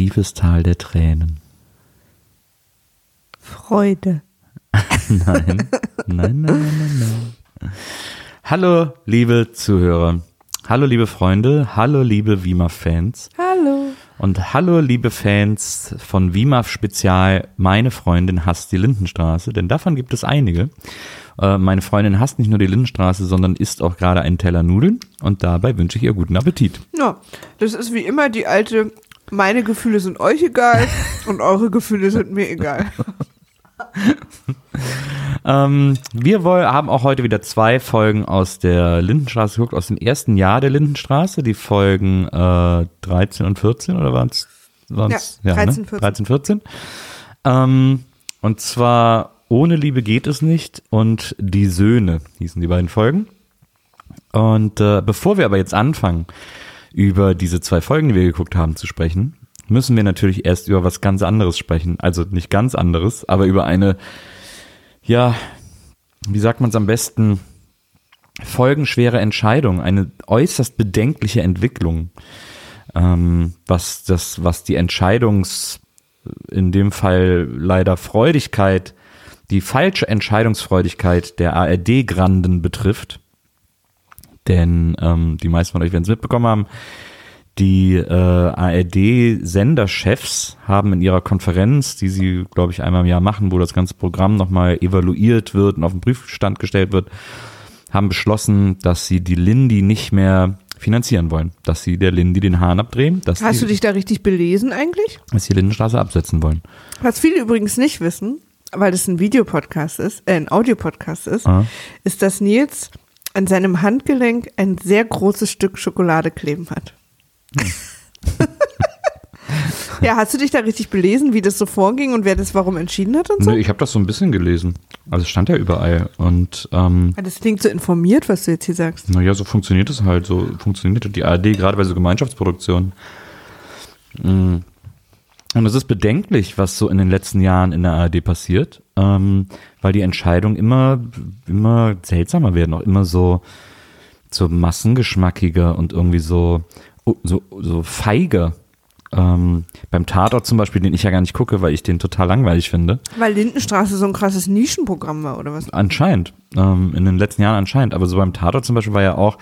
tiefes Tal der Tränen. Freude. Nein, nein, nein, nein, nein. Hallo, liebe Zuhörer. Hallo, liebe Freunde. Hallo, liebe WIMAF-Fans. Hallo. Und hallo, liebe Fans von WIMAF Spezial. Meine Freundin hasst die Lindenstraße, denn davon gibt es einige. Äh, meine Freundin hasst nicht nur die Lindenstraße, sondern isst auch gerade einen Teller Nudeln. Und dabei wünsche ich ihr guten Appetit. Ja, das ist wie immer die alte, meine Gefühle sind euch egal und eure Gefühle sind mir egal. Ähm, wir woll, haben auch heute wieder zwei Folgen aus der Lindenstraße geguckt, aus dem ersten Jahr der Lindenstraße, die Folgen äh, 13 und 14 oder waren es? Ja, 13, 14. 13, 14. Ähm, und zwar Ohne Liebe geht es nicht und Die Söhne hießen die beiden Folgen. Und äh, bevor wir aber jetzt anfangen, über diese zwei Folgen, die wir geguckt haben, zu sprechen, müssen wir natürlich erst über was ganz anderes sprechen. Also nicht ganz anderes, aber über eine ja, wie sagt man es am besten, folgenschwere Entscheidung, eine äußerst bedenkliche Entwicklung, ähm, was das, was die Entscheidungs, in dem Fall leider Freudigkeit, die falsche Entscheidungsfreudigkeit der ARD-Granden betrifft. Denn ähm, die meisten von euch werden es mitbekommen haben, die äh, ARD-Senderchefs haben in ihrer Konferenz, die sie, glaube ich, einmal im Jahr machen, wo das ganze Programm nochmal evaluiert wird und auf den Prüfstand gestellt wird, haben beschlossen, dass sie die Lindy nicht mehr finanzieren wollen, dass sie der Lindy den Hahn abdrehen, dass Hast sie, du dich da richtig belesen eigentlich? dass sie Lindenstraße absetzen wollen. Was viele übrigens nicht wissen, weil das ein Videopodcast ist, äh, ein Audiopodcast ist, Ah. ist, dass Nils an seinem Handgelenk ein sehr großes Stück Schokolade kleben hat. ja, hast du dich da richtig belesen, wie das so vorging und wer das warum entschieden hat und so? Nö, ich habe das so ein bisschen gelesen. Also es stand ja überall. Und ähm, Ah, Das klingt so informiert, was du jetzt hier sagst. Naja, so funktioniert es halt. So funktioniert die ARD gerade bei so Gemeinschaftsproduktionen. Mm. Und es ist bedenklich, was so in den letzten Jahren in der ARD passiert, ähm, weil die Entscheidungen immer, immer seltsamer werden, auch immer so, so massengeschmackiger und irgendwie so, oh, so, so feiger. Ähm, beim Tatort zum Beispiel, den ich ja gar nicht gucke, weil ich den total langweilig finde. Weil Lindenstraße so ein krasses Nischenprogramm war, oder was? Anscheinend. Ähm, in den letzten Jahren anscheinend. Aber so beim Tatort zum Beispiel war ja auch,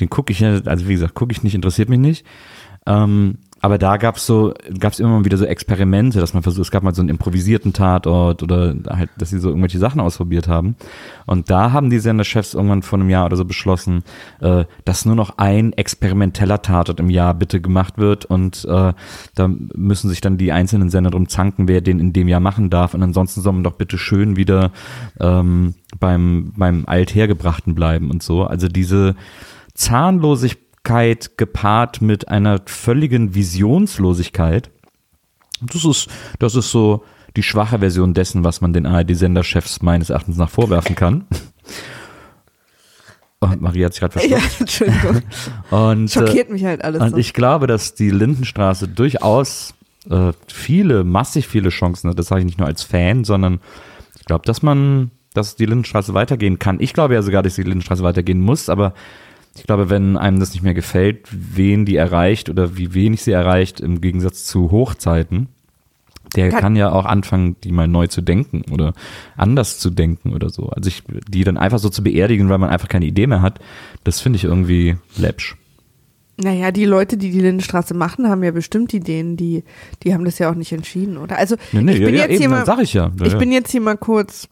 den gucke ich ja, also wie gesagt, gucke ich nicht, interessiert mich nicht. Ähm, aber da gab's so, gab's immer mal wieder so Experimente, dass man versucht, es gab mal so einen improvisierten Tatort oder halt, dass sie so irgendwelche Sachen ausprobiert haben. Und da haben die Senderchefs irgendwann vor einem Jahr oder so beschlossen, äh, dass nur noch ein experimenteller Tatort im Jahr bitte gemacht wird und äh, da müssen sich dann die einzelnen Sender drum zanken, wer den in dem Jahr machen darf. Und ansonsten soll man doch bitte schön wieder ähm, beim, beim Althergebrachten bleiben und so. Also diese Zahnlosigkeit gepaart mit einer völligen Visionslosigkeit. Das ist, das ist so die schwache Version dessen, was man den ARD-Senderchefs meines Erachtens nach vorwerfen kann. Und Maria hat sich gerade Ja, verschluckt. Entschuldigung. Und, äh, Schockiert mich halt alles und so. ich glaube, dass die Lindenstraße durchaus äh, viele, massig viele Chancen hat. Das sage ich nicht nur als Fan, sondern ich glaube, dass man, dass die Lindenstraße weitergehen kann. Ich glaube ja sogar, dass die Lindenstraße weitergehen muss, aber ich glaube, wenn einem das nicht mehr gefällt, wen die erreicht oder wie wenig sie erreicht, im Gegensatz zu Hochzeiten, der Kann- kann, ja auch anfangen, die mal neu zu denken oder anders zu denken oder so. Also ich, die dann einfach so zu beerdigen, weil man einfach keine Idee mehr hat, das finde ich irgendwie läppsch. Naja, die Leute, die die Lindenstraße machen, haben ja bestimmt Ideen, die, die haben das ja auch nicht entschieden, oder? Also, Nee, nee, ich bin ja, jetzt hier eben, mal, sag ich ja. ich bin jetzt hier mal kurz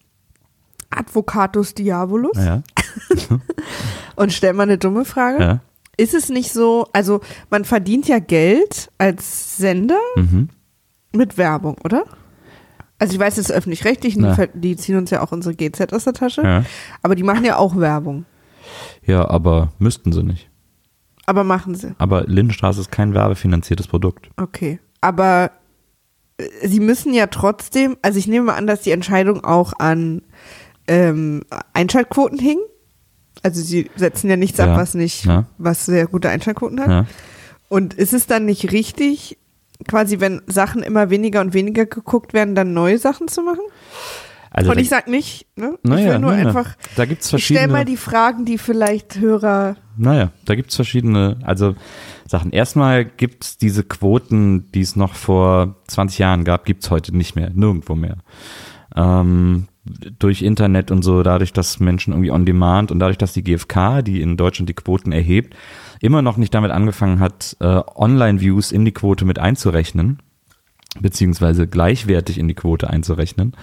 Advocatus Diabolus ja, und stell mal eine dumme Frage. ja. Ist es nicht so, also man verdient ja Geld als Sender Mhm. mit Werbung, oder? Also ich weiß, es ist öffentlich-rechtlich, die, Ja. die ziehen uns ja auch unsere GZ aus der Tasche, aber die machen ja auch Werbung. ja, aber müssten sie nicht. Aber machen sie. Aber Lindenstraße ist kein werbefinanziertes Produkt. Okay. Aber äh, sie müssen ja trotzdem, also ich nehme mal an, dass die Entscheidung auch an ähm, Einschaltquoten hing. Also sie setzen ja nichts Ja. ab, was nicht, Ja. was sehr gute Einschaltquoten hat. Ja. Und ist es dann nicht richtig, quasi, wenn Sachen immer weniger und weniger geguckt werden, dann neue Sachen zu machen? Also und ich sag nicht, ne? ich naja, will nur naja. einfach, da gibt's ich stelle verschiedene. mal die Fragen, die vielleicht Hörer, Naja, da gibt's verschiedene, also Sachen. Erstmal gibt's diese Quoten, die es noch vor 20 Jahren gab, gibt's heute nicht mehr, nirgendwo mehr. Ähm, durch Internet und so, dadurch, dass Menschen irgendwie on demand und dadurch, dass die GfK, die in Deutschland die Quoten erhebt, immer noch nicht damit angefangen hat, äh, Online-Views in die Quote mit einzurechnen, beziehungsweise gleichwertig in die Quote einzurechnen,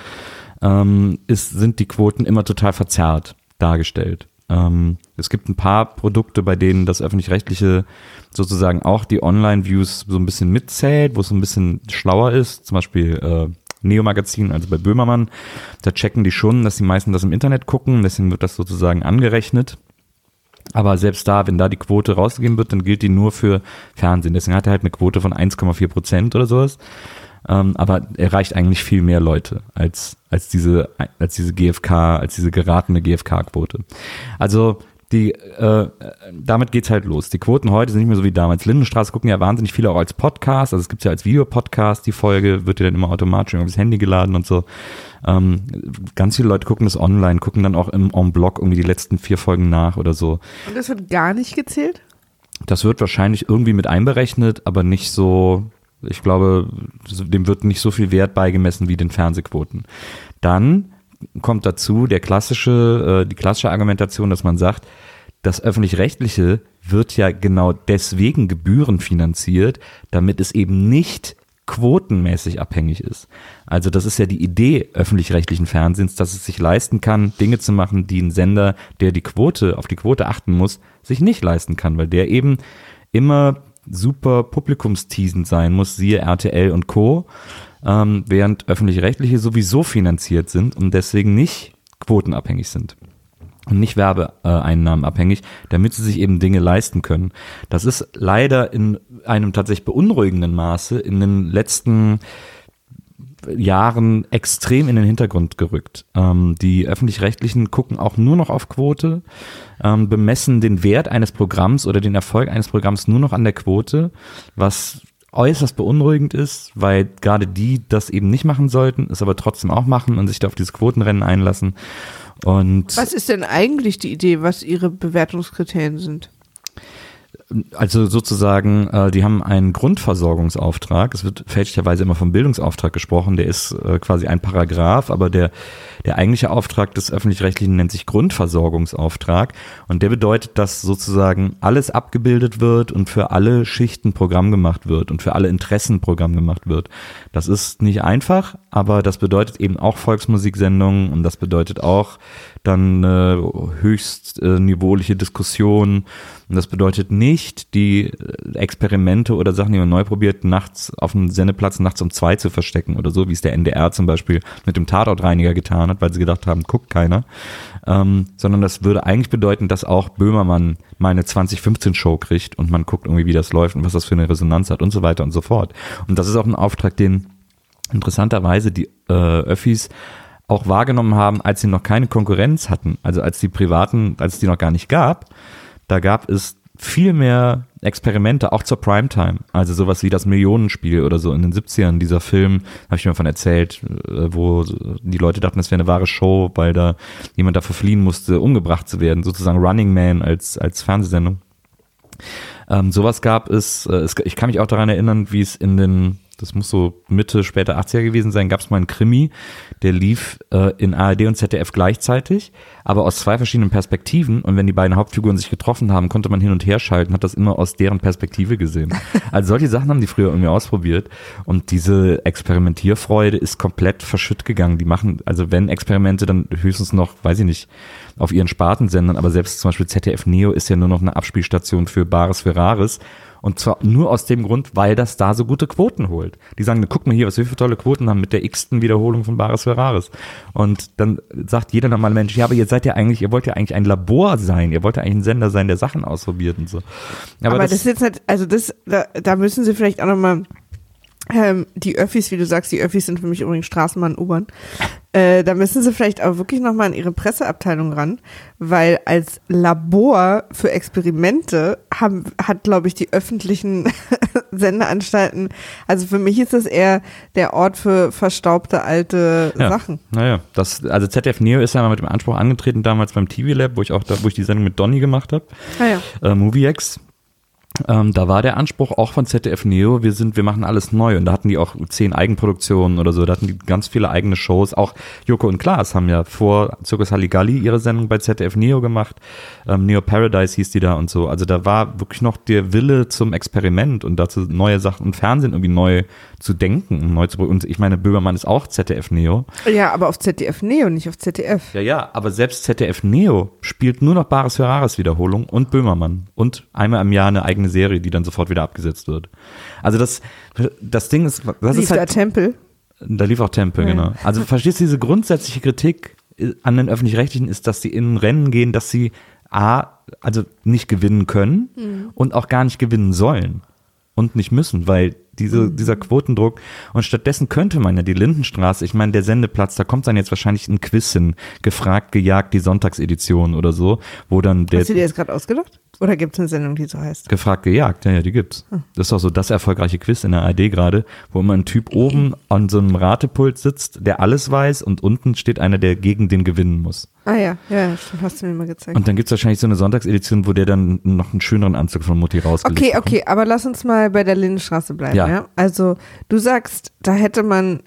ähm, ist, sind die Quoten immer total verzerrt dargestellt. Ähm, es gibt ein paar Produkte, bei denen das öffentlich-rechtliche sozusagen auch die Online-Views so ein bisschen mitzählt, wo es so ein bisschen schlauer ist, zum Beispiel äh, Neo-Magazin, also bei Böhmermann, da checken die schon, dass die meisten das im Internet gucken, deswegen wird das sozusagen angerechnet. Aber selbst da, wenn da die Quote rausgegeben wird, dann gilt die nur für Fernsehen. Deswegen hat er halt eine Quote von 1,4 Prozent oder sowas. Ähm, aber erreicht eigentlich viel mehr Leute als, als diese, als diese GfK, als diese geratene GfK-Quote. Also, die, äh, damit geht's halt los. Die Quoten heute sind nicht mehr so wie damals. Lindenstraße gucken ja wahnsinnig viele auch als Podcast. Also es gibt's ja als Videopodcast, die Folge wird dir dann immer automatisch aufs Handy geladen und so. Ähm, ganz viele Leute gucken das online, gucken dann auch im en bloc irgendwie die letzten vier Folgen nach oder so. und das wird gar nicht gezählt? Das wird wahrscheinlich irgendwie mit einberechnet, aber nicht so, ich glaube, dem wird nicht so viel Wert beigemessen wie den Fernsehquoten. Dann kommt dazu der klassische, äh, die klassische Argumentation, dass man sagt, das öffentlich-rechtliche wird ja genau deswegen Gebühren finanziert, damit es eben nicht quotenmäßig abhängig ist. Also das ist ja die Idee öffentlich-rechtlichen Fernsehens, dass es sich leisten kann, Dinge zu machen, die ein Sender, der die Quote, auf die Quote achten muss, sich nicht leisten kann, weil der eben immer super publikumsteasend sein muss, siehe RTL und Co., ähm, während öffentlich-rechtliche sowieso finanziert sind und deswegen nicht quotenabhängig sind und nicht Werbeeinnahmen abhängig, damit sie sich eben Dinge leisten können. Das ist leider in einem tatsächlich beunruhigenden Maße in den letzten Jahren extrem in den Hintergrund gerückt. Ähm, die öffentlich-rechtlichen gucken auch nur noch auf Quote, ähm, bemessen den Wert eines Programms oder den Erfolg eines Programms nur noch an der Quote, was äußerst beunruhigend ist, weil gerade die das eben nicht machen sollten, es aber trotzdem auch machen und sich da auf dieses Quotenrennen einlassen. Und Was ist denn eigentlich die Idee, was ihre Bewertungskriterien sind? Also sozusagen, äh, die haben einen Grundversorgungsauftrag. Es wird fälschlicherweise immer vom Bildungsauftrag gesprochen. Der ist äh, quasi ein Paragraph, aber der, der eigentliche Auftrag des Öffentlich-Rechtlichen nennt sich Grundversorgungsauftrag. Und der bedeutet, dass sozusagen alles abgebildet wird und für alle Schichten Programm gemacht wird und für alle Interessen Programm gemacht wird. Das ist nicht einfach, aber das bedeutet eben auch Volksmusiksendungen und das bedeutet auch dann äh, höchst äh, niveauliche Diskussionen. Und das bedeutet nicht, die äh, Experimente oder Sachen, die man neu probiert, nachts auf dem Sendeplatz nachts um zwei zu verstecken oder so, wie es der NDR zum Beispiel mit dem Tatortreiniger getan hat, weil sie gedacht haben, guckt keiner. Ähm, sondern das würde eigentlich bedeuten, dass auch Böhmermann mal eine 2015-Show kriegt und man guckt irgendwie, wie das läuft und was das für eine Resonanz hat und so weiter und so fort. Und das ist auch ein Auftrag, den interessanterweise die äh, Öffis auch wahrgenommen haben, als sie noch keine Konkurrenz hatten, also als die privaten, als es die noch gar nicht gab, da gab es viel mehr Experimente, auch zur Primetime. Also sowas wie das Millionenspiel oder so in den 70ern, dieser Film, habe ich mir von erzählt, äh, wo die Leute dachten, das wäre eine wahre Show, weil da jemand dafür fliehen musste, umgebracht zu werden, sozusagen Running Man als, als Fernsehsendung. Ähm, sowas gab es, äh, es, ich kann mich auch daran erinnern, wie es in den, das muss so Mitte, später 80er gewesen sein, gab es mal einen Krimi, der lief äh, in ARD und ZDF gleichzeitig, aber aus zwei verschiedenen Perspektiven und wenn die beiden Hauptfiguren sich getroffen haben, konnte man hin und her schalten, hat das immer aus deren Perspektive gesehen. Also solche Sachen haben die früher irgendwie ausprobiert und diese Experimentierfreude ist komplett verschütt gegangen. Die machen, also wenn Experimente, dann höchstens noch, weiß ich nicht, auf ihren Spartensendern, aber selbst zum Beispiel ZDF Neo ist ja nur noch eine Abspielstation für Bares Ferraris. Und zwar nur aus dem Grund, weil das da so gute Quoten holt. Die sagen, guck mal hier, was wir für tolle Quoten haben mit der x-ten Wiederholung von Bares Ferraris. Und dann sagt jeder normale Mensch, ja, aber ihr seid ja eigentlich, ihr wollt ja eigentlich ein Labor sein, ihr wollt ja eigentlich ein Sender sein, der Sachen ausprobiert und so. Aber, das, ist jetzt halt, also das, da, da müssen sie vielleicht auch nochmal, ähm, die Öffis, wie du sagst, die Öffis sind für mich übrigens Straßenbahn, U-Bahn. Äh, da müssen sie vielleicht auch wirklich nochmal an ihre Presseabteilung ran, weil als Labor für Experimente haben, hat, glaube ich, die öffentlichen Sendeanstalten, also für mich ist das eher der Ort für verstaubte alte Ja. Sachen. Naja, das, also ZDF Neo ist ja mal mit dem Anspruch angetreten damals beim TV Lab, wo ich auch da, wo ich die Sendung mit Donny gemacht habe, Naja. äh, MovieX. Ähm, da war der Anspruch auch von ZDF Neo, wir sind, wir machen alles neu. Und da hatten die auch zehn Eigenproduktionen oder so, da hatten die ganz viele eigene Shows. Auch Joko und Klaas haben ja vor Circus Halligalli ihre Sendung bei ZDF Neo gemacht. Ähm, Neo Paradise hieß die da und so. Also da war wirklich noch der Wille zum Experiment und dazu neue Sachen und Fernsehen irgendwie neu zu denken und neu zu Und ich meine, Böhmermann ist auch ZDF Neo. Ja, aber auf ZDF Neo, nicht auf ZDF. Ja, ja, aber selbst ZDF Neo spielt nur noch Bares für Rares Wiederholung und Böhmermann und einmal im Jahr eine eigene Serie, die dann sofort wieder abgesetzt wird. Also das, das Ding ist, das Lief ist da halt, Tempel. da lief auch Tempel, Ja. genau. Also verstehst du diese grundsätzliche Kritik an den Öffentlich-Rechtlichen ist, dass sie in Rennen gehen, dass sie A, also nicht gewinnen können Mhm. und auch gar nicht gewinnen sollen und nicht müssen, weil diese, Mhm. dieser Quotendruck und stattdessen könnte man ja die Lindenstraße, ich meine, der Sendeplatz, da kommt dann jetzt wahrscheinlich ein Quiz hin, gefragt, gejagt, die Sonntagsedition oder so, wo dann der Hast du dir das gerade ausgedacht? Oder gibt es eine Sendung, die so heißt? gefragt, gejagt, ja, ja, die gibt's. Hm. Das ist doch so das erfolgreiche Quiz in der ARD gerade, wo immer ein Typ oben an so einem Ratepult sitzt, der alles weiß und unten steht einer, der gegen den gewinnen muss. Ah ja, ja, stimmt, hast du mir mal gezeigt. Und dann gibt's wahrscheinlich so eine Sonntagsedition, wo der dann noch einen schöneren Anzug von Mutti rausgelegt Okay, bekommt. okay, aber lass uns mal bei der Lindenstraße bleiben, ja. Ja. Also, du sagst, da hätte man,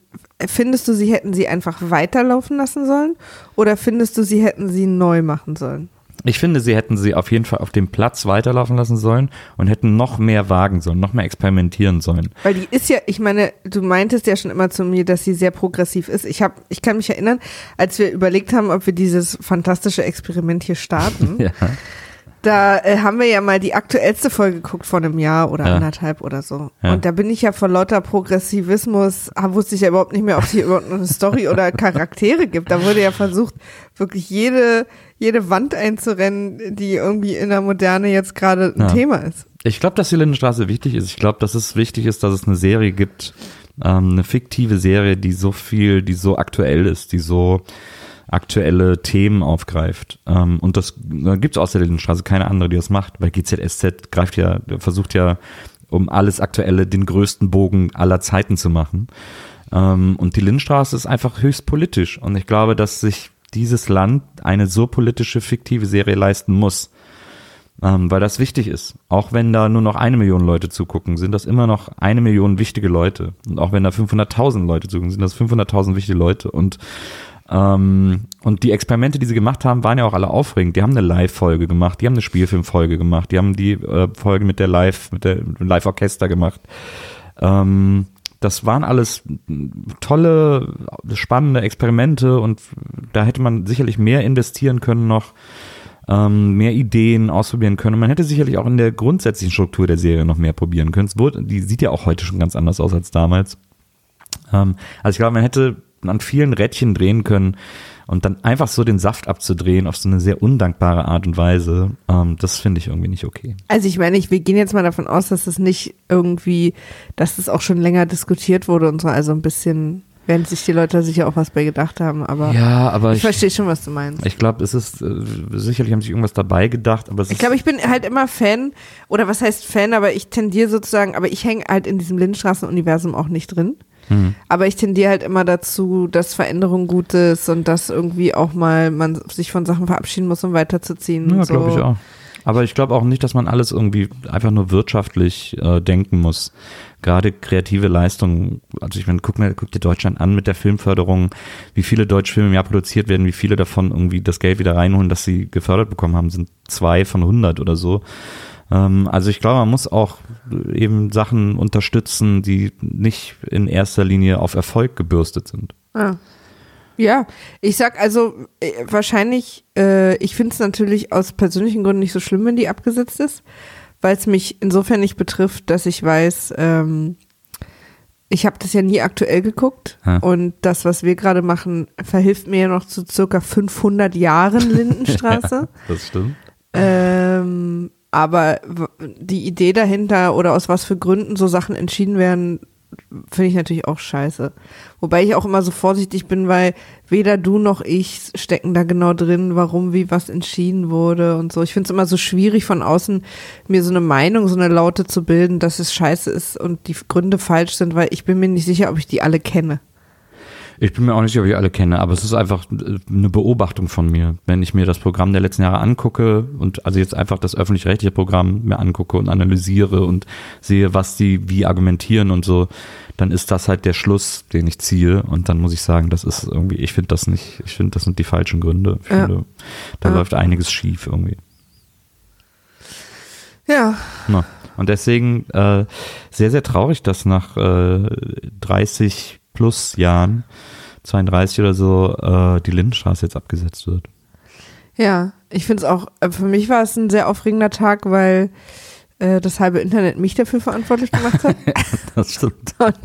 findest du, sie hätten sie einfach weiterlaufen lassen sollen? Oder findest du, sie hätten sie neu machen sollen? Ich finde, sie hätten sie auf jeden Fall auf dem Platz weiterlaufen lassen sollen und hätten noch mehr wagen sollen, noch mehr experimentieren sollen. Weil die ist ja, ich meine, du meintest ja schon immer zu mir, dass sie sehr progressiv ist. Ich habe, ich kann mich erinnern, als wir überlegt haben, ob wir dieses fantastische Experiment hier starten, Ja. da äh, haben wir ja mal die aktuellste Folge geguckt von einem Jahr oder Ja. anderthalb oder so. Ja. Und da bin ich ja vor lauter Progressivismus, wusste ich ja überhaupt nicht mehr, ob es hier überhaupt noch eine Story oder Charaktere gibt. Da wurde ja versucht, wirklich jede, jede Wand einzurennen, die irgendwie in der Moderne jetzt gerade ein Ja. Thema ist. Ich glaube, dass die Lindenstraße wichtig ist. Ich glaube, dass es wichtig ist, dass es eine Serie gibt, ähm, eine fiktive Serie, die so viel, die so aktuell ist, die so aktuelle Themen aufgreift. Ähm, und das da gibt es außer der Lindenstraße keine andere, die das macht, weil GZSZ greift ja, versucht ja, um alles Aktuelle den größten Bogen aller Zeiten zu machen. Ähm, und die Lindenstraße ist einfach höchst politisch. Und ich glaube, dass sich dieses Land eine so politische, fiktive Serie leisten muss ähm, weil das wichtig ist. Auch wenn da nur noch eine Million Leute zugucken, sind das immer noch eine Million wichtige Leute. Und auch wenn da 500.000 Leute zugucken, sind das 500.000 wichtige Leute. Und ähm, und die Experimente, die sie gemacht haben, waren ja auch alle aufregend. Die haben eine Live-Folge gemacht, die haben eine Spielfilmfolge gemacht, die haben die äh, Folge mit der Live, mit der Live-Orchester gemacht. Ähm, das waren alles tolle, spannende Experimente und da hätte man sicherlich mehr investieren können noch ähm, mehr Ideen ausprobieren können. Man hätte sicherlich auch in der grundsätzlichen Struktur der Serie noch mehr probieren können. Es wurde, die sieht ja auch heute schon ganz anders aus als damals. Ähm, also ich glaube, man hätte an vielen Rädchen drehen können und dann einfach so den Saft abzudrehen auf so eine sehr undankbare Art und Weise, ähm, das finde ich irgendwie nicht okay. Also ich meine, ich, wir gehen jetzt mal davon aus, dass es nicht irgendwie, dass es auch schon länger diskutiert wurde und so, also ein bisschen, werden sich die Leute sicher auch was bei gedacht haben, aber Ja, aber ich, ich, verstehe schon, was du meinst. ich glaube, es ist, äh, sicherlich haben sich irgendwas dabei gedacht, aber es Ich glaube, ich bin halt immer Fan, oder was heißt Fan, aber ich tendiere sozusagen, aber ich hänge halt in diesem Lindenstraßen-Universum auch nicht drin. Hm. Aber ich tendiere halt immer dazu, dass Veränderung gut ist und dass irgendwie auch mal man sich von Sachen verabschieden muss, um weiterzuziehen. Ja, so. glaube ich auch. Aber ich glaube auch nicht, dass man alles irgendwie einfach nur wirtschaftlich äh, denken muss. Gerade kreative Leistungen, also ich meine, guck, mir, guck dir Deutschland an mit der Filmförderung, wie viele deutsche Filme im Jahr produziert werden, wie viele davon irgendwie das Geld wieder reinholen, das sie gefördert bekommen haben, sind zwei von 100 oder so. Ähm, also ich glaube, man muss auch eben Sachen unterstützen, die nicht in erster Linie auf Erfolg gebürstet sind. Ah. Ja, ich sag also äh, wahrscheinlich, äh, ich finde es natürlich aus persönlichen Gründen nicht so schlimm, wenn die abgesetzt ist, weil es mich insofern nicht betrifft, dass ich weiß, ähm, ich habe das ja nie aktuell geguckt Ja. und das, was wir gerade machen, verhilft mir ja noch zu circa 500 Jahren Lindenstraße. Das stimmt. Ähm, aber die Idee dahinter oder aus was für Gründen so Sachen entschieden werden, finde ich natürlich auch scheiße. Wobei ich auch immer so vorsichtig bin, weil weder du noch ich stecken da genau drin, warum wie was entschieden wurde und so. Ich finde es immer so schwierig von außen mir so eine Meinung, so eine Laute zu bilden, dass es scheiße ist und die Gründe falsch sind, weil ich bin mir nicht sicher, ob ich die alle kenne. Ich bin mir auch nicht sicher, ob ich alle kenne, aber es ist einfach äh, eine Beobachtung von mir. Wenn ich mir das Programm der letzten Jahre angucke und also jetzt einfach das öffentlich-rechtliche Programm mir angucke und analysiere und sehe, was die wie argumentieren und so, dann ist das halt der Schluss, den ich ziehe. Und dann muss ich sagen, das ist irgendwie, ich finde das nicht, ich finde, das sind die falschen Gründe. Ich Ja. finde, da Ja. läuft einiges schief irgendwie. Ja, Na, und deswegen äh, sehr, sehr traurig, dass nach äh, 30 plus Jahren, 32 oder so, äh, die Lindenstraße jetzt abgesetzt wird. ja. Ich finde es auch, äh, für mich war es ein sehr aufregender Tag, weil äh, das halbe Internet mich dafür verantwortlich gemacht hat. Das stimmt. Und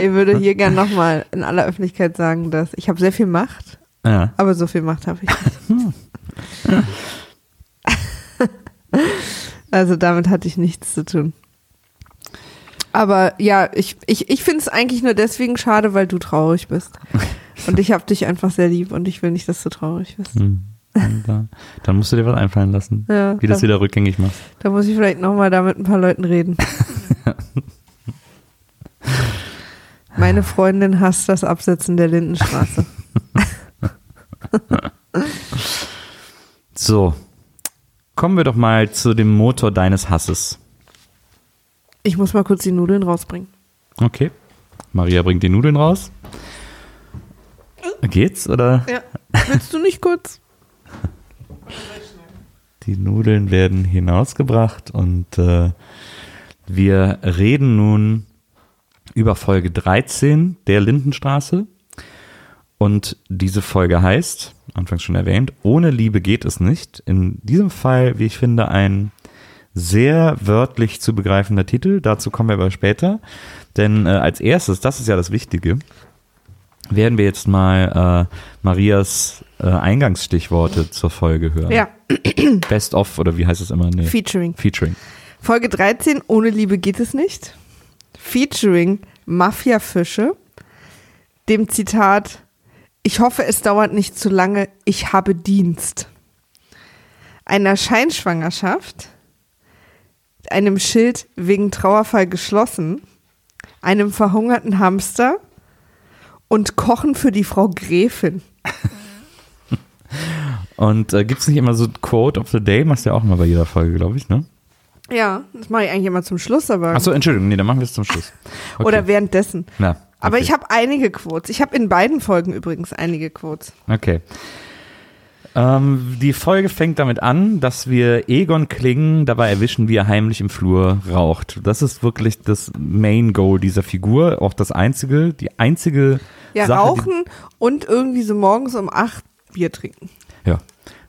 ich würde hier gern nochmal in aller Öffentlichkeit sagen, dass ich habe sehr viel Macht, Ja. aber so viel Macht habe ich nicht. also damit hatte ich nichts zu tun. Aber ja, ich, ich, ich finde es eigentlich nur deswegen schade, weil du traurig bist. Und ich habe dich einfach sehr lieb und ich will nicht, dass du traurig bist. Hm. Dann musst du dir was einfallen lassen, Ja, wie du das da, wieder rückgängig machst. da muss ich vielleicht nochmal da mit ein paar Leuten reden. Meine Freundin hasst das Absetzen der Lindenstraße. So, kommen wir doch mal zu dem Motor deines Hasses. Ich muss mal kurz die Nudeln rausbringen. Okay. Maria bringt die Nudeln raus. Geht's oder? Ja. Willst du nicht kurz? Die Nudeln werden hinausgebracht und äh, wir reden nun über Folge 13 der Lindenstraße. Und diese Folge heißt, anfangs schon erwähnt, ohne Liebe geht es nicht. In diesem Fall, wie ich finde, ein sehr wörtlich zu begreifender Titel. Dazu kommen wir aber später. Denn äh, als erstes, das ist ja das Wichtige, werden wir jetzt mal äh, Marias äh, Eingangsstichworte zur Folge hören. Ja, Best of oder wie heißt es immer? Nee. Featuring. Featuring. Folge 13, ohne Liebe geht es nicht. Featuring Mafia-Fische. Dem Zitat, ich hoffe, es dauert nicht zu lange, ich habe Dienst. Einer Scheinschwangerschaft, einem Schild wegen Trauerfall geschlossen, einem verhungerten Hamster und Kochen für die Frau Gräfin. Und äh, gibt es nicht immer so Quote of the Day? Machst du ja auch immer bei jeder Folge, glaube ich, ne? Ja, das mache ich eigentlich immer zum Schluss, aber. Achso, Entschuldigung, nee, dann machen wir es zum Schluss. Okay. Oder währenddessen. Na, Aber okay. ich habe einige Quotes. Ich habe in beiden Folgen übrigens einige Quotes. Okay. Ähm, die Folge fängt damit an, dass wir Egon Klingen dabei erwischen, wie er heimlich im Flur raucht. Das ist wirklich das Main Goal dieser Figur, auch das einzige, die einzige Ja, Sache, rauchen und irgendwie so morgens um acht Bier trinken. Ja.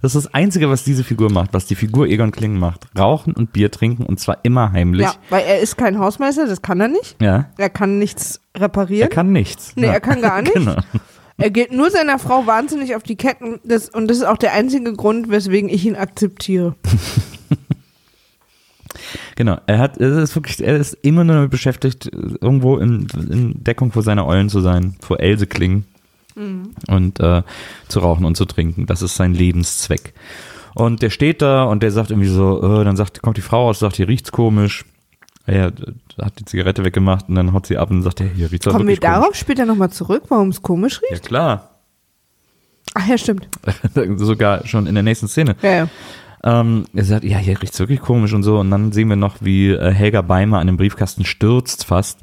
Das ist das Einzige, was diese Figur macht, was die Figur Egon Klingen macht. Rauchen und Bier trinken und zwar immer heimlich. Ja, weil er ist kein Hausmeister, das kann er nicht. Ja. Er kann nichts Er reparieren. kann nichts. Nee, ja. er kann gar nichts. Genau. Er geht nur seiner Frau wahnsinnig auf die Ketten. Das, und das ist auch der einzige Grund, weswegen ich ihn akzeptiere. Genau, er hat, er ist wirklich, er ist immer nur damit beschäftigt, irgendwo in, in Deckung vor seiner Eulen zu sein, vor Else Kling und äh, zu rauchen und zu trinken. Das ist sein Lebenszweck. Und der steht da und der sagt irgendwie so, äh, dann sagt, kommt die Frau aus, sagt, hier riecht's komisch. Er hat die Zigarette weggemacht und dann haut sie ab und sagt, hey, hier riecht's Kommen wir wirklich komisch. darauf später nochmal zurück, warum es komisch riecht? Ja klar, Ach ja, stimmt. sogar schon in der nächsten Szene. Ja, ja. Ähm, er sagt, ja, hier riecht's wirklich komisch und so. Und dann sehen wir noch, wie äh, Helga Beimer an dem Briefkasten stürzt fast.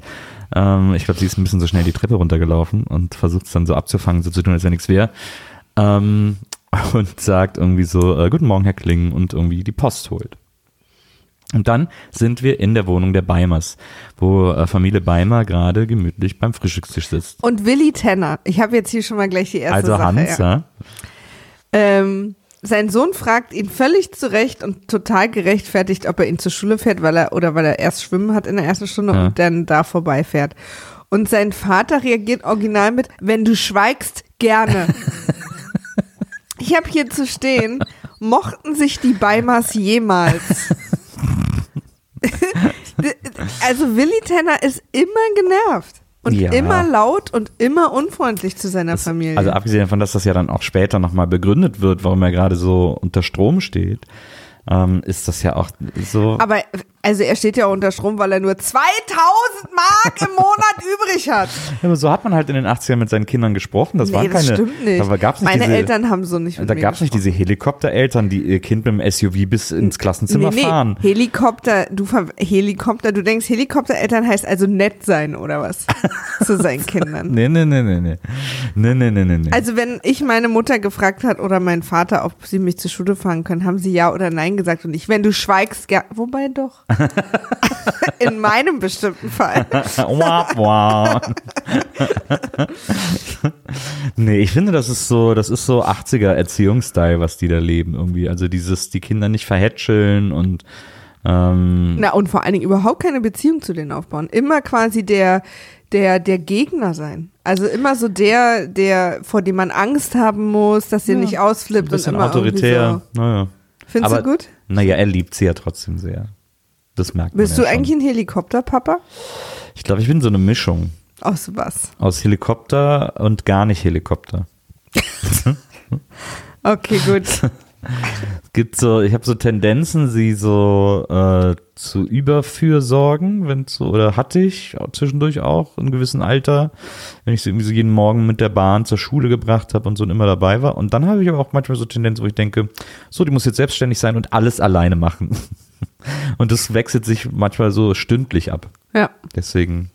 Ähm, ich glaube, sie ist ein bisschen so schnell die Treppe runtergelaufen und versucht es dann so abzufangen, so zu tun, als wäre nichts wäre. Ähm, und sagt irgendwie so, äh, guten Morgen, Herr Kling, und irgendwie die Post holt. Und dann sind wir in der Wohnung der Beimers, wo äh, Familie Beimer gerade gemütlich beim Frühstückstisch sitzt. Und Willi Tenner. Ich habe jetzt hier schon mal gleich die erste Also Sache. Hans, ja. ja. Ähm, sein Sohn fragt ihn völlig zurecht und total gerechtfertigt, ob er ihn zur Schule fährt, weil er oder weil er erst schwimmen hat in der ersten Stunde Ja. und dann da vorbeifährt. Und sein Vater reagiert original mit: Wenn du schweigst, gerne. ich habe hier zu stehen: Mochten sich die Beimers jemals? also Willi Tenner ist immer genervt. und Ja. immer laut und immer unfreundlich zu seiner Familie. Also abgesehen davon, dass das ja dann auch später nochmal begründet wird, warum er gerade so unter Strom steht, ähm, ist das ja auch so. Aber also er steht ja unter Strom, weil er nur 2000 Mark im Monat übrig hat. Ja, so hat man halt in den 80ern mit seinen Kindern gesprochen. Das nee, waren das keine. stimmt nicht. Da gab's nicht Meine diese, Eltern haben so nicht Da gab es nicht diese Helikoptereltern, die ihr Kind mit dem SUV bis ins Klassenzimmer nee, nee, fahren. Helikopter, du Helikopter, du denkst Helikoptereltern heißt also nett sein oder was zu seinen Kindern. Nee, nee, nee, nee, nee. Nee, nee, nee, nee. Also wenn ich meine Mutter gefragt hat oder mein Vater, ob sie mich zur Schule fahren können, haben sie ja oder nein gesagt und ich, wenn du schweigst, ja, wobei doch. In meinem bestimmten Fall. wah, wah. nee, ich finde, das ist so, das ist so 80er Erziehungsstyle, was die da leben irgendwie. Also dieses, die Kinder nicht verhätscheln und ähm, Na und vor allen Dingen überhaupt keine Beziehung zu denen aufbauen. Immer quasi der, der, der Gegner sein. Also immer so der, der, vor dem man Angst haben muss, dass ihr Ja, nicht ein ausflippt und bisschen immer autoritär. Naja. so. Findest Aber- du gut? Naja, er liebt sie ja trotzdem sehr. Das merkt man Bist ja du schon. eigentlich ein Helikopterpapa? Ich glaube, ich bin so eine Mischung Aus was? aus Helikopter und gar nicht Helikopter. Okay, gut. Es gibt so, ich habe so Tendenzen, sie so äh, zu überfürsorgen, wenn so, oder hatte ich zwischendurch auch in gewissem Alter, wenn ich sie irgendwie so jeden Morgen mit der Bahn zur Schule gebracht habe und so und immer dabei war. Und dann habe ich aber auch manchmal so Tendenzen, wo ich denke, so, die muss jetzt selbstständig sein und alles alleine machen. Und das wechselt sich manchmal so stündlich ab. Ja. Deswegen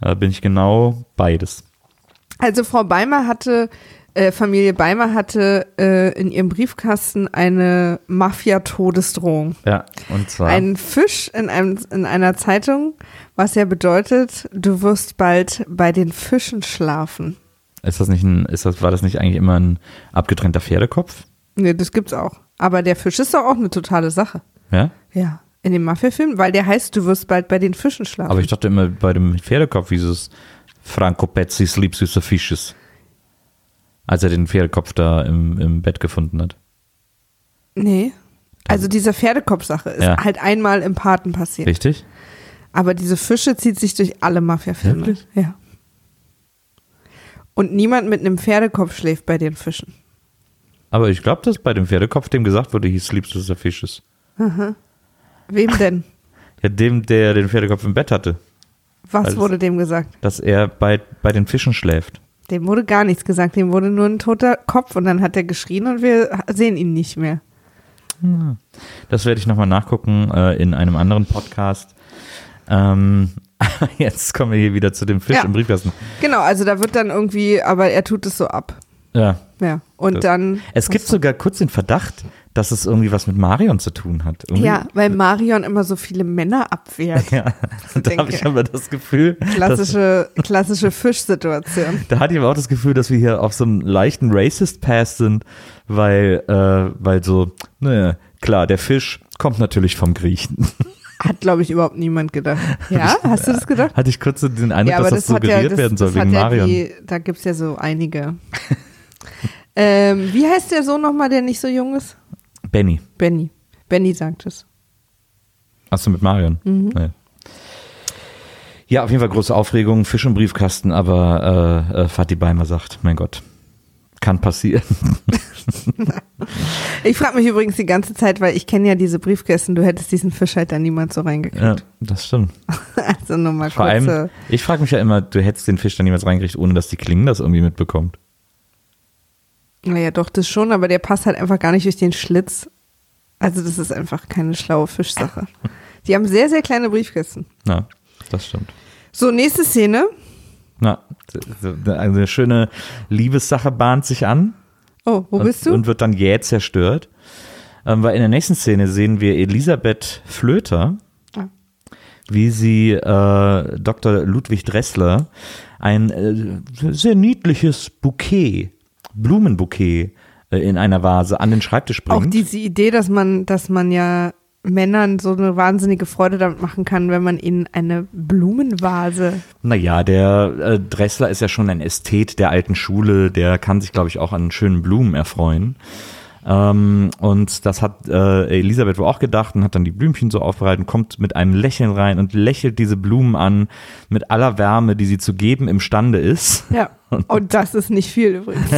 äh, bin ich genau beides. Also Frau Beimer hatte, äh, Familie Beimer hatte äh, in ihrem Briefkasten eine Mafia-Todesdrohung. Ja, und zwar. Ein Fisch in, einem, in einer Zeitung, was ja bedeutet, du wirst bald bei den Fischen schlafen. ist das nicht ein, ist das, war das nicht eigentlich immer ein abgetrennter Pferdekopf? Nee, das gibt's auch. Aber der Fisch ist doch auch eine totale Sache. Ja? Ja. In dem Mafia-Film, weil der heißt, du wirst bald bei den Fischen schlafen. Aber ich dachte immer, bei dem Pferdekopf hieß es Franco Pezzi sleeps with the fishes. Als er den Pferdekopf da im, im Bett gefunden hat. nee. Also diese Pferdekopf-Sache ist Ja. halt einmal im Paten passiert. Richtig? Aber diese Fische zieht sich durch alle Mafia-Filme. Ja. Und niemand mit einem Pferdekopf schläft bei den Fischen. Aber ich glaube, dass bei dem Pferdekopf dem gesagt wurde, he sleeps with the fishes. Wem denn? Ja, dem, der den Pferdekopf im Bett hatte. Was Alles. wurde dem gesagt? Dass er bei, bei den Fischen schläft. Dem wurde gar nichts gesagt. Dem wurde nur ein toter Kopf und dann hat er geschrien und wir sehen ihn nicht mehr. Das werde ich nochmal nachgucken äh, in einem anderen Podcast. Ähm, jetzt kommen wir hier wieder zu dem Fisch Ja. im Briefkasten. Genau, also da wird dann irgendwie, aber er tut es so ab. Ja. Ja. Und Das- dann. Es gibt sogar kurz den Verdacht, dass es irgendwie was mit Marion zu tun hat. Irgendwie- Ja, weil Marion immer so viele Männer abwehrt. Ja, da habe ich aber das Gefühl, dass, Klassische, klassische Fischsituation. da hatte ich aber auch das Gefühl, dass wir hier auf so einem leichten Racist-Pass sind, weil, äh, weil so, naja, klar, der Fisch kommt natürlich vom Griechen. Hat, glaube ich, überhaupt niemand gedacht. Ja, hast du das gedacht? Hatte ich kurz so den Eindruck, dass das, hat suggeriert das- werden soll das wegen ja Marion. Die, da gibt es ja so einige. ähm, wie heißt der Sohn nochmal, der nicht so jung ist? Benny. Benny. Benny sagt es. Hast du mit Marion? Mhm. Naja. Ja, auf jeden Fall große Aufregung, Fisch im Briefkasten, aber äh, äh, Fatih Beimer sagt, mein Gott, kann passieren. Ich frage mich übrigens die ganze Zeit, weil ich kenne ja diese Briefkästen, du hättest diesen Fisch halt da niemals so reingekriegt. Ja, das stimmt. Also nur mal Vor kurze. allem, ich frage mich ja immer, du hättest den Fisch dann niemals reingekriegt, ohne dass die Klinge das irgendwie mitbekommt. Naja, doch, das schon, aber der passt halt einfach gar nicht durch den Schlitz. Also das ist einfach keine schlaue Fischsache. Die haben sehr, sehr kleine Briefkästen. Ja, das stimmt. So, nächste Szene. Na, eine schöne Liebessache bahnt sich an. Oh, wo und, bist du? Und wird dann jäh zerstört. Ähm, weil in der nächsten Szene sehen wir Elisabeth Flöter, Ah. wie sie äh, Dr. Ludwig Dressler ein äh, sehr niedliches Bouquet, Blumenbouquet äh, in einer Vase an den Schreibtisch Auch bringt. diese Idee, dass man, dass man ja Männern so eine wahnsinnige Freude damit machen kann, wenn man ihnen eine Blumenvase. Naja, der äh, Dressler ist ja schon ein Ästhet der alten Schule, der kann sich, glaube ich, auch an schönen Blumen erfreuen. Ähm, und das hat äh, Elisabeth wohl auch gedacht und hat dann die Blümchen so aufbereitet, kommt mit einem Lächeln rein und lächelt diese Blumen an mit aller Wärme, die sie zu geben imstande ist. Ja. Und das ist nicht viel übrigens.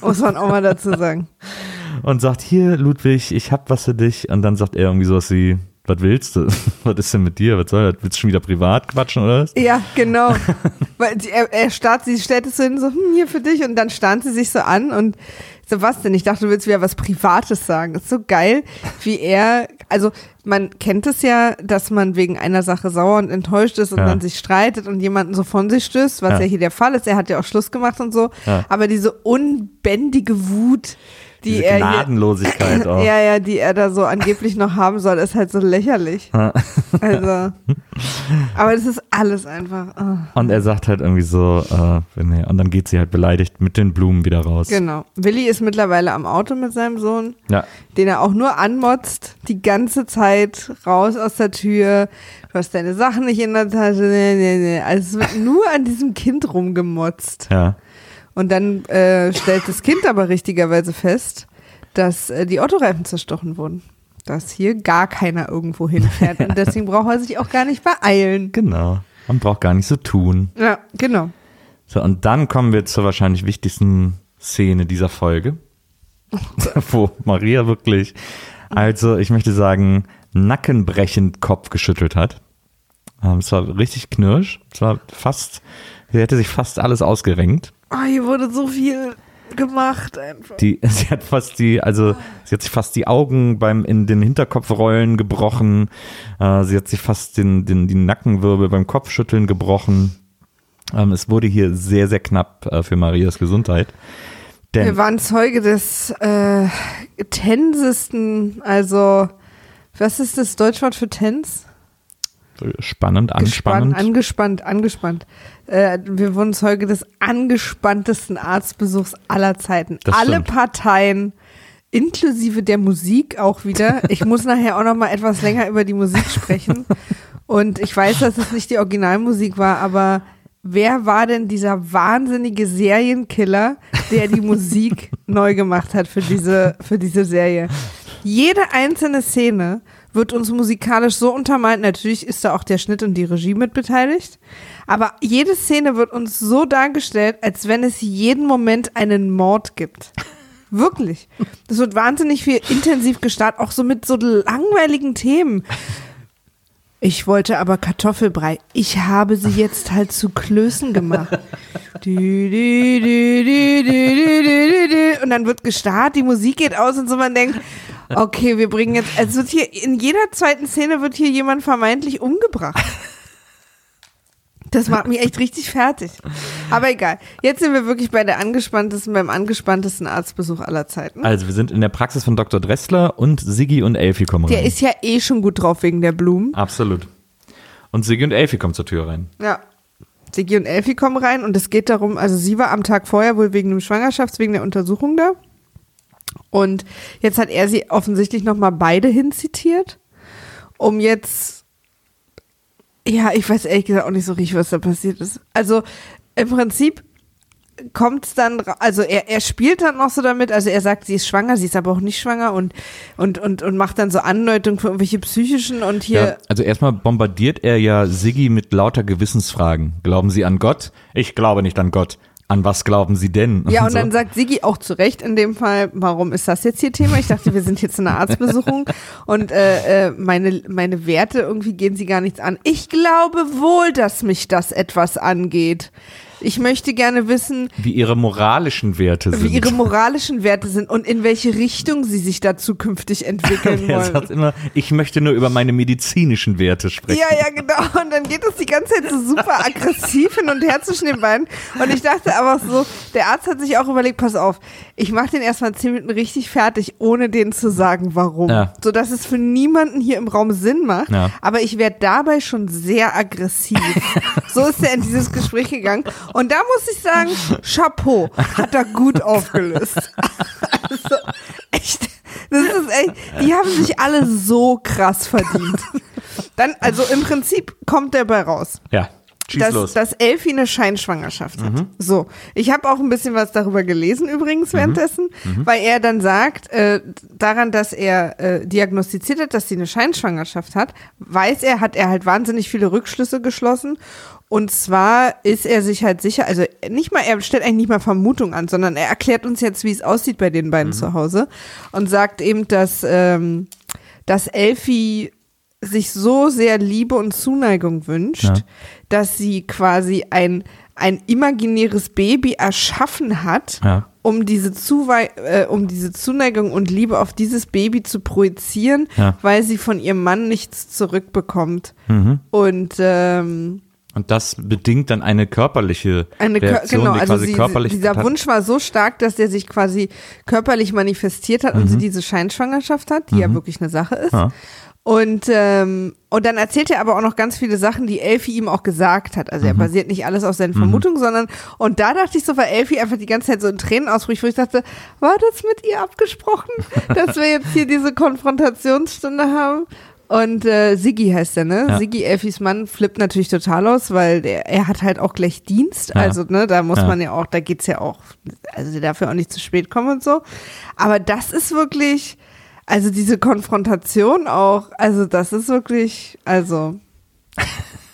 Muss man auch mal dazu sagen. Und sagt, hier Ludwig, ich hab was für dich. Und dann sagt er irgendwie sowas wie, was willst du? Was ist denn mit dir? Was soll das? Willst du schon wieder privat quatschen oder was? Ja, genau. Weil er, er starrt, sie stellt es so hin, so, hm, hier für dich. Und dann starrt sie sich so an und denn? Ich dachte, du willst wieder was Privates sagen. ist so geil, wie er, also man kennt es ja, dass man wegen einer Sache sauer und enttäuscht ist und Ja. dann sich streitet und jemanden so von sich stößt, was Ja. ja, hier der Fall ist. Er hat ja auch Schluss gemacht und so. Ja. Aber diese unbändige Wut, die Diese er Gnadenlosigkeit auch. ja, ja, die er da so angeblich noch haben soll, ist halt so lächerlich. Also, aber das ist alles einfach. ah. Und er sagt halt irgendwie so, äh, er- und dann geht sie halt beleidigt mit den Blumen wieder raus. Genau. Willi ist mittlerweile am Auto mit seinem Sohn, Ja, den er auch nur anmotzt, die ganze Zeit raus aus der Tür. Du hast deine Sachen nicht in der Tasche. Nee, nee, nee. Also es wird nur an diesem Kind rumgemotzt. ja. Und dann äh, stellt das Kind aber richtigerweise fest, dass äh, die Autoreifen zerstochen wurden. Dass hier gar keiner irgendwo hinfährt. Und deswegen braucht er sich auch gar nicht beeilen. Genau. Man braucht gar nicht so tun. Ja, genau. So, und dann kommen wir zur wahrscheinlich wichtigsten Szene dieser Folge, wo Maria wirklich, also ich möchte sagen, nackenbrechend Kopf geschüttelt hat. Ähm, es war richtig knirsch. Es war fast, sie hätte sich fast alles ausgerenkt. Oh, hier wurde so viel gemacht einfach. Die, sie hat fast die, also sie hat sich fast die Augen beim in den Hinterkopfrollen gebrochen. Äh, sie hat sich fast den, den, die Nackenwirbel beim Kopfschütteln gebrochen. Ähm, es wurde hier sehr, sehr knapp äh, für Marias Gesundheit. Wir Denn, waren Zeuge des äh, tensesten, also was ist das Deutschwort für tens? Spannend, Gespannt, anspannend. angespannt, angespannt. Äh, wir wurden Zeuge des angespanntesten Arztbesuchs aller Zeiten. Das Alle stimmt. Parteien, inklusive der Musik auch wieder. Ich muss nachher auch noch mal etwas länger über die Musik sprechen. Und ich weiß, dass es nicht die Originalmusik war, aber wer war denn dieser wahnsinnige Serienkiller, der die Musik neu gemacht hat für diese, für diese Serie? Jede einzelne Szene wird uns musikalisch so untermalt. Natürlich ist da auch der Schnitt und die Regie mit beteiligt. Aber jede Szene wird uns so dargestellt, als wenn es jeden Moment einen Mord gibt. Wirklich. Das wird wahnsinnig viel intensiv gestartet, auch so mit so langweiligen Themen. Ich wollte aber Kartoffelbrei. Ich habe sie jetzt halt zu Klößen gemacht. Und dann wird gestartet, die Musik geht aus und so man denkt, okay, wir bringen jetzt, wird hier, in jeder zweiten Szene wird hier jemand vermeintlich umgebracht. Das macht mich echt richtig fertig. Aber egal. Jetzt sind wir wirklich bei der angespanntesten, beim angespanntesten Arztbesuch aller Zeiten. Also wir sind in der Praxis von Dr. Dressler und Siggi und Elfi kommen Der rein. ist ja eh schon gut drauf wegen der Blumen. Absolut. Und Siggi und Elfi kommen zur Tür rein. Ja. Sigi und Elfi kommen rein und es geht darum, also sie war am Tag vorher wohl wegen dem Schwangerschafts-, wegen der Untersuchung da. Und jetzt hat er sie offensichtlich nochmal beide hinzitiert, um jetzt, ja, ich weiß ehrlich gesagt auch nicht so richtig, was da passiert ist. Also im Prinzip kommt es dann, also er, er spielt dann noch so damit, also er sagt, sie ist schwanger, sie ist aber auch nicht schwanger und, und, und, und macht dann so Andeutungen für irgendwelche psychischen und hier, Ja, also erstmal bombardiert er ja Siggi mit lauter Gewissensfragen. Glauben Sie an Gott? Ich glaube nicht an Gott. An was glauben Sie denn? Ja, und so. dann sagt Sigi auch zu Recht in dem Fall, warum ist das jetzt hier Thema? Ich dachte, wir sind jetzt in einer Arztbesuchung und äh, äh, meine, meine Werte irgendwie gehen sie gar nichts an. Ich glaube wohl, dass mich das etwas angeht. Ich möchte gerne wissen, wie ihre moralischen Werte sind. wie ihre moralischen Werte sind und in welche Richtung sie sich da zukünftig entwickeln er wollen. sagt immer, ich möchte nur über meine medizinischen Werte sprechen. Ja, ja, genau. Und dann geht es die ganze Zeit so super aggressiv hin und her zwischen den beiden. Und ich dachte aber so, der Arzt hat sich auch überlegt, pass auf, ich mache den erstmal zehn Minuten richtig fertig, ohne denen zu sagen, warum. Ja. So dass es für niemanden hier im Raum Sinn macht. Ja. Aber ich werde dabei schon sehr aggressiv. so ist er in dieses Gespräch gegangen. Und da muss ich sagen, Chapeau, hat er gut aufgelöst. also, echt, das ist echt, die haben sich alle so krass verdient. Dann, also im Prinzip kommt der bei raus. Ja, Schieß dass, los. dass Elfie eine Scheinschwangerschaft hat. So, ich habe auch ein bisschen was darüber gelesen übrigens währenddessen, weil er dann sagt, äh, daran, dass er äh, diagnostiziert hat, dass sie eine Scheinschwangerschaft hat, weiß er, hat er halt wahnsinnig viele Rückschlüsse geschlossen. Und zwar ist er sich halt sicher, also nicht mal, er stellt eigentlich nicht mal Vermutung an, sondern er erklärt uns jetzt, wie es aussieht bei den beiden zu Hause und sagt eben, dass, ähm, dass Elfie sich so sehr Liebe und Zuneigung wünscht, Ja. dass sie quasi ein, ein imaginäres Baby erschaffen hat, Ja. um, diese äh, um diese Zuneigung und Liebe auf dieses Baby zu projizieren, Ja. weil sie von ihrem Mann nichts zurückbekommt. Mhm. Und ähm, Und das bedingt dann eine körperliche eine Reaktion, genau, also sie, körperlich dieser Wunsch war so stark, dass der sich quasi körperlich manifestiert hat und sie diese Scheinschwangerschaft hat, die ja wirklich eine Sache ist. Mhm. Ja. Und, ähm, und dann erzählt er aber auch noch ganz viele Sachen, die Elfie ihm auch gesagt hat. Mhm. Also er basiert nicht alles auf seinen Vermutungen, sondern und da dachte ich so, weil Elfie einfach die ganze Zeit so in Tränen ausbricht, wo ich dachte, war das mit ihr abgesprochen, dass wir jetzt hier diese Konfrontationsstunde haben? Und äh, Siggi heißt er, ne? Ja. Siggi, Elfis Mann, flippt natürlich total aus, weil der, er hat halt auch gleich Dienst. Ja. Also, ne, da muss Ja. man ja auch, da geht's ja auch, also der darf ja auch nicht zu spät kommen und so. Aber das ist wirklich, also diese Konfrontation auch, also das ist wirklich, also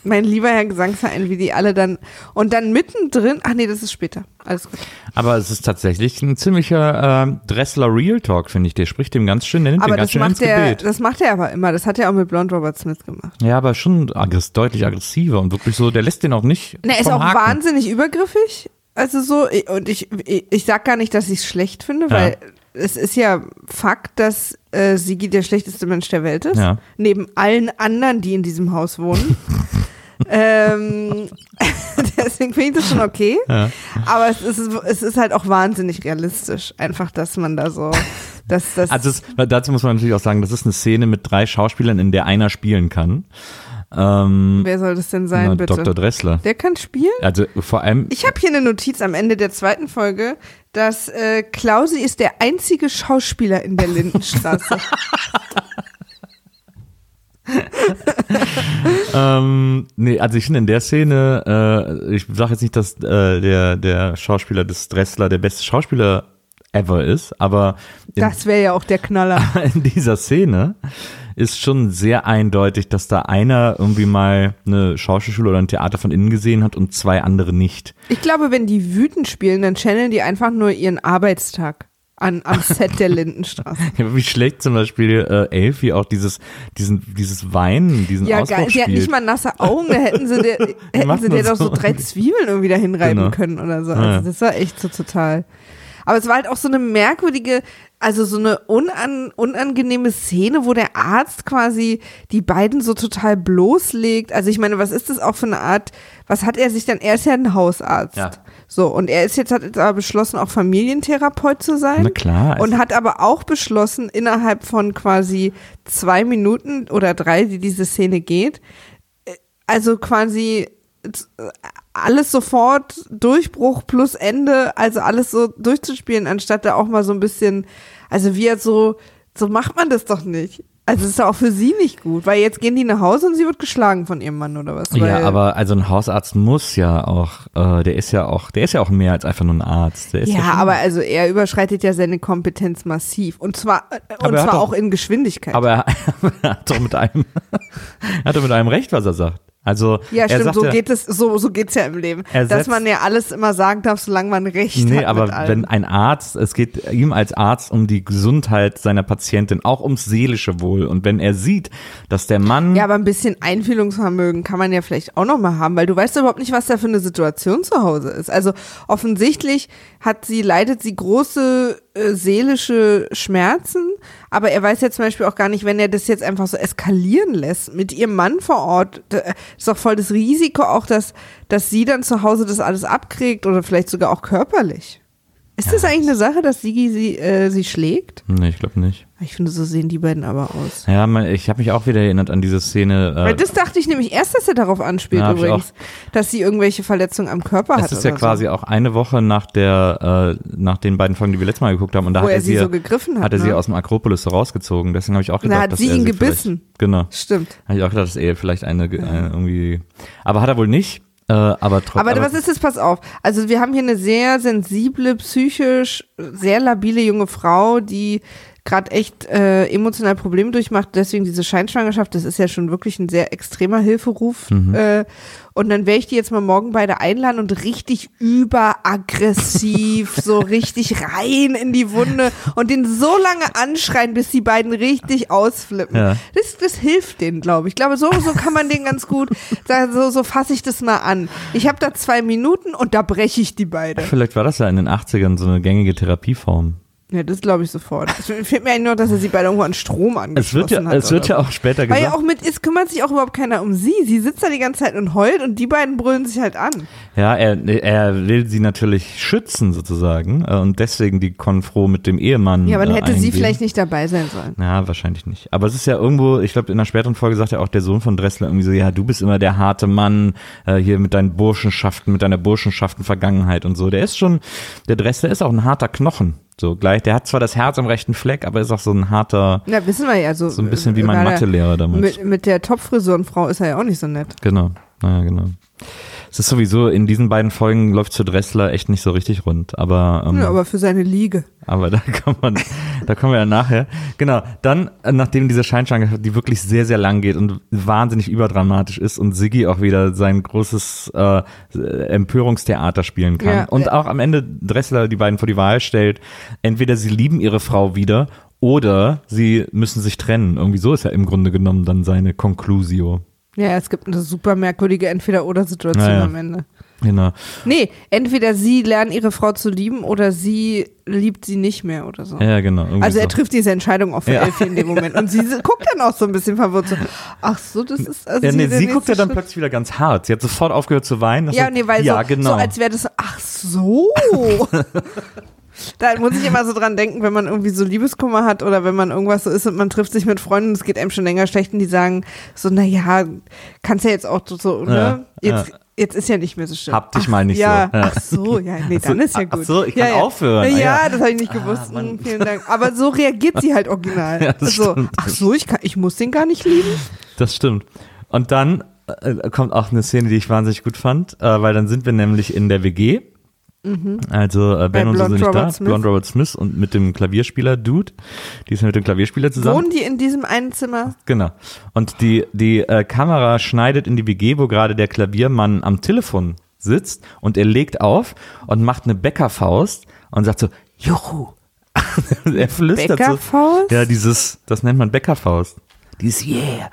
mein lieber Herr Gesangsverein, wie die alle dann und dann mittendrin, ach nee, das ist später. Alles gut. Aber es ist tatsächlich ein ziemlicher äh, Dressler Real Talk, finde ich. Der spricht dem ganz schön, der nimmt Aber den ganz das schön ins macht er, Gebet. das macht er aber immer. Das hat er auch mit Blond Robert Smith gemacht. Ja, aber schon aggress deutlich aggressiver und wirklich so, der lässt den auch nicht. Na, er ist auch Haken. wahnsinnig übergriffig. Also so, und ich, ich, ich sag gar nicht, dass ich es schlecht finde, weil es ist ja Fakt, dass äh, Sigi der schlechteste Mensch der Welt ist. Ja. Neben allen anderen, die in diesem Haus wohnen. ähm, deswegen finde ich das schon okay. Ja. Aber es ist, es ist halt auch wahnsinnig realistisch. Einfach, dass man da so, dass das. Also es, dazu muss man natürlich auch sagen, das ist eine Szene mit drei Schauspielern, in der einer spielen kann. Ähm, wer soll das denn sein, na, bitte? Dr. Dressler. Der kann spielen? Also vor allem, Ich habe hier eine Notiz am Ende der zweiten Folge, dass äh, Klausi ist der einzige Schauspieler in der Lindenstraße. ähm, nee, also ich finde in der Szene, äh, ich sage jetzt nicht, dass äh, der, der Schauspieler des Dressler der beste Schauspieler ever ist, aber in, Das wäre ja auch der Knaller. in dieser Szene ist schon sehr eindeutig, dass da einer irgendwie mal eine Schauspielschule oder ein Theater von innen gesehen hat und zwei andere nicht. Ich glaube, wenn die wütend spielen, dann channeln die einfach nur ihren Arbeitstag an, am Set der Lindenstraße. Ja, Wie schlägt zum Beispiel äh, Elfie auch dieses, diesen, dieses Weinen, diesen Ja, Ausdruck geil. Sie hat nicht mal nasse Augen, da hätten sie der, hätten sie der doch so drei Zwiebeln irgendwie dahin reiben Genau. können oder so. Ja. Also das war echt so total. Aber es war halt auch so eine merkwürdige, also so eine unan, unangenehme Szene, wo der Arzt quasi die beiden so total bloßlegt. Also ich meine, was ist das auch für eine Art, was hat er sich dann, er ist ja ein Hausarzt. Ja. So, und er ist jetzt, hat jetzt aber beschlossen, auch Familientherapeut zu sein. Na klar. also Und hat aber auch beschlossen, innerhalb von quasi zwei Minuten oder drei, die diese Szene geht, äh, also quasi z- alles sofort Durchbruch plus Ende, also alles so durchzuspielen, anstatt da auch mal so ein bisschen, also wie er so, so macht man das doch nicht. Also es ist ja auch für sie nicht gut, weil jetzt gehen die nach Hause und sie wird geschlagen von ihrem Mann oder was. Ja, aber also ein Hausarzt muss ja auch, äh, der ist ja auch, der ist ja auch mehr als einfach nur ein Arzt. Der ist ja, Ja, aber also er überschreitet ja seine Kompetenz massiv und zwar äh, und zwar doch- auch in Geschwindigkeit. aber er, er hat doch mit einem, er hat doch mit einem recht, was er sagt. Also Ja, stimmt, sagt so geht es, so, so geht's ja im Leben. Er Dass setzt- man ja alles immer sagen darf, solange man Recht Nee, hat. aber mit allem. wenn ein Arzt, es geht ihm als Arzt um die Gesundheit seiner Patientin, auch ums seelische Wohl. Und wenn er sieht, dass der Mann ja, aber ein bisschen Einfühlungsvermögen kann man ja vielleicht auch noch mal haben, weil du weißt überhaupt nicht, was da für eine Situation zu Hause ist. Also offensichtlich hat sie, leidet sie große äh, seelische Schmerzen, aber er weiß ja zum Beispiel auch gar nicht, wenn er das jetzt einfach so eskalieren lässt mit ihrem Mann vor Ort, da ist doch voll das Risiko auch, dass, dass sie dann zu Hause das alles abkriegt oder vielleicht sogar auch körperlich. Ist das eigentlich eine Sache, dass Sigi sie, äh, sie schlägt? Nee, ich glaube nicht. Ich finde, so sehen die beiden aber aus. Ja, man, ich habe mich auch wieder erinnert an diese Szene. Weil Äh, das dachte ich nämlich erst, dass er darauf anspielt Ja, übrigens, dass sie irgendwelche Verletzungen am Körper hat. es ist ja quasi auch eine Woche nach der, äh, nach den beiden Folgen, die wir letztes Mal geguckt haben. Und da so, wo hat er sie so gegriffen hat. hat er ne? sie aus dem Akropolis so rausgezogen. Deswegen habe ich auch Da gedacht, hat dass sie er ihn sie gebissen. Genau. Stimmt. Habe ich auch gedacht, dass er vielleicht eine, eine irgendwie. Aber hat er wohl nicht. Äh, aber trotzdem. Aber, was ist es? Pass auf. Also wir haben hier eine sehr sensible, psychisch sehr labile junge Frau, die gerade echt äh, emotional Probleme durchmacht. Deswegen diese Scheinschwangerschaft, das ist ja schon wirklich ein sehr extremer Hilferuf. Äh, und dann werde ich die jetzt mal morgen beide einladen und richtig überaggressiv, so richtig rein in die Wunde und den so lange anschreien, bis die beiden richtig ausflippen. Ja. Das, das hilft denen, glaube ich. Ich glaube, so, so kann man den ganz gut, sagen, so, so fasse ich das mal an. Ich habe da zwei Minuten und da breche ich die beide. Vielleicht war das ja in den 80ern so eine gängige Therapieform. Ja, das glaube ich sofort. Es fehlt mir eigentlich nur, dass er sie beide irgendwo an Strom Es angeschlossen wird ja, hat. es wird ja auch später so. Weil ja gesagt. auch mit, es kümmert sich auch überhaupt keiner um sie. Sie sitzt da die ganze Zeit und heult und die beiden brüllen sich halt an. Ja, er, er will sie natürlich schützen sozusagen äh, und deswegen die Konfro mit dem Ehemann. Ja, aber dann äh, hätte sie eingehen. vielleicht nicht dabei sein sollen. Ja, wahrscheinlich nicht. Aber es ist ja irgendwo, ich glaube, in einer späteren Folge sagt ja auch der Sohn von Dressler irgendwie so, ja, du bist immer der harte Mann, äh, hier mit deinen Burschenschaften, mit deiner Burschenschaften Vergangenheit und so. Der ist schon, der Dressler ist auch ein harter Knochen. So gleich, der hat zwar das Herz am rechten Fleck, aber ist auch so ein harter, Na, wissen wir ja. So, so ein bisschen wie mein Mathelehrer damals. Mit, mit der Topfrisurenfrau ist er ja auch nicht so nett. Genau, naja, genau. Es ist sowieso, in diesen beiden Folgen läuft für Dressler echt nicht so richtig rund, aber, ähm, Ja, aber für seine Liege. Aber da kommt man, da kommen wir ja nachher. Genau, dann, äh, nachdem diese Scheinschwangerschaft, die wirklich sehr, sehr lang geht und wahnsinnig überdramatisch ist und Siggi auch wieder sein großes äh, Empörungstheater spielen kann Ja, und auch am Ende Dressler die beiden vor die Wahl stellt, entweder sie lieben ihre Frau wieder oder sie müssen sich trennen. Irgendwie so ist ja im Grunde genommen dann seine Conclusio. Ja, es gibt eine super merkwürdige Entweder-Oder-Situation Ja, ja. am Ende. Genau. Nee, entweder sie lernen ihre Frau zu lieben oder sie liebt sie nicht mehr oder so. Ja, genau. Also er so. trifft diese Entscheidung auch für Ja. Elfie in dem Moment. Und sie guckt dann auch so ein bisschen verwirrt so, ach so, das ist also Ja, nee, sie guckt ja dann Schritt. plötzlich wieder ganz hart. Sie hat sofort aufgehört zu weinen. Ja, nee, weil ja, so, genau. so als wäre das so, ach so. Da muss ich immer so dran denken, wenn man irgendwie so Liebeskummer hat oder wenn man irgendwas so ist und man trifft sich mit Freunden, es geht einem schon länger schlecht und die sagen so, na ja, kannst ja jetzt auch so- so, ne? Ja, Jetzt, jetzt ist ja nicht mehr so schlimm. Hab dich ach, mal nicht ja, so. Ja. Ach so, ja, nee, Ach dann ist ja ach gut. so, ich ja, kann ja. aufhören. Ja, Ah, ja. das habe ich nicht gewusst. Mann. Hm, Vielen Dank. Aber so reagiert sie halt original. Ja, so, stimmt. ach so, ich, kann, ich muss den gar nicht lieben. Das stimmt. Und dann äh, kommt auch eine Szene, die ich wahnsinnig gut fand, äh, weil dann sind wir nämlich in der WG. Also äh, Ben Bei und so sind nicht da. Robert Smith. Blond Robert Smith und mit dem Klavierspieler Dude. Die ist mit dem Klavierspieler zusammen. Wohnen die in diesem einen Zimmer? Genau. Und die, die äh, Kamera schneidet in die WG, wo gerade der Klaviermann am Telefon sitzt und er legt auf und macht eine Bäckerfaust und sagt so, Juhu. er flüstert Bäckerfaust? so. Ja, dieses, das nennt man Bäckerfaust. Dieses Yeah.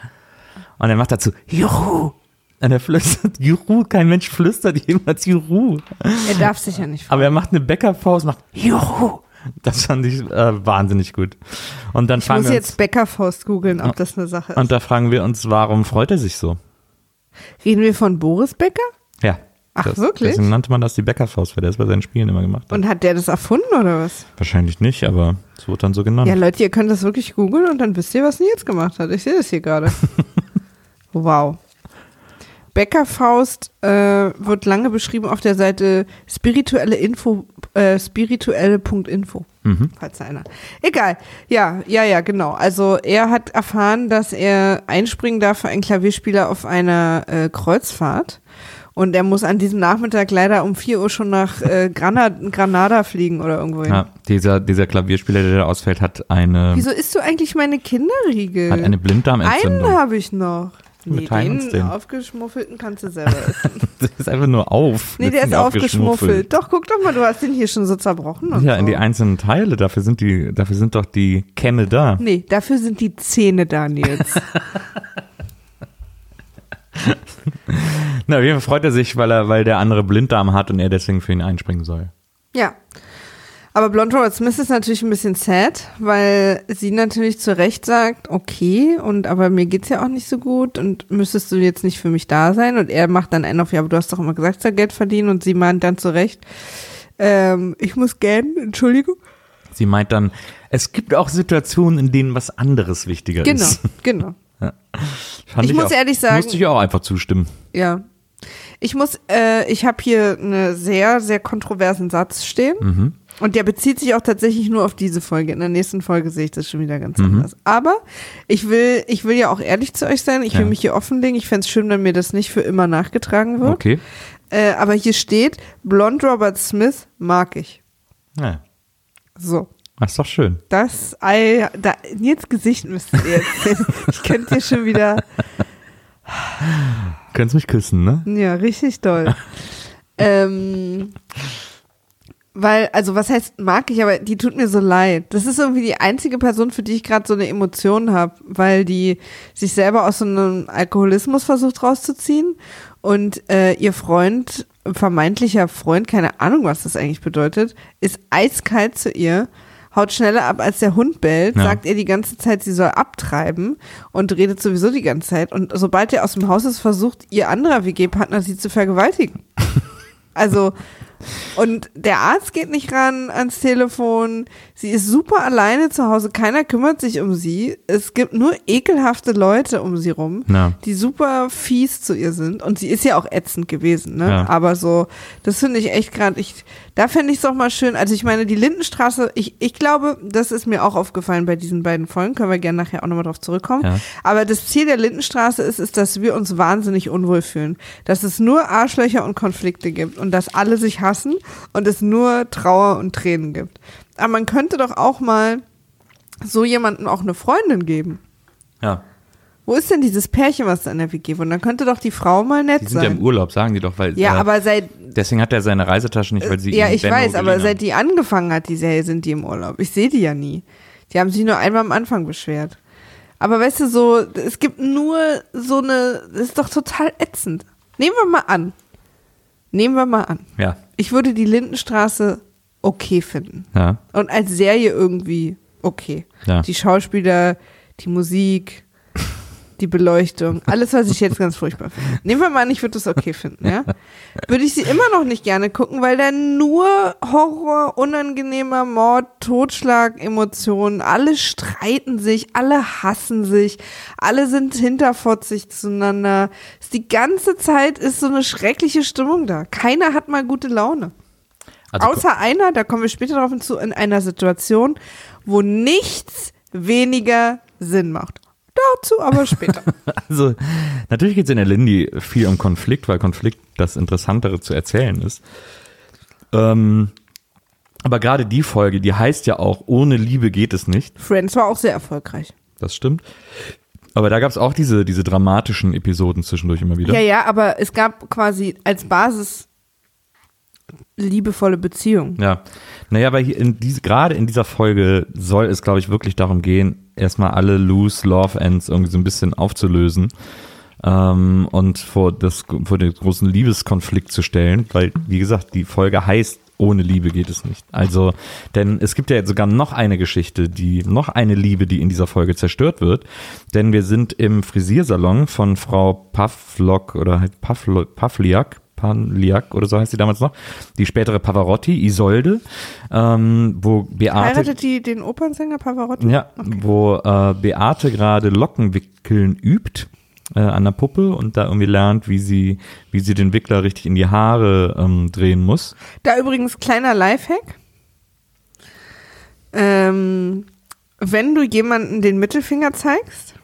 Und er macht dazu, Juhu. Und er flüstert, Juhu. Kein Mensch flüstert jemals Juhu. Er darf sich ja nicht Aber er macht eine Bäckerfaust, macht Juhu. Das fand ich äh, wahnsinnig gut. Und dann Ich fragen muss wir jetzt uns, Bäckerfaust googeln, ob das eine Sache ist. und da fragen wir uns, warum freut er sich so? Reden wir von Boris Becker? Ja. Ach, das, wirklich? Deswegen nannte man das die Bäckerfaust, weil der es bei seinen Spielen immer gemacht hat. Und hat der das erfunden oder was? Wahrscheinlich nicht, aber es wurde dann so genannt. Ja, Leute, ihr könnt das wirklich googeln und dann wisst ihr, was Nils gemacht hat. Ich sehe das hier gerade. wow. Bäckerfaust äh, wird lange beschrieben auf der Seite spirituelle Info, äh, spirituelle.info. Mhm. Falls einer. Egal. Ja, ja, ja, genau. Also er hat erfahren, dass er einspringen darf für einen Klavierspieler auf einer äh, Kreuzfahrt. Und er muss an diesem Nachmittag leider um 4 Uhr schon nach äh, Granada, Granada fliegen oder irgendwo hin. Ja, dieser, dieser Klavierspieler, der da ausfällt, hat eine, Wieso isst du eigentlich meine Kinderriegel? hat eine Blinddarmentzündung. Einen habe ich noch. Nee, den den. aufgeschmuffelten kannst du selber essen. Das ist einfach nur auf. Nee, der ist aufgeschmuffelt. Doch, guck doch mal, du hast den hier schon so zerbrochen. Und Ja, so. in die einzelnen Teile. Dafür sind die, dafür sind doch die Kämme da. Nee, dafür sind die Zähne da, Nils. Na, auf jeden Fall freut er sich, weil er, weil der andere Blinddarm hat und er deswegen für ihn einspringen soll. ja. Aber Blond Robert Smith ist natürlich ein bisschen sad, weil sie natürlich zu Recht sagt, okay, und aber mir geht's ja auch nicht so gut und müsstest du jetzt nicht für mich da sein? Und er macht dann einen auf, ja, aber du hast doch immer gesagt, er Geld verdienen und sie meint dann zu Recht, ähm, ich muss gern, Entschuldigung. Sie meint dann, es gibt auch Situationen, in denen was anderes wichtiger Genau, ist. genau. Fand Ich muss auch, ehrlich sagen- Musste ich auch einfach zustimmen. Ja. Ich muss, äh, ich habe hier einen sehr, sehr kontroversen Satz stehen. Mhm. Und der bezieht sich auch tatsächlich nur auf diese Folge. In der nächsten Folge sehe ich das schon wieder ganz anders. Aber ich will, ich will ja auch ehrlich zu euch sein. Ich will Ja. mich hier offenlegen. Ich fände es schön, wenn mir das nicht für immer nachgetragen wird. Okay. Äh, aber hier steht, Blond Robert Smith mag ich. Ja, So. das ist doch schön. Das Ei, da, Nils Gesicht müsst ihr jetzt sehen. Ich könnte hier schon wieder, Könntest mich küssen, ne? ja, richtig doll. ähm, weil, also was heißt mag ich, aber die tut mir so leid. Das ist irgendwie die einzige Person, für die ich gerade so eine Emotion habe, weil die sich selber aus so einem Alkoholismus versucht rauszuziehen und äh, ihr Freund, vermeintlicher Freund, keine Ahnung, was das eigentlich bedeutet, ist eiskalt zu ihr, haut schneller ab, als der Hund bellt, Ja. sagt ihr die ganze Zeit, sie soll abtreiben und redet sowieso die ganze Zeit. Und sobald er aus dem Haus ist, versucht ihr anderer WG-Partner sie zu vergewaltigen. Also, und der Arzt geht nicht ran ans Telefon. Sie ist super alleine zu Hause. Keiner kümmert sich um sie. Es gibt nur ekelhafte Leute um sie rum, Ja. die super fies zu ihr sind. Und sie ist ja auch ätzend gewesen, ne? Ja. Aber so, das finde ich echt gerade, ich, da fände ich es auch mal schön. Also ich meine, die Lindenstraße, ich, ich glaube, das ist mir auch aufgefallen bei diesen beiden Folgen. Können wir gerne nachher auch nochmal drauf zurückkommen. Ja. Aber das Ziel der Lindenstraße ist, ist, dass wir uns wahnsinnig unwohl fühlen. Dass es nur Arschlöcher und Konflikte gibt und dass alle sich hassen und es nur Trauer und Tränen gibt. Aber man könnte doch auch mal so jemanden auch eine Freundin geben. Ja. Wo ist denn dieses Pärchen, was da in der WG wohnt? Dann könnte doch die Frau mal nett Die sind ja sein. im Urlaub, sagen die doch, weil. Ja, äh, aber seit, Deswegen hat er seine Reisetasche nicht, weil sie ja, ich Benno weiß, aber seit die angefangen hat, die Serie, sind die im Urlaub. Ich sehe die ja nie. Die haben sich nur einmal am Anfang beschwert. Aber weißt du, so, es gibt nur so eine, das ist doch total ätzend. Nehmen wir mal an. Nehmen wir mal an. Ja. Ich würde die Lindenstraße okay finden. Ja. Und als Serie irgendwie okay. Ja. Die Schauspieler, die Musik, die Beleuchtung, alles, was ich jetzt ganz furchtbar finde. Nehmen wir mal an, ich würde das okay finden, ja? Würde ich sie immer noch nicht gerne gucken, weil da nur Horror, unangenehmer Mord, Totschlag, Emotionen, alle streiten sich, alle hassen sich, alle sind hinterfotzig zueinander. Die ganze Zeit ist so eine schreckliche Stimmung da. Keiner hat mal gute Laune. Also, Außer einer, da kommen wir später drauf hinzu, in einer Situation, wo nichts weniger Sinn macht. Dazu aber später. Also, natürlich geht es in der Lindy viel um Konflikt, weil Konflikt das Interessantere zu erzählen ist. Ähm, aber gerade die Folge, die heißt ja auch, ohne Liebe geht es nicht. Friends war auch sehr erfolgreich. Das stimmt. Aber da gab es auch diese, diese dramatischen Episoden zwischendurch immer wieder. Ja, ja, aber es gab quasi als Basis liebevolle Beziehung. Ja. Naja, aber hier in diese, gerade in dieser Folge soll es, glaube ich, wirklich darum gehen, erstmal alle loose Love Ends irgendwie so ein bisschen aufzulösen ähm, und vor, das, vor den großen Liebeskonflikt zu stellen, weil, wie gesagt, die Folge heißt ohne Liebe geht es nicht. Also, denn es gibt ja jetzt sogar noch eine Geschichte, die, noch eine Liebe, die in dieser Folge zerstört wird. Denn wir sind im Frisiersalon von Frau Pavlok oder halt Pavlo, Pavliak, Pavliak oder so heißt sie damals noch, die spätere Pavarotti, Isolde, ähm, wo Beate. Heiratet die den Opernsänger Pavarotti? Ja, wo äh, Beate gerade Lockenwickeln übt äh, an der Puppe und da irgendwie lernt, wie sie, wie sie den Wickler richtig in die Haare ähm, drehen muss. Da übrigens kleiner Lifehack. Ähm, wenn du jemanden den Mittelfinger zeigst,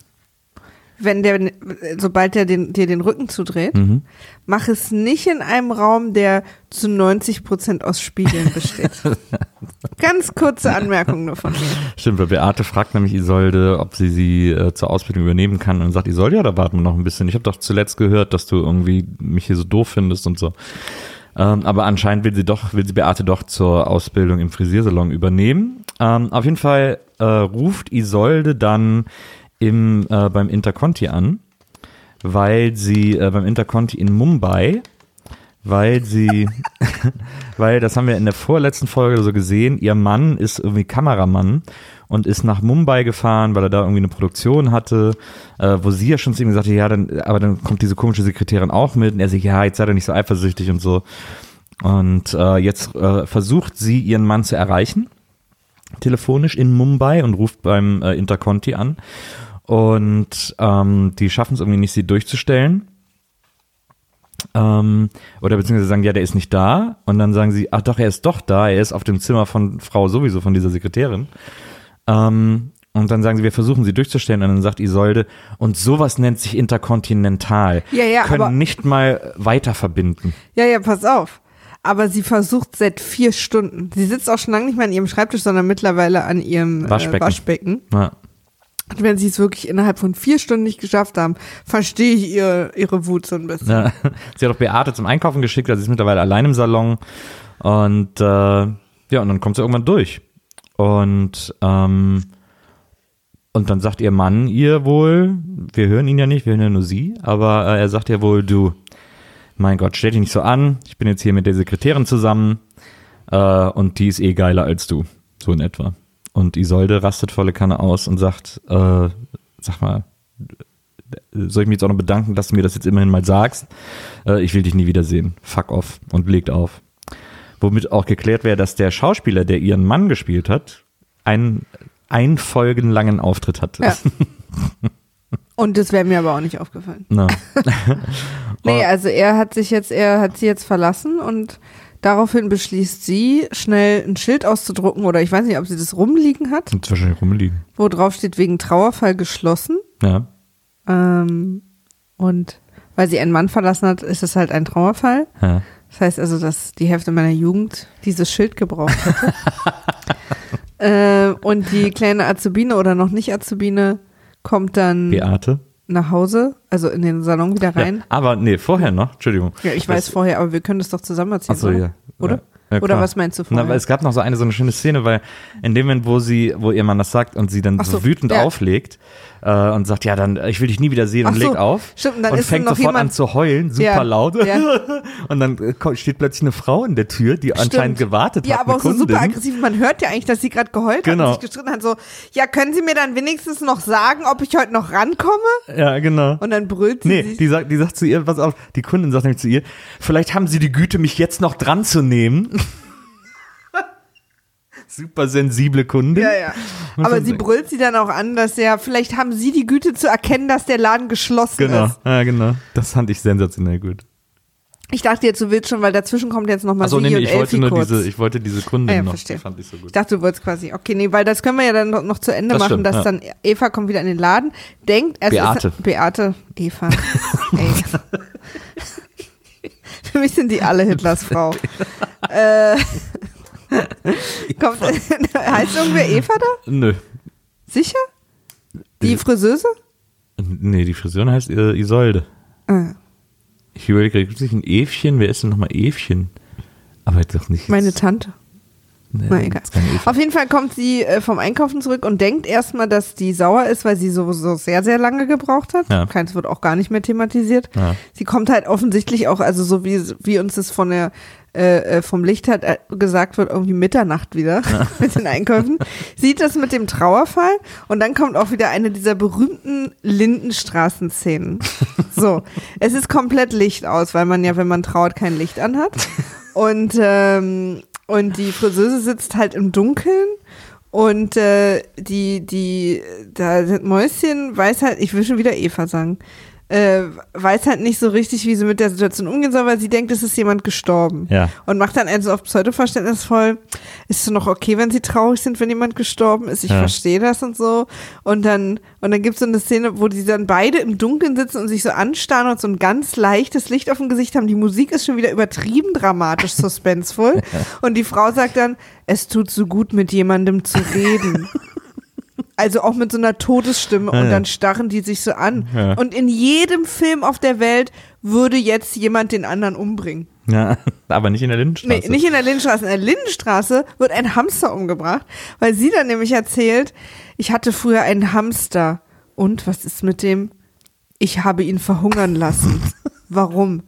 wenn der, sobald der den, dir den Rücken zudreht, Mhm. mach es nicht in einem Raum, der zu 90 Prozent aus Spiegeln besteht. Ganz kurze Anmerkung nur von mir. Stimmt, weil Beate fragt nämlich Isolde, ob sie sie äh, zur Ausbildung übernehmen kann und sagt Isolde, ja, da warten wir noch ein bisschen. Ich habe doch zuletzt gehört, dass du irgendwie mich hier so doof findest und so. Ähm, aber anscheinend will sie doch, will sie Beate doch zur Ausbildung im Frisiersalon übernehmen. Ähm, auf jeden Fall äh, ruft Isolde dann im, äh, beim Interconti an, weil sie äh, beim Interconti in Mumbai, weil sie, weil das haben wir in der vorletzten Folge so gesehen, ihr Mann ist irgendwie Kameramann und ist nach Mumbai gefahren, weil er da irgendwie eine Produktion hatte, äh, wo sie ja schon zu ihm gesagt hat, ja, dann, aber dann kommt diese komische Sekretärin auch mit und er sagt, ja, jetzt sei doch nicht so eifersüchtig und so. Und äh, jetzt äh, versucht sie ihren Mann zu erreichen, telefonisch in Mumbai und ruft beim äh, Interconti an. Und ähm, die schaffen es irgendwie nicht, sie durchzustellen. Ähm, oder beziehungsweise sagen, ja, der ist nicht da. Und dann sagen sie, ach doch, er ist doch da. Er ist auf dem Zimmer von Frau sowieso, von dieser Sekretärin. Ähm, und dann sagen sie, wir versuchen sie durchzustellen. Und dann sagt Isolde, und sowas nennt sich interkontinental. Ja, ja, Können nicht mal weiter verbinden. Ja, ja, pass auf. Aber sie versucht seit vier Stunden. Sie sitzt auch schon lange nicht mehr an ihrem Schreibtisch, sondern mittlerweile an ihrem Waschbecken. Äh, Waschbecken. Ja. Und wenn sie es wirklich innerhalb von vier Stunden nicht geschafft haben, verstehe ich ihr, ihre Wut so ein bisschen. Ja. Sie hat auch Beate zum Einkaufen geschickt, also sie ist mittlerweile allein im Salon. Und äh, ja, und dann kommt sie irgendwann durch. Und ähm, und dann sagt ihr Mann ihr wohl, wir hören ihn ja nicht, wir hören ja nur sie, aber äh, er sagt ihr wohl, du, mein Gott, stell dich nicht so an, ich bin jetzt hier mit der Sekretärin zusammen äh, und die ist eh geiler als du, so in etwa. Und Isolde rastet volle Kanne aus und sagt, äh, sag mal, soll ich mich jetzt auch noch bedanken, dass du mir das jetzt immerhin mal sagst. Äh, ich will dich nie wiedersehen. Fuck off. Und legt auf. Womit auch geklärt wäre, dass der Schauspieler, der ihren Mann gespielt hat, einen einfolgenlangen Auftritt hatte. Ja. Und das wäre mir aber auch nicht aufgefallen. Na. Nee, also er hat sich jetzt, er hat sie jetzt verlassen und daraufhin beschließt sie, schnell ein Schild auszudrucken oder ich weiß nicht, ob sie das rumliegen hat, Und wahrscheinlich rumliegen. wo drauf steht, wegen Trauerfall geschlossen. Ja. Ähm, und weil sie einen Mann verlassen hat, ist es halt ein Trauerfall. ja. Das heißt also, dass die Hälfte meiner Jugend dieses Schild gebraucht hätte. äh, und die kleine Azubine oder noch nicht Azubine kommt dann Beate. Nach Hause, also in den Salon wieder Ja, rein. aber nee, vorher noch, Entschuldigung. Ja, ich weiß Das- vorher, aber wir können das doch zusammen erzählen. Achso, ja. Oder? Ja, ja, Oder was meinst du Na, vorher? weil es gab noch so eine so eine schöne Szene, weil in dem Moment, wo sie, wo ihr Mann das sagt und sie dann so, so, wütend ja. auflegt äh, und sagt, ja, dann ich will dich nie wieder sehen Ach und so, leg auf stimmt, und fängt noch sofort an jemand- zu heulen, super Ja, laut ja. und dann äh, steht plötzlich eine Frau in der Tür, die anscheinend Stimmt. gewartet Ja, hat, aber eine auch so Kundin. super aggressiv. Man hört ja eigentlich, dass sie gerade geheult Genau. hat und sich gestritten hat. So, ja, können Sie mir dann wenigstens noch sagen, ob ich heute noch rankomme? Ja, genau. Und dann brüllt sie Nee, sich. die sagt, die sagt zu ihr, pass auf, die Kundin sagt nämlich zu ihr, vielleicht haben sie die Güte, mich jetzt noch dran zu nehmen. Super sensible Kundin. ja, ja. Muss Aber sie sagen. brüllt sie dann auch an, dass ja, vielleicht haben Sie die Güte zu erkennen, dass der Laden geschlossen Genau, ist. ja, genau. Das fand ich sensationell gut. Ich dachte jetzt, du willst schon, weil dazwischen kommt jetzt nochmal sie nee, nee, und ich wollte nur kurz. diese, ich wollte diese Kundin Ah ja, noch. verstehe. Fand ich so Ich gut. dachte, du wolltest quasi, okay, nee, weil das können wir ja dann noch, noch zu Ende Das machen, stimmt, dass ja. dann Eva kommt wieder in den Laden, denkt, es Beate. ist Beate, Eva. Ey. Für mich sind die alle Hitlers Frau. äh, kommt, heißt irgendwer Eva da? Nö. Sicher? Die Friseuse? Nee, die Friseurin heißt äh, Isolde. Ah, Ich überlege, gibt es nicht ein Evchen? Wer ist denn nochmal Evchen? Aber doch nicht. meine Tante. nee, Na egal. Auf jeden Fall kommt sie äh, vom Einkaufen zurück und denkt erstmal, dass die sauer ist, weil sie sowieso sehr, sehr lange gebraucht hat. Ja. Keins wird auch gar nicht mehr thematisiert. Ja. Sie kommt halt offensichtlich auch, also so wie, wie uns das von der äh, äh, vom Licht halt äh, gesagt wird, irgendwie Mitternacht wieder mit den Einkäufen. Sieht das mit dem Trauerfall und dann kommt auch wieder eine dieser berühmten Lindenstraßen-Szenen. So, es ist komplett Licht aus, weil man ja, wenn man trauert, kein Licht anhat. Und, ähm, und die Friseuse sitzt halt im Dunkeln und äh, die, die, da das Mäuschen weiß halt, ich will schon wieder Eva sagen, äh, weiß halt nicht so richtig, wie sie mit der Situation umgehen soll, weil sie denkt, es ist jemand gestorben. Ja. Und macht dann also auf Pseudoverständnisvoll, ist es noch okay, wenn sie traurig sind, wenn jemand gestorben ist? Ich Ja. verstehe das und so. Und dann, und dann gibt es so eine Szene, wo die dann beide im Dunkeln sitzen und sich so anstarren und so ein ganz leichtes Licht auf dem Gesicht haben. Die Musik ist schon wieder übertrieben dramatisch, suspenseful. Und die Frau sagt dann, es tut so gut, mit jemandem zu reden. Also auch mit so einer Todesstimme Ja, und dann starren die sich so an. Ja. Und in jedem Film auf der Welt würde jetzt jemand den anderen umbringen. Ja, aber nicht in der Lindenstraße. Nee, nicht in der Lindenstraße. In der Lindenstraße wird ein Hamster umgebracht, weil sie dann nämlich erzählt, ich hatte früher einen Hamster. Und was ist mit dem? Ich habe ihn verhungern lassen. Warum?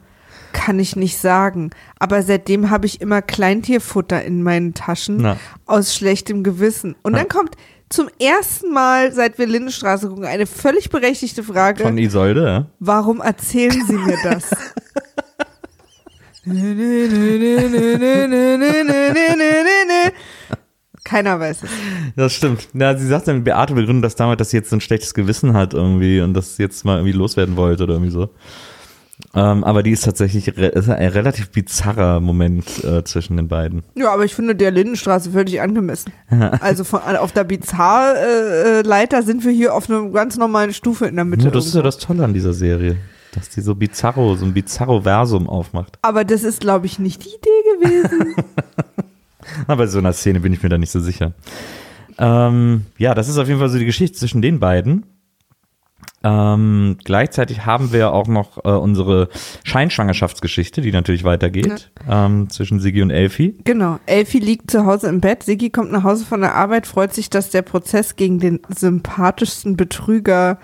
Kann ich nicht sagen. Aber seitdem habe ich immer Kleintierfutter in meinen Taschen Na. aus schlechtem Gewissen. Und dann kommt zum ersten Mal, seit wir Lindenstraße gucken, eine völlig berechtigte Frage. Von Isolde, ja. Warum erzählen Sie mir das? Keiner weiß es. Das stimmt. Ja, sie sagt dann, Beate begründet das damit, dass sie jetzt so ein schlechtes Gewissen hat irgendwie und das jetzt mal irgendwie loswerden wollte oder irgendwie so. Ähm, aber die ist tatsächlich re ist ein relativ bizarrer Moment äh, zwischen den beiden. Ja, aber ich finde der Lindenstraße völlig angemessen. Also von, auf der Bizarre-Leiter sind wir hier auf einer ganz normalen Stufe in der Mitte. Ja, das ist ja irgendwo. das Tolle an dieser Serie, dass die so bizarro, so ein bizarro-Versum aufmacht. aber das ist, glaube ich, nicht die Idee gewesen. Aber bei so einer Szene bin ich mir da nicht so sicher. Ähm, ja, das ist auf jeden Fall so die Geschichte zwischen den beiden. Ähm, gleichzeitig haben wir auch noch äh, unsere Scheinschwangerschaftsgeschichte, die natürlich weitergeht, ähm, zwischen Sigi und Elfi. genau. Elfi liegt zu Hause im Bett. Sigi kommt nach Hause von der Arbeit, freut sich, dass der Prozess gegen den sympathischsten Betrüger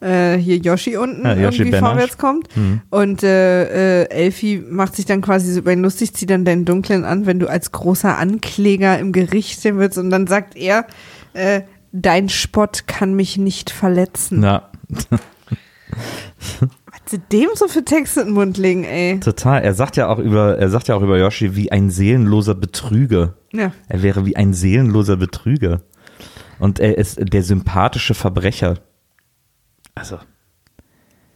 äh, hier Yoshi unten Ja, Yoshi irgendwie Benasch. vorwärts kommt. Mhm. Und äh, äh, Elfi macht sich dann quasi so über ihn lustig, zieht dann deinen Dunklen an, wenn du als großer Ankläger im Gericht stehen willst. Und dann sagt er, äh, dein Spott kann mich nicht verletzen. Ja, Was sie dem so für Texte in den Mund legen, ey. total. Er sagt ja auch über, er sagt ja auch über Yoshi wie ein seelenloser Betrüger. Ja. Er wäre wie ein seelenloser Betrüger. Und er ist der sympathische Verbrecher. Also,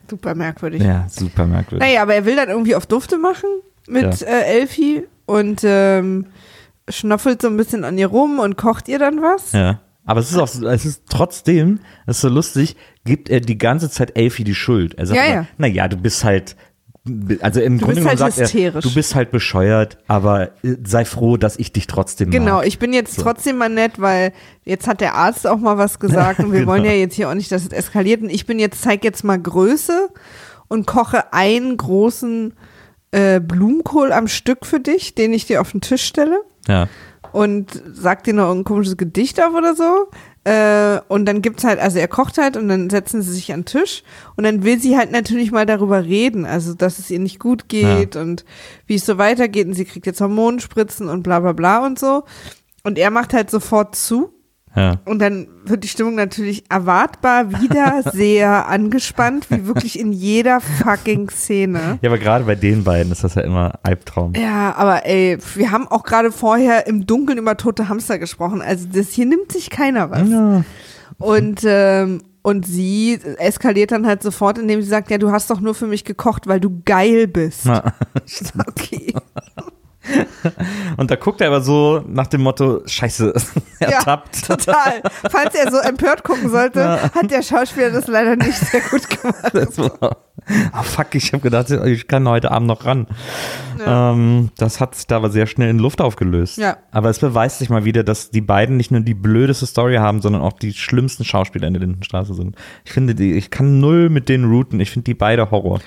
Super merkwürdig. ja, super merkwürdig. Naja, aber er will dann irgendwie auf Dufte machen mit Ja. äh, Elfi und ähm, schnoffelt so ein bisschen an ihr rum und kocht ihr dann was. Ja. Aber es ist auch, es ist trotzdem, es ist so lustig, gibt er die ganze Zeit Elfi die Schuld. Er sagt Ja, ja. naja, du bist halt, also im Du Grunde bist genommen halt sagt er, hysterisch. du bist halt bescheuert, aber äh, sei froh, dass ich dich trotzdem Genau, mag. ich bin jetzt So. trotzdem mal nett, weil jetzt hat der Arzt auch mal was gesagt und wir Genau. wollen ja jetzt hier auch nicht, dass es eskaliert. Und ich bin jetzt, zeig jetzt mal Größe und koche einen großen äh, Blumenkohl am Stück für dich, den ich dir auf den Tisch stelle. Ja. Und sagt dir noch irgendein komisches Gedicht auf oder so. Äh, und dann gibt's halt, also er kocht halt und dann setzen sie sich an den Tisch und dann will sie halt natürlich mal darüber reden, also dass es ihr nicht gut geht und wie es so weitergeht und sie kriegt jetzt Hormonspritzen und bla bla bla und so. Und er macht halt sofort zu Ja. und dann wird die Stimmung natürlich erwartbar wieder sehr angespannt, wie wirklich in jeder fucking Szene. ja, aber gerade bei den beiden ist das ja immer Albtraum. Ja, aber ey, wir haben auch gerade vorher im Dunkeln über tote Hamster gesprochen. Also das hier nimmt sich keiner was. Ja. Und ähm, und sie eskaliert dann halt sofort, indem sie sagt, ja, du hast doch nur für mich gekocht, weil du geil bist. Ja. Okay. Und da guckt er aber so nach dem Motto, scheiße, ertappt. Ja, total. Falls er so empört gucken sollte, hat der Schauspieler das leider nicht sehr gut gemacht. Das war, ah fuck, ich habe gedacht, ich kann heute Abend noch ran. Ja. Ähm, das hat sich da aber sehr schnell in Luft aufgelöst. Ja. Aber es beweist sich mal wieder, dass die beiden nicht nur die blödeste Story haben, sondern auch die schlimmsten Schauspieler in der Lindenstraße sind. Ich finde, die, ich kann null mit denen routen. Ich finde die beide Horror.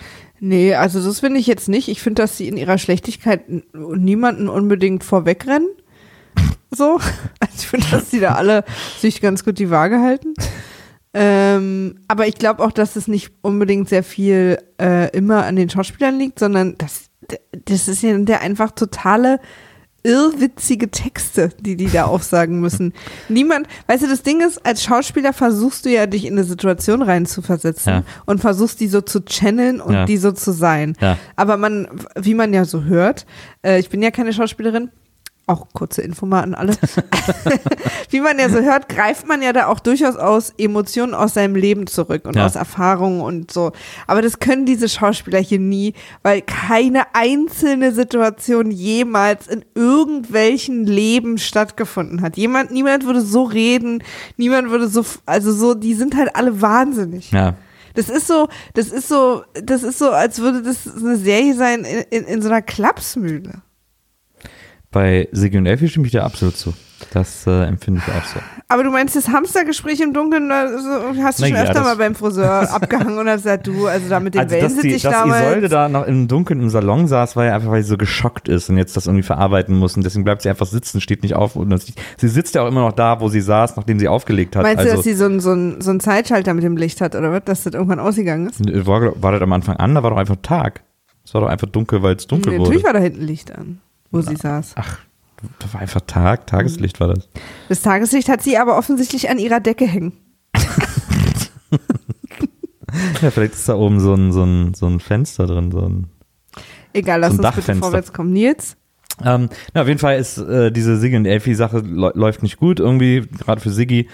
Nee, also das finde ich jetzt nicht. Ich finde, dass sie in ihrer Schlechtigkeit niemanden unbedingt vorwegrennen. So. Also ich finde, dass die da alle sich ganz gut die Waage halten. Ähm, aber ich glaube auch, dass es nicht unbedingt sehr viel äh, immer an den Schauspielern liegt, sondern das, das ist ja der einfach totale irrwitzige Texte, die die da aufsagen müssen. Niemand, weißt du, das Ding ist, als Schauspieler versuchst du ja, dich in eine Situation reinzuversetzen Ja. und versuchst die so zu channeln und Ja. die so zu sein. Ja. Aber man, wie man ja so hört, äh, ich bin ja keine Schauspielerin, auch kurze Info mal an alle. Wie man ja so hört, greift man ja da auch durchaus aus Emotionen aus seinem Leben zurück und Ja. aus Erfahrungen und so. Aber das können diese Schauspieler hier nie, weil keine einzelne Situation jemals in irgendwelchen Leben stattgefunden hat. Jemand, niemand würde so reden, niemand würde so, also so, die sind halt alle wahnsinnig. Ja. Das ist so, das ist so, das ist so, als würde das eine Serie sein in, in, in so einer Klapsmühle. Bei Sigi und Elfi stimme ich dir absolut zu. Das äh, empfinde ich auch so. Aber du meinst das Hamstergespräch im Dunkeln, da so, hast du Na schon ja, öfter mal beim Friseur abgehangen und hast gesagt, du, also da mit den Also, Wellen dass, sitze ich dass damals. Isolde da noch im Dunkeln im Salon saß, war ja einfach, weil sie so geschockt ist und jetzt das irgendwie verarbeiten muss. Und deswegen bleibt sie einfach sitzen, steht nicht auf. Und sie sitzt ja auch immer noch da, wo sie saß, nachdem sie aufgelegt hat. Meinst du, also, dass sie so einen so so einen Zeitschalter mit dem Licht hat oder was, dass das irgendwann ausgegangen ist? war, war das am Anfang an? Da war doch einfach Tag. Es war doch einfach dunkel, weil es dunkel Nee, wurde. Natürlich war da hinten Licht an, wo sie saß. Ach, da war einfach Tag, Tageslicht war das. Das Tageslicht hat sie aber offensichtlich an ihrer Decke hängen. Ja, vielleicht ist da oben so ein, so ein, so ein Fenster drin, so ein Egal, lass So uns bitte vorwärts kommen. Nils? Ähm, na, auf jeden Fall ist äh, diese Siggi und Elfi-Sache lä- läuft nicht gut irgendwie, gerade für Siggi.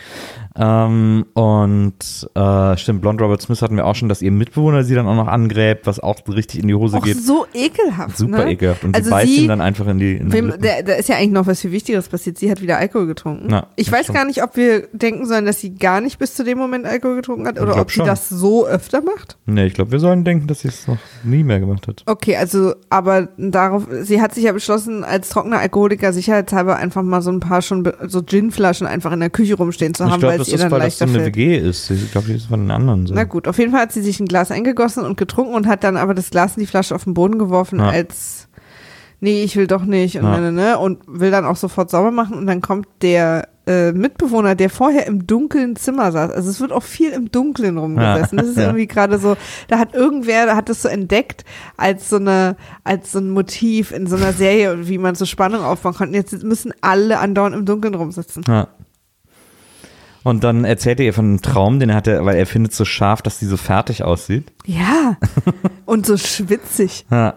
Ähm, und äh, stimmt, Blonde Robert Smith hatten wir auch schon, dass ihr Mitbewohner sie dann auch noch angräbt, was auch richtig in die Hose Auch geht. so ekelhaft. Super ne? ekelhaft. Und also sie beißt sie, ihn dann einfach in die, in Wem, der, da ist ja eigentlich noch was viel Wichtigeres passiert. Sie hat wieder Alkohol getrunken. Ja, ich weiß stimmt. gar nicht, ob wir denken sollen, dass sie gar nicht bis zu dem Moment Alkohol getrunken hat oder glaub ob sie schon. das so öfter macht. Nee, ich glaube, wir sollen denken, dass sie es noch nie mehr gemacht hat. Okay, also, aber darauf, sie hat sich ja beschlossen, als trockener Alkoholiker sicherheitshalber einfach mal so ein paar schon so Ginflaschen einfach in der Küche rumstehen zu haben, glaube, weil ihr dann weil das so leichter eine fällt. WG ist. Ich glaube, die ist von den anderen so. Na gut, auf jeden Fall hat sie sich ein Glas eingegossen und getrunken und hat dann aber das Glas in die Flasche auf den Boden geworfen, Ja. als nee, ich will doch nicht und, Ja. ne, ne, ne, und will dann auch sofort sauber machen und dann kommt der äh, Mitbewohner, der vorher im dunklen Zimmer saß. Also es wird auch viel im Dunkeln rumgesessen. Das ist Ja. irgendwie gerade so, da hat irgendwer, da hat das so entdeckt als so eine, als so ein Motiv in so einer Serie, wie man so Spannung aufbauen konnte. Jetzt müssen alle andauernd im Dunkeln rumsitzen. Ja. Und dann erzählt er ihr von einem Traum, den er hatte, weil er findet es so scharf, dass sie so fertig aussieht. Ja. Und so schwitzig. Ja.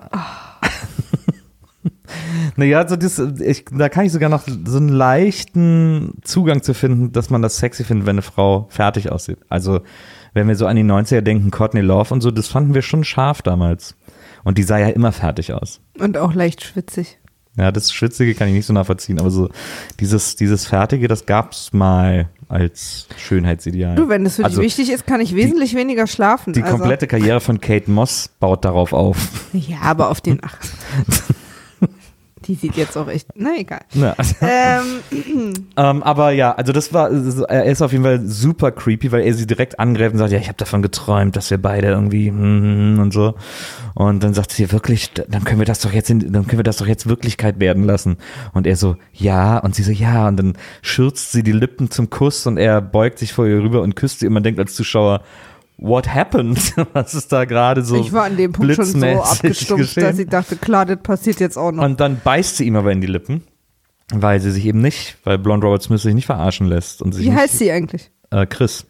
naja, so das, ich, da kann ich sogar noch so einen leichten Zugang zu finden, dass man das sexy findet, wenn eine Frau fertig aussieht. Also, wenn wir so an die 90er denken, Courtney Love und so, das fanden wir schon scharf damals. Und die sah ja immer fertig aus. Und auch leicht schwitzig. Ja, das Schwitzige kann ich nicht so nachvollziehen, aber so dieses, dieses Fertige, das gab's mal als Schönheitsideal. Du, wenn das für also, dich wichtig ist, kann ich wesentlich weniger schlafen. Die also, komplette Karriere von Kate Moss baut darauf auf. Ja, aber auf den. Ach. Die sieht jetzt auch echt. Na egal. Ja. Ähm, Ähm, aber ja, also das war, er ist auf jeden Fall super creepy, weil er sie direkt angreift und sagt, ja, ich habe davon geträumt, dass wir beide irgendwie hm, und so. Und dann sagt sie wirklich, dann können wir das doch jetzt, in, dann können wir das doch jetzt Wirklichkeit werden lassen. Und er so, ja, und sie so, ja, und dann schürzt sie die Lippen zum Kuss und er beugt sich vor ihr rüber und küsst sie und man denkt als Zuschauer, what happened? Was ist da gerade so ich war an dem Punkt schon so abgestumpft, dass ich dachte, klar, das passiert jetzt auch noch. Und dann beißt sie ihm aber in die Lippen, weil sie sich eben nicht, weil Blonde Robert Smith sich nicht verarschen lässt und sich Wie nicht, heißt sie eigentlich? äh, Chris.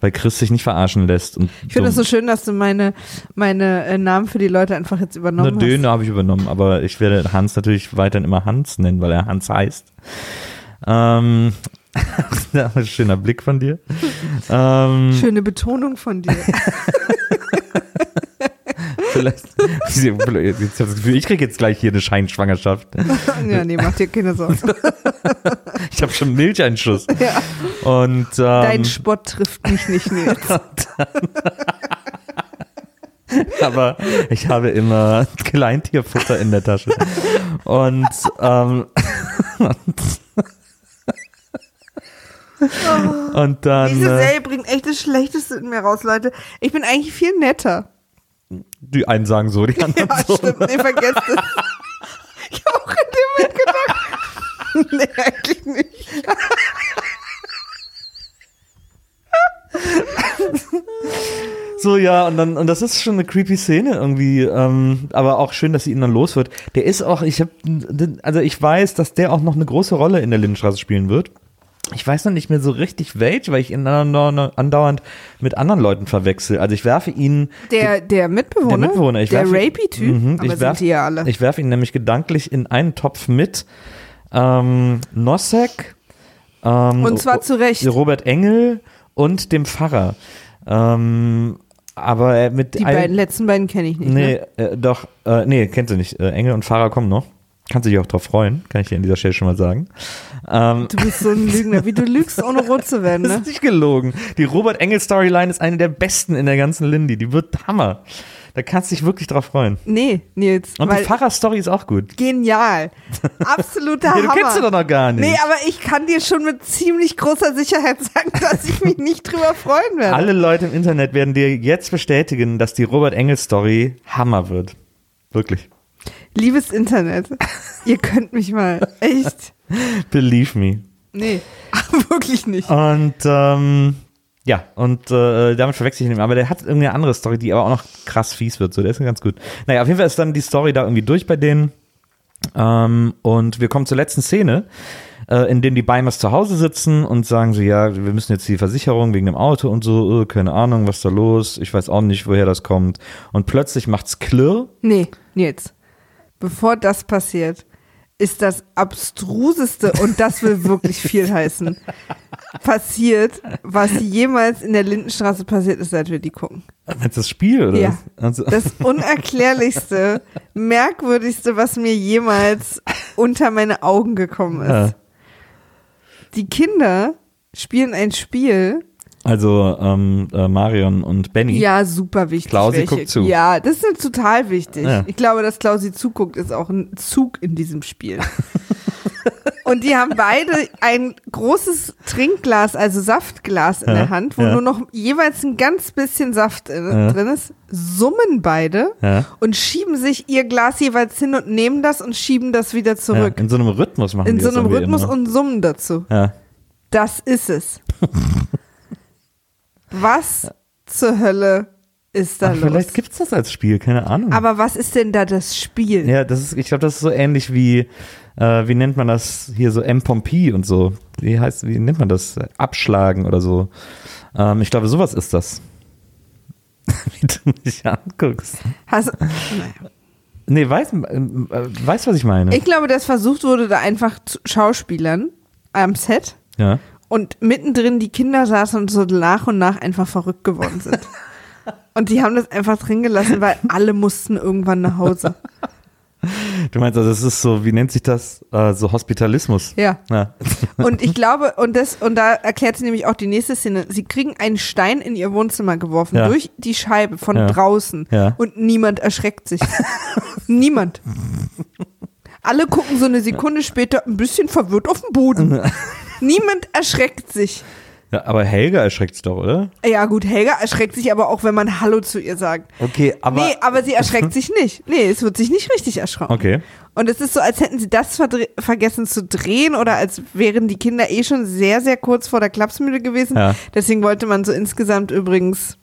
Weil Chris sich nicht verarschen lässt. Und Ich finde es so schön, dass du meine, meine äh, Namen für die Leute einfach jetzt übernommen hast. Döne habe ich übernommen, aber ich werde Hans natürlich weiterhin immer Hans nennen, weil er Hans heißt. Ähm, schöner Blick von dir. ähm, Schöne Betonung von dir. vielleicht, ich habe das Gefühl, ich kriege jetzt gleich hier eine Scheinschwangerschaft. ja, nee, mach dir keine Sorgen. Ich habe schon Milcheinschuss. Ja. Und ähm, Dein Spott trifft mich nicht, Nils. aber ich habe immer Kleintierfutter in der Tasche. Und, ähm, und dann Diese äh, Serie bringt echt das Schlechteste in mir raus, Leute. Ich bin eigentlich viel netter. die einen sagen so, die anderen Ja, so. stimmt. Nee, vergesst es. Ich habe auch in dem gedacht. nee, eigentlich nicht. So, ja, und dann, und das ist schon eine creepy Szene irgendwie, ähm, aber auch schön, dass sie ihn dann los wird. Der ist auch, ich habe, also ich weiß, dass der auch noch eine große Rolle in der Lindenstraße spielen wird. Ich weiß noch nicht mehr so richtig welch, weil ich ihn andauernd mit anderen Leuten verwechsel. Also ich werfe ihn, Der, der Mitbewohner? der Mitbewohner, ich der werfe, Rapey-Typ? Mhm, Aber ich sind werf, die ja alle. Ich werfe ihn nämlich gedanklich in einen Topf mit ähm, Nosek, ähm, Und zwar zu Recht. Robert Engel und dem Pfarrer. Ähm, aber mit Die beiden, letzten beiden kenne ich nicht. Nee, Ne? äh, doch, äh, nee, kennst du nicht. Äh, Engel und Fahrer kommen noch. Kannst du dich auch drauf freuen, kann ich dir an dieser Stelle schon mal sagen. Ähm, Du bist so ein Lügner. Wie du lügst, ohne rot zu werden, das ne? ist nicht gelogen. Die Robert Engel Storyline ist eine der besten in der ganzen Lindy. Die wird Hammer. Da kannst du dich wirklich drauf freuen. Nee, Nils. Und die Pfarrer-Story ist auch gut. genial. Absoluter Ja, du Hammer. kennst sie doch noch gar nicht. Nee, aber ich kann dir schon mit ziemlich großer Sicherheit sagen, dass ich mich nicht drüber freuen werde. Alle Leute im Internet werden dir jetzt bestätigen, dass die Robert Engel Story Hammer wird. Wirklich. Liebes Internet, ihr könnt mich mal. Echt? Believe me. Nee, wirklich nicht. Und ähm, ja, und äh, damit verwechsel ich ihn. Aber der hat irgendwie eine andere Story, die aber auch noch krass fies wird. So, der ist ganz gut. Naja, auf jeden Fall ist dann die Story da irgendwie durch bei denen. Ähm, und wir kommen zur letzten Szene, äh, in dem die Beimers zu Hause sitzen und sagen so, ja, wir müssen jetzt die Versicherung wegen dem Auto und so, äh, keine Ahnung, was da los, ich weiß auch nicht, woher das kommt. Und plötzlich macht's klirr. Nee, Nils. Bevor das passiert, ist das abstruseste und das will wirklich viel heißen. Passiert, was jemals in der Lindenstraße passiert ist, seit wir die gucken. Das Spiel oder Ja. Also, Das unerklärlichste, merkwürdigste, was mir jemals unter meine Augen gekommen ist. Ja. Die Kinder spielen ein Spiel. Also ähm, äh, Marion und Benny. Ja, super wichtig. Klausi welche. guckt zu. Ja, das ist total wichtig. Ja. Ich glaube, dass Klausi zuguckt, ist auch ein Zug in diesem Spiel. Und die haben beide ein großes Trinkglas, also Saftglas in Ja, der Hand, wo ja. nur noch jeweils ein ganz bisschen Saft in, Ja. drin ist, summen beide und schieben sich ihr Glas jeweils hin und nehmen das und schieben das wieder zurück. in so einem Rhythmus machen in die so das einem Rhythmus immer. und summen dazu. Das ist es. Was zur Hölle ist da Ach, los? vielleicht gibt's das als Spiel, keine Ahnung. Aber was ist denn da das Spiel? ja, das ist, ich glaube, das ist so ähnlich wie, äh, wie nennt man das hier so M-Pompi und so. Wie heißt, wie nennt man das? Abschlagen oder so. Ähm, ich glaube, sowas ist das. wie du mich anguckst. Hast, naja. Nee, weiß, ähm, äh, weißt was ich meine? Ich glaube, dass versucht wurde, da einfach zu Schauspielern am Set ja. Und mittendrin die Kinder saßen und so nach und nach einfach verrückt geworden sind. Und die haben das einfach drin gelassen, weil alle mussten irgendwann nach Hause. Du meinst also, das ist so, wie nennt sich das? Äh, so Hospitalismus. Ja. Ja. Und ich glaube, und das, und da erklärt sie nämlich auch die nächste Szene. Sie kriegen einen Stein in ihr Wohnzimmer geworfen, Ja. durch die Scheibe von Ja. draußen. Ja. Und niemand erschreckt sich. niemand. Alle gucken so eine Sekunde später ein bisschen verwirrt auf den Boden. Niemand erschreckt sich. ja, aber Helga erschreckt sich doch, oder? Ja, gut, Helga erschreckt sich aber auch, wenn man Hallo zu ihr sagt. Okay, aber. nee, aber sie erschreckt sich nicht. Nee, es wird sich nicht richtig erschrocken. Okay. Und es ist so, als hätten sie das vergessen zu drehen oder als wären die Kinder eh schon sehr, sehr kurz vor der Klapsmühle gewesen. Ja. Deswegen wollte man so insgesamt übrigens,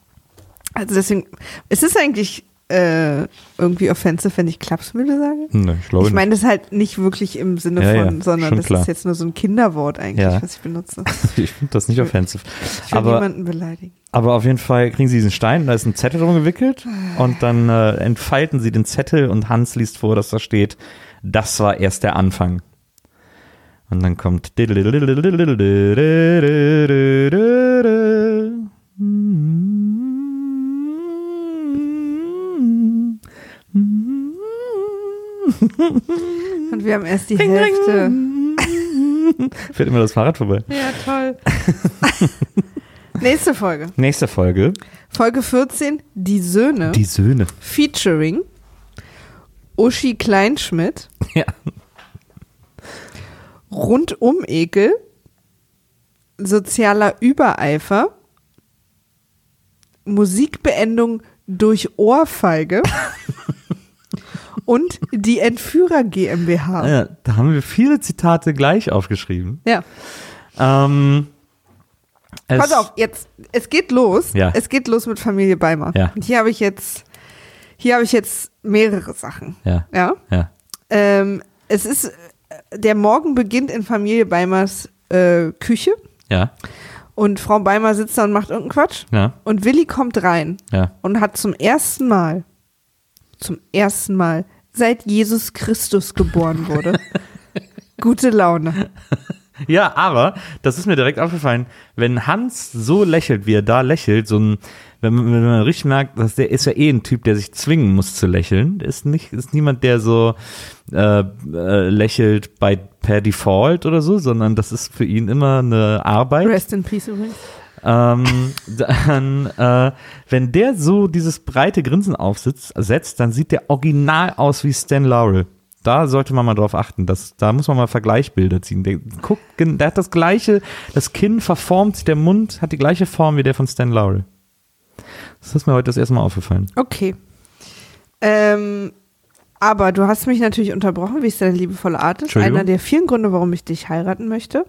also deswegen, ist es eigentlich äh, irgendwie offensive, wenn ich Klapsmühle sage? Nee, ich glaube Ich meine das halt nicht wirklich im Sinne Ja, von, ja, sondern das klar. ist jetzt nur so ein Kinderwort eigentlich, Ja. was ich benutze. Ich finde das nicht offensiv. Ich will Aber, niemanden beleidigen. aber auf jeden Fall kriegen sie diesen Stein, da ist ein Zettel drum gewickelt und dann äh, entfalten sie den Zettel und Hans liest vor, dass da steht, das war erst der Anfang. Und dann kommt Und wir haben erst die Hälfte. Fährt immer das Fahrrad vorbei. Ja, toll. Nächste Folge. Nächste Folge. Folge 14, Die Söhne. Die Söhne. Featuring Uschi Kleinschmidt, Ja. Rundum-Ekel, sozialer Übereifer, Musikbeendung durch Ohrfeige und die Entführer GmbH. ja. Da haben wir viele Zitate gleich aufgeschrieben. Ja, Ähm, es- pass auf, jetzt, es geht los. Ja. Es geht los mit Familie Beimer. Ja. Und hier habe ich jetzt, hier habe ich jetzt mehrere Sachen. Ja, Ja. ja. Ähm, es ist, der Morgen beginnt in Familie Beimers äh, Küche Ja, und Frau Beimer sitzt da und macht irgendeinen Quatsch ja, und Willi kommt rein ja. und hat zum ersten Mal, zum ersten Mal, seit Jesus Christus geboren wurde, gute Laune. Ja, aber das ist mir direkt aufgefallen, wenn Hans so lächelt, wie er da lächelt, so ein, wenn man, wenn man richtig merkt, dass der ist ja eh ein Typ, der sich zwingen muss zu lächeln. Ist nicht, ist niemand, der so äh, äh, lächelt bei per Default oder so, sondern das ist für ihn immer eine Arbeit. Rest in Peace übrigens. Ähm, dann, äh, wenn der so dieses breite Grinsen aufsetzt, setzt, dann sieht der original aus wie Stan Laurel. Da sollte man mal drauf achten. Das, da muss man mal Vergleichsbilder ziehen. Der, guckt, der hat das gleiche, das Kinn verformt der Mund hat die gleiche Form wie der von Stan Laurel. Das ist mir heute das erste Mal aufgefallen. Okay. Ähm, aber du hast mich natürlich unterbrochen, wie es deine liebevolle Art ist. Einer der vielen Gründe, warum ich dich heiraten möchte.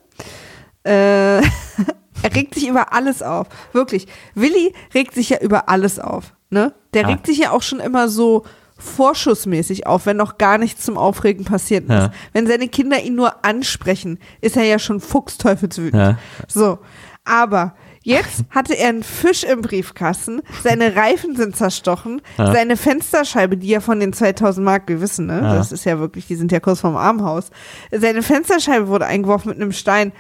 Äh, er regt sich über alles auf. Wirklich. Willi regt sich ja über alles auf. Ne? Der Ah. regt sich ja auch schon immer so vorschussmäßig auf, wenn noch gar nichts zum Aufregen passiert ist. Ja. Wenn seine Kinder ihn nur ansprechen, ist er ja schon fuchsteufelswütend. Ja. So. Aber Jetzt hatte er einen Fisch im Briefkasten, seine Reifen sind zerstochen, Ja. seine Fensterscheibe, die ja von den 2000 Mark, wir wissen, ne? Ja. Das ist ja wirklich, die sind ja kurz vorm Armhaus. Seine Fensterscheibe wurde eingeworfen mit einem Stein.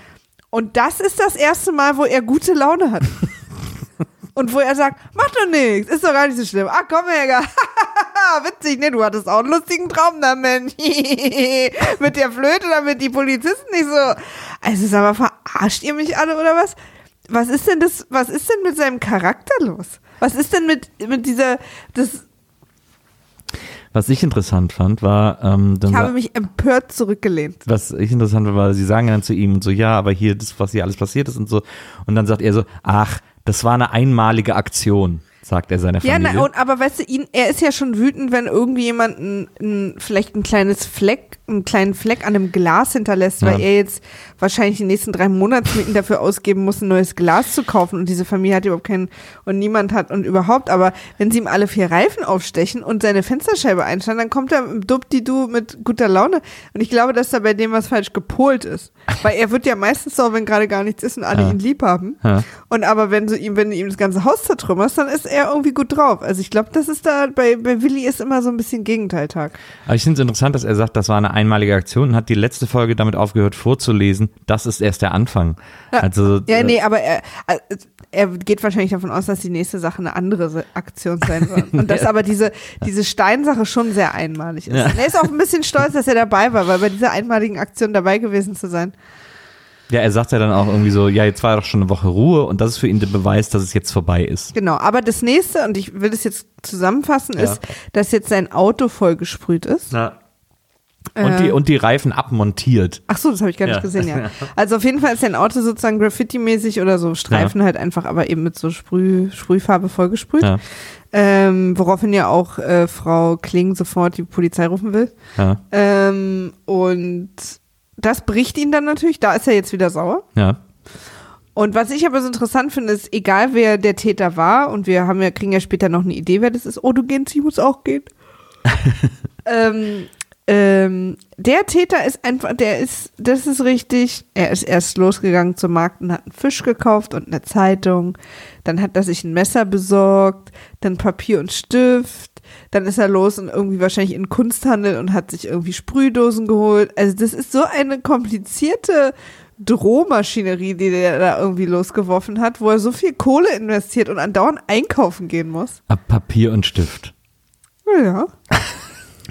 Und das ist das erste Mal, wo er gute Laune hat. Und wo er sagt, mach doch nichts, ist doch gar nicht so schlimm. Ach komm, Helga, witzig, ne, du hattest auch einen lustigen Traum damit. mit der Flöte, damit die Polizisten nicht so. Also sag mal, verarscht ihr mich alle oder was? Was ist denn das, was ist denn mit seinem Charakter los? Was ist denn mit, mit dieser, das, Was ich interessant fand, war, ähm, dann ich habe mich empört zurückgelehnt. was ich interessant fand, war, sie sagen dann zu ihm und so, ja, aber hier, das, was hier alles passiert ist und so. Und dann sagt er so, ach, das war eine einmalige Aktion, sagt er seiner Ja, Familie. na, und, aber weißt du, ihn, er ist ja schon wütend, wenn irgendwie jemand ein, ein, vielleicht ein kleines Fleck, einen kleinen Fleck an einem Glas hinterlässt, weil Ja. er jetzt wahrscheinlich die nächsten drei Monatsmieten dafür ausgeben muss, ein neues Glas zu kaufen und diese Familie hat überhaupt keinen und niemand hat und überhaupt, aber wenn sie ihm alle vier Reifen aufstechen und seine Fensterscheibe einschlagen, dann kommt er im Dubdi-Du mit guter Laune und ich glaube, dass da bei dem was falsch gepolt ist, weil er wird ja meistens so, wenn gerade gar nichts ist und alle Ja. ihn lieb haben Ja. und aber wenn du ihm, wenn du ihm das ganze Haus zertrümmerst, dann ist er irgendwie gut drauf. Also ich glaube, das ist da, bei, bei Willi ist immer so ein bisschen Gegenteiltag. Aber ich finde es interessant, dass er sagt, das war eine einmalige Aktion und hat die letzte Folge damit aufgehört vorzulesen, das ist erst der Anfang. Also, Ja, äh, nee, aber er, er geht wahrscheinlich davon aus, dass die nächste Sache eine andere Aktion sein wird. Und dass aber diese, diese Steinsache schon sehr einmalig ist. Ja. Und er ist auch ein bisschen stolz, dass er dabei war, weil bei dieser einmaligen Aktion dabei gewesen zu sein. ja, er sagt ja dann auch irgendwie so, ja, jetzt war doch schon eine Woche Ruhe und das ist für ihn der Beweis, dass es jetzt vorbei ist. Genau, aber das nächste, und ich will das jetzt zusammenfassen, Ja. ist, dass jetzt sein Auto vollgesprüht ist. Ja. Und, die, Äh. und die Reifen abmontiert. Ach so, das habe ich gar nicht Ja. gesehen, ja. Also auf jeden Fall ist sein Auto sozusagen Graffiti-mäßig oder so Streifen halt einfach, aber eben mit so Sprüh, Sprühfarbe vollgesprüht. Ja. Ähm, woraufhin ja auch äh, Frau Kling sofort die Polizei rufen will. Ja. Ähm, und das bricht ihn dann natürlich, da ist er jetzt wieder sauer. Ja. Und was ich aber so interessant finde, ist, egal wer der Täter war, und wir haben ja, kriegen ja später noch eine Idee, wer das ist. Oh, du gehst, ich muss auch gehen. ähm, ähm, der Täter ist einfach, der ist, das ist richtig, er ist erst losgegangen zum Markt und hat einen Fisch gekauft und eine Zeitung. Dann hat er sich ein Messer besorgt, dann Papier und Stift. Dann ist er los und irgendwie wahrscheinlich in Kunsthandel und hat sich irgendwie Sprühdosen geholt. Also das ist so eine komplizierte Drohmaschinerie, die der da irgendwie losgeworfen hat, wo er so viel Kohle investiert und andauernd einkaufen gehen muss. Ab Papier und Stift. Ja.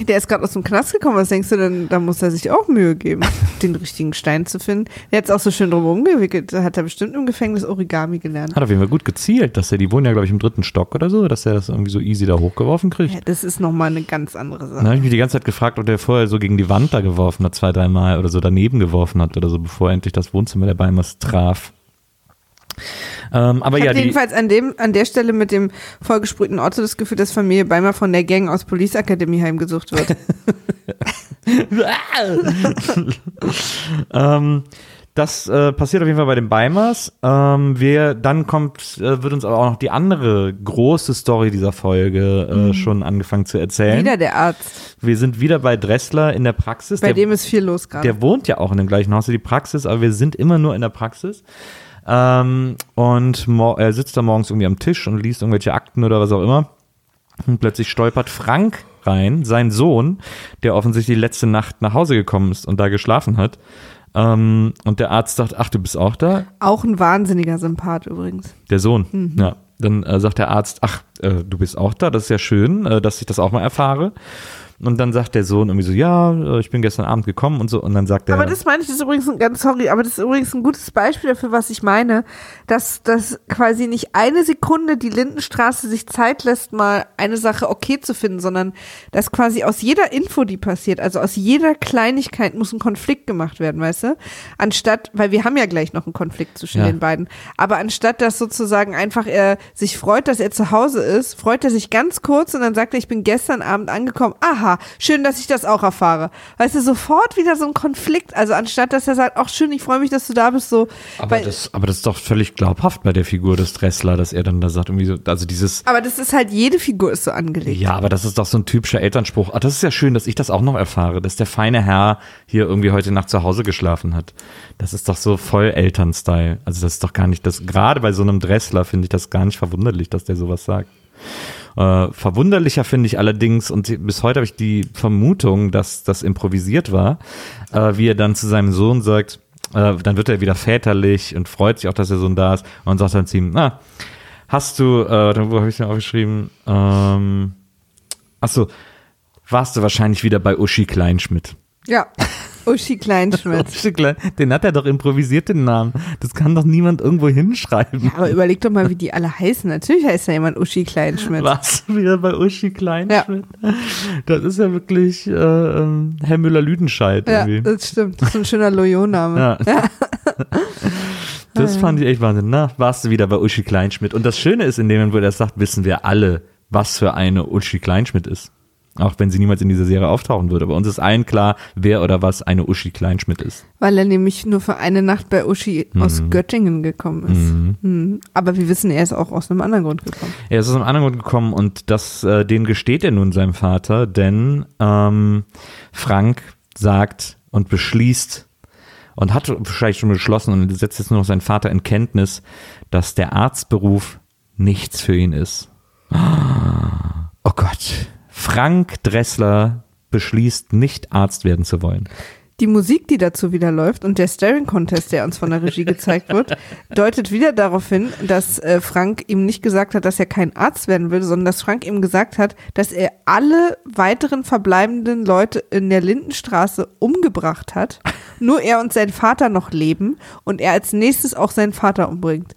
Der ist gerade aus dem Knast gekommen. Was denkst du denn? Da muss er sich auch Mühe geben, den richtigen Stein zu finden. Der hat es auch so schön drum gewickelt. Da hat er bestimmt im Gefängnis Origami gelernt. Hat auf jeden Fall gut gezielt, dass er, die wohnen ja, glaube ich, im dritten Stock oder so, dass er das irgendwie so easy da hochgeworfen kriegt. Ja, das ist nochmal eine ganz andere Dann Sache. habe ich mich die ganze Zeit gefragt, ob der vorher so gegen die Wand da geworfen hat, zwei, dreimal oder so daneben geworfen hat oder so, bevor er endlich das Wohnzimmer der Beimers traf. Ähm, aber Ich ja, jedenfalls an, dem, an der Stelle mit dem vollgesprühten Auto das Gefühl, dass Familie Beimer von der Gang aus Police Academy heimgesucht wird. ähm, das äh, passiert auf jeden Fall bei den Beimers. Ähm, wir, dann kommt, äh, wird uns aber auch noch die andere große Story dieser Folge äh, schon angefangen zu erzählen. Mhm. Wieder der Arzt. Wir sind wieder bei Dressler in der Praxis. Bei der, dem ist viel los gerade. der wohnt ja auch in dem gleichen Haus wie die Praxis, aber wir sind immer nur in der Praxis. Ähm, und er sitzt da morgens irgendwie am Tisch und liest irgendwelche Akten oder was auch immer. Und plötzlich stolpert Frank rein, sein Sohn, der offensichtlich letzte Nacht nach Hause gekommen ist und da geschlafen hat. Ähm, und der Arzt sagt, ach, du bist auch da? Auch ein wahnsinniger Sympath übrigens. Der Sohn, ja. Dann äh, sagt der Arzt, ach, äh, du bist auch da, das ist ja schön, äh, dass ich das auch mal erfahre. Und dann sagt der Sohn irgendwie so, ja, äh, ich bin gestern Abend gekommen und so. Und dann sagt er, Aber das meine ich, das ist übrigens ein ganz, sorry, aber das ist übrigens ein gutes Beispiel dafür, was ich meine, dass, dass quasi nicht eine Sekunde die Lindenstraße sich Zeit lässt, mal eine Sache okay zu finden, sondern dass quasi aus jeder Info, die passiert, also aus jeder Kleinigkeit muss ein Konflikt gemacht werden, weißt du? Anstatt, weil wir haben ja gleich noch einen Konflikt zwischen Ja. den beiden, aber anstatt dass sozusagen einfach er sich freut, dass er zu Hause ist, freut er sich ganz kurz und dann sagt er, ich bin gestern Abend angekommen, aha, haha, schön, dass ich das auch erfahre. Weißt du, sofort wieder so ein Konflikt. Also anstatt, dass er sagt, ach schön, ich freue mich, dass du da bist, so. Aber das, aber das ist doch völlig glaubhaft bei der Figur des Dressler, dass er dann da sagt, irgendwie so, also dieses, aber das ist halt, jede Figur ist so angelegt. ja, aber das ist doch so ein typischer Elternspruch. Ach, das ist ja schön, dass ich das auch noch erfahre, dass der feine Herr hier irgendwie heute Nacht zu Hause geschlafen hat. Das ist doch so voll Elternstyle. Also das ist doch gar nicht, das, gerade bei so einem Dressler finde ich das gar nicht verwunderlich, dass der sowas sagt. Äh, verwunderlicher finde ich allerdings, und bis heute habe ich die Vermutung, dass das improvisiert war, äh, wie er dann zu seinem Sohn sagt, äh, dann wird er wieder väterlich und freut sich auch, dass der Sohn da ist und sagt dann zu ihm, na, hast du, äh, wo habe ich denn aufgeschrieben, ähm, ach so, warst du wahrscheinlich wieder bei Uschi Kleinschmidt. Ja. Uschi Kleinschmidt. Uschi Klein, den hat er doch improvisiert, den Namen. Das kann doch niemand irgendwo hinschreiben. Aber überleg doch mal, wie die alle heißen. Natürlich heißt da jemand Uschi Kleinschmidt. Warst du wieder bei Uschi Kleinschmidt? Das ist ja wirklich äh, ähm, Herr Müller-Lüdenscheid Ja, das stimmt. Das ist ein schöner Loyo-Name. Ja. Das fand ich echt Wahnsinn. Na, warst du wieder bei Uschi Kleinschmidt. Und das Schöne ist, in dem Moment, wo er das sagt, wissen wir alle, was für eine Uschi Kleinschmidt ist. Auch wenn sie niemals in dieser Serie auftauchen würde. Aber uns ist allen klar, wer oder was eine Uschi Kleinschmidt ist. Weil er nämlich nur für eine Nacht bei Uschi aus Mhm. Göttingen gekommen ist. Mhm. Aber wir wissen, er ist auch aus einem anderen Grund gekommen. Er ist aus einem anderen Grund gekommen und das, äh, den gesteht er nun seinem Vater, denn ähm, Frank sagt und beschließt und hat wahrscheinlich schon beschlossen und setzt jetzt nur noch seinen Vater in Kenntnis, dass der Arztberuf nichts für ihn ist. Oh Gott. Frank Dressler beschließt, nicht Arzt werden zu wollen. Die Musik, die dazu wieder läuft und der Staring Contest, der uns von der Regie gezeigt wird, deutet wieder darauf hin, dass äh, Frank ihm nicht gesagt hat, dass er kein Arzt werden will, sondern dass Frank ihm gesagt hat, dass er alle weiteren verbleibenden Leute in der Lindenstraße umgebracht hat. Nur er und sein Vater noch leben und er als nächstes auch seinen Vater umbringt.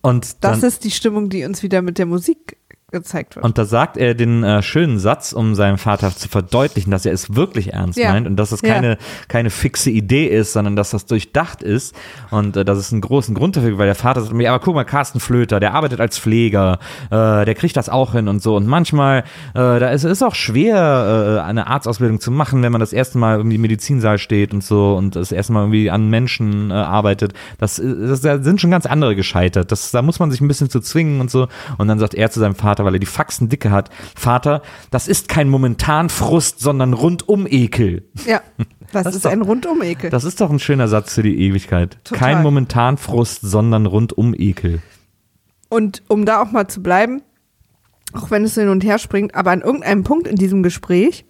Und Das ist die Stimmung, die uns wieder mit der Musik gezeigt wird. Und da sagt er den äh, schönen Satz, um seinem Vater zu verdeutlichen, dass er es wirklich ernst Ja. meint und dass es Ja. keine, keine fixe Idee ist, sondern dass das durchdacht ist und äh, dass es einen großen Grund dafür gibt, weil der Vater sagt mir, aber guck mal, Carsten Flöter, der arbeitet als Pfleger, äh, der kriegt das auch hin und so und manchmal, äh, da ist es auch schwer, äh, eine Arztausbildung zu machen, wenn man das erste Mal im Medizinsaal steht und so und das erste Mal irgendwie an Menschen äh, arbeitet. Das, das, da sind schon ganz andere gescheitert. Das, da muss man sich ein bisschen zu zwingen und so. Und dann sagt er zu seinem Vater, weil er die Faxen dicke hat, Vater, das ist kein momentan Frust, sondern rundum Ekel. ja, das, Das ist doch- ein Rundum-Ekel. Das ist doch ein schöner Satz für die Ewigkeit. Total. Kein momentan Frust, sondern rundum Ekel. Und um da auch mal zu bleiben, auch wenn es hin und her springt, aber an irgendeinem Punkt in diesem Gespräch,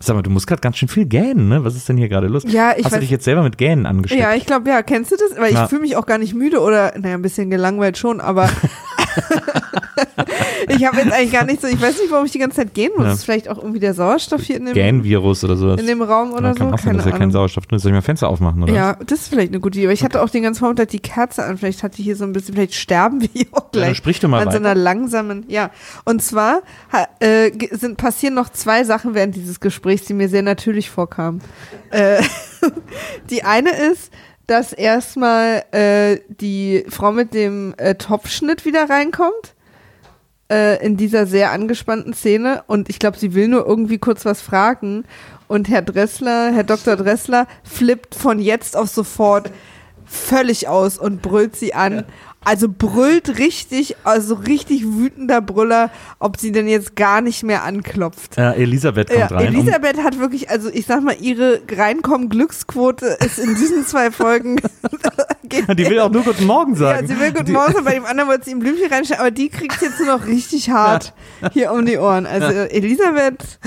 Sag mal, du musst gerade ganz schön viel gähnen, ne? Was ist denn hier gerade los? Ja, ich Hast du dich jetzt selber mit Gähnen angesteckt? ja, ich glaube, ja, kennst du das? Weil ich fühle mich auch gar nicht müde oder, naja, ein bisschen gelangweilt schon, aber ich habe jetzt eigentlich gar nicht so, ich weiß nicht, warum ich die ganze Zeit gehen muss. Ja. Ist vielleicht auch irgendwie der Sauerstoff hier in dem, Gähnvirus oder sowas. in dem Raum oder Ja, kann so? auch sein, Keine dass ja kein. Sauerstoff drin ist. Soll ich mal Fenster aufmachen, oder? Ja, das ist vielleicht eine gute Idee. Aber ich hatte auch den ganzen Vormittag die Kerze an. Vielleicht hatte ich hier so ein bisschen, vielleicht sterben wir hier auch gleich. sprich doch mal An so weiter. einer langsamen, ja. Und zwar äh, sind, passieren noch zwei Sachen während dieses Gesprächs, die mir sehr natürlich vorkamen. Äh, die eine ist, dass erstmal äh, die Frau mit dem äh, Topfschnitt wieder reinkommt. Äh, in dieser sehr angespannten Szene. Und ich glaube, sie will nur irgendwie kurz was fragen. Und Herr Dressler, Herr Dr. Dressler, flippt von jetzt auf sofort völlig aus und brüllt sie an. Also brüllt richtig, also richtig wütender Brüller, ob sie denn jetzt gar nicht mehr anklopft. Äh, Elisabeth kommt Ja, rein. Elisabeth hat wirklich, also ich sag mal, ihre Reinkommen-Glücksquote ist in diesen zwei Folgen. die will auch nur Guten Morgen ja, sagen. sie will Guten Morgen sagen, bei dem anderen wollte sie ihm Blümchen reinstellen, aber die kriegt jetzt nur noch richtig hart hier um die Ohren. Also Elisabeth,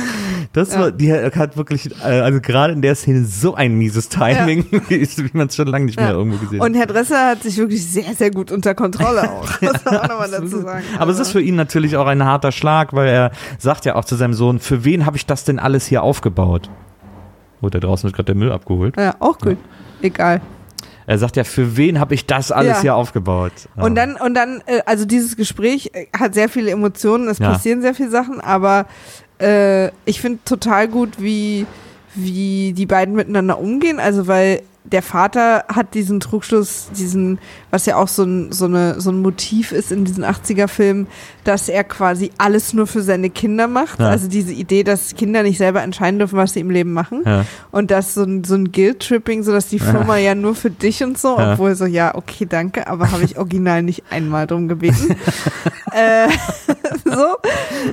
Das Ja. war, die hat wirklich, äh, also gerade in der Szene so ein mieses Timing, wie, man es schon lange nicht mehr Ja. irgendwo gesehen und Herr Dresser hat sich wirklich sehr, sehr gut unter Kontrolle auch. Muss man auch nochmal dazu sagen. Aber es ist für ihn natürlich auch ein harter Schlag, weil er sagt ja auch zu seinem Sohn, für wen habe ich das denn alles hier aufgebaut? Oh, da draußen wird gerade der Müll abgeholt. Ja, auch gut. Egal. Er sagt ja, für wen habe ich das alles Ja. hier aufgebaut? Und Ja. dann, und dann, äh, also dieses Gespräch äh, hat sehr viele Emotionen, es Ja. passieren sehr viele Sachen, aber äh, ich finde total gut, wie, wie die beiden miteinander umgehen. Also weil der Vater hat diesen Trugschluss, diesen, was ja auch so ein, so, eine, so ein Motiv ist in diesen 80er-Filmen, dass er quasi alles nur für seine Kinder macht. Ja. Also diese Idee, dass Kinder nicht selber entscheiden dürfen, was sie im Leben machen. Ja. Und das so ein, so ein Guilt-Tripping, so dass die Firma ja nur für dich und so, Ja. obwohl so, ja, okay, danke, aber habe ich original nicht einmal drum gebeten. äh, so,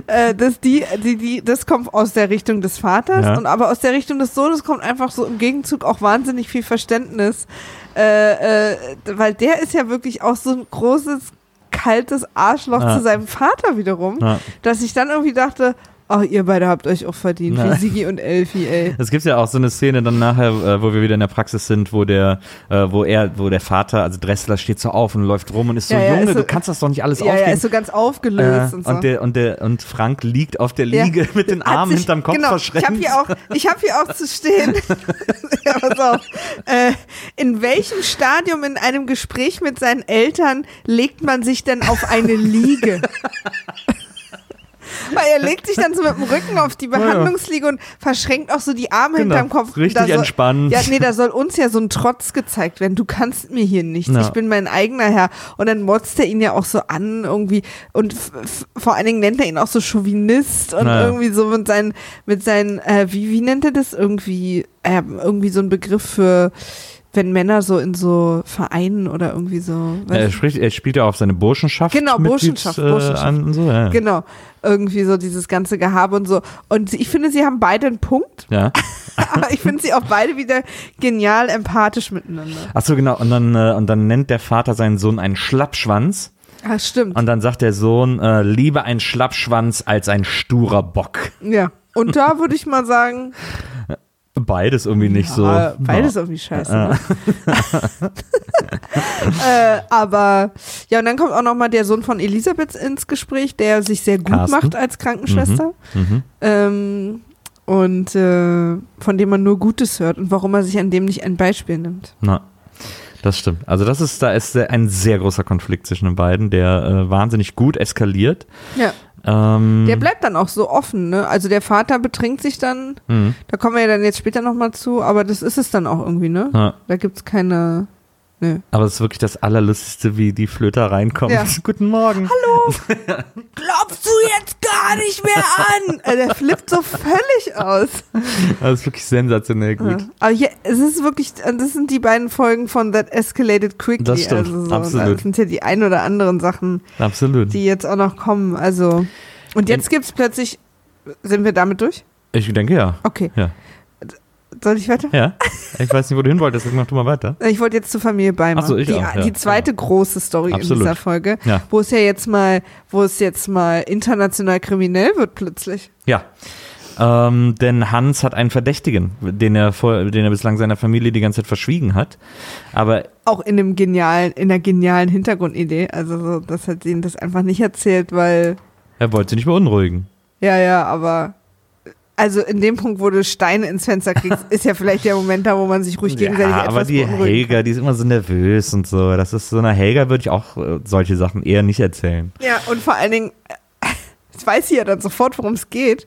äh, dass die, die, die, das kommt aus der Richtung des Vaters Ja. und aber aus der Richtung des Sohnes kommt einfach so im Gegenzug auch wahnsinnig viel Verständnis, äh, äh, weil der ist ja wirklich auch so ein großes, kaltes Arschloch Ja. zu seinem Vater wiederum, Ja. dass ich dann irgendwie dachte, ach, ihr beide habt euch auch verdient, Ja. wie Sigi und Elfi, ey. Es gibt ja auch so eine Szene dann nachher, äh, wo wir wieder in der Praxis sind, wo der, äh, wo er, wo der Vater, also Dressler steht so auf und läuft rum und ist so, Ja, ja, Junge, ist so- du kannst das doch nicht alles Ja, ja, aufgeben. ist so ganz aufgelöst äh, und so. und, der, und, der, und Frank liegt auf der Ja. Liege mit den Armen sich- hinterm Kopf genau, verschränkt. Ich habe hier, auch- ich hab hier auch zu stehen. ja, pass auf. Äh, in welchem Stadium in einem Gespräch mit seinen Eltern legt man sich denn auf eine Liege? Weil er legt sich dann so mit dem Rücken auf die Behandlungsliege und verschränkt auch so die Arme Genau, hinterm Kopf. richtig soll, entspannt. Ja, nee, da soll uns ja so ein Trotz gezeigt werden. Du kannst mir hier nichts. Ja. Ich bin mein eigener Herr. Und dann motzt er ihn ja auch so an irgendwie. Und vor allen Dingen nennt er ihn auch so Chauvinist und Naja. irgendwie so mit seinen, mit seinen, äh, wie, wie nennt er das? Irgendwie, äh, irgendwie so ein Begriff für, wenn Männer so in so Vereinen oder irgendwie so. Er, spricht, er spielt ja auf seine Burschenschaft. Genau, Burschenschaft, äh, Burschenschaft. An, und so, ja. Genau. Irgendwie so dieses ganze Gehabe und so. Und ich finde, sie haben beide einen Punkt, ja. aber ich finde sie auch beide wieder genial empathisch miteinander. Ach so, genau. Und dann, äh, und dann nennt der Vater seinen Sohn einen Schlappschwanz. Ah, stimmt. Und dann sagt der Sohn, äh, lieber ein Schlappschwanz als ein sturer Bock. Ja. Und da würde ich mal sagen, Beides irgendwie nicht so. ah, beides Ja. irgendwie scheiße. Ne? äh, aber ja, und dann kommt auch noch mal der Sohn von Elisabeth ins Gespräch, der sich sehr gut Carsten. macht als Krankenschwester. Mhm. Ähm, und äh, von dem man nur Gutes hört und warum er sich an dem nicht ein Beispiel nimmt. Na, das stimmt. Also das ist, da ist ein sehr großer Konflikt zwischen den beiden, der äh, wahnsinnig gut eskaliert. Ja. Ähm, Der bleibt dann auch so offen, ne? Also der Vater betrinkt sich dann, mhm. da kommen wir ja dann jetzt später nochmal zu, aber das ist es dann auch irgendwie, ne? Ja. Da gibt's keine. Nö. Aber es ist wirklich das Allerlustigste, wie die Flöter reinkommt. Ja. Guten Morgen. Klopfst du jetzt gar nicht mehr an? Äh, Der flippt so völlig aus. Das ist wirklich sensationell gut. Ja. Aber hier, es ist wirklich, das sind die beiden Folgen von That Escalated Quickly. Das stimmt, also so, absolut. Das sind ja die ein oder anderen Sachen, Absolut. die jetzt auch noch kommen. Also, und jetzt gibt's plötzlich, sind wir damit durch? Ich denke ja. Okay. Ja. Soll ich weiter? Ja. Ich weiß nicht, wo du hin wolltest, deswegen mach du mal weiter. Ich wollte jetzt zur Familie Beimer. Ach so, ich die, auch, ja, die zweite große Story Absolut. in dieser Folge, Ja. wo es ja jetzt mal, wo es jetzt mal international kriminell wird plötzlich. Ja. Ähm, denn Hans hat einen Verdächtigen, den er, vor, den er bislang seiner Familie die ganze Zeit verschwiegen hat. Aber Auch in einem genialen, in einer genialen Hintergrundidee. Also so, dass er ihnen das einfach nicht erzählt, weil er wollte sie nicht beunruhigen. Ja, ja, aber also in dem Punkt, wo du Steine ins Fenster kriegst, ist ja vielleicht der Moment da, wo man sich ruhig gegenseitig Ja, etwas aber die Helga, die ist immer so nervös und so. Das ist so einer Helga würde ich auch äh, solche Sachen eher nicht erzählen. kann. Ja, und vor allen Dingen, das weiß sie ja dann sofort, worum es geht.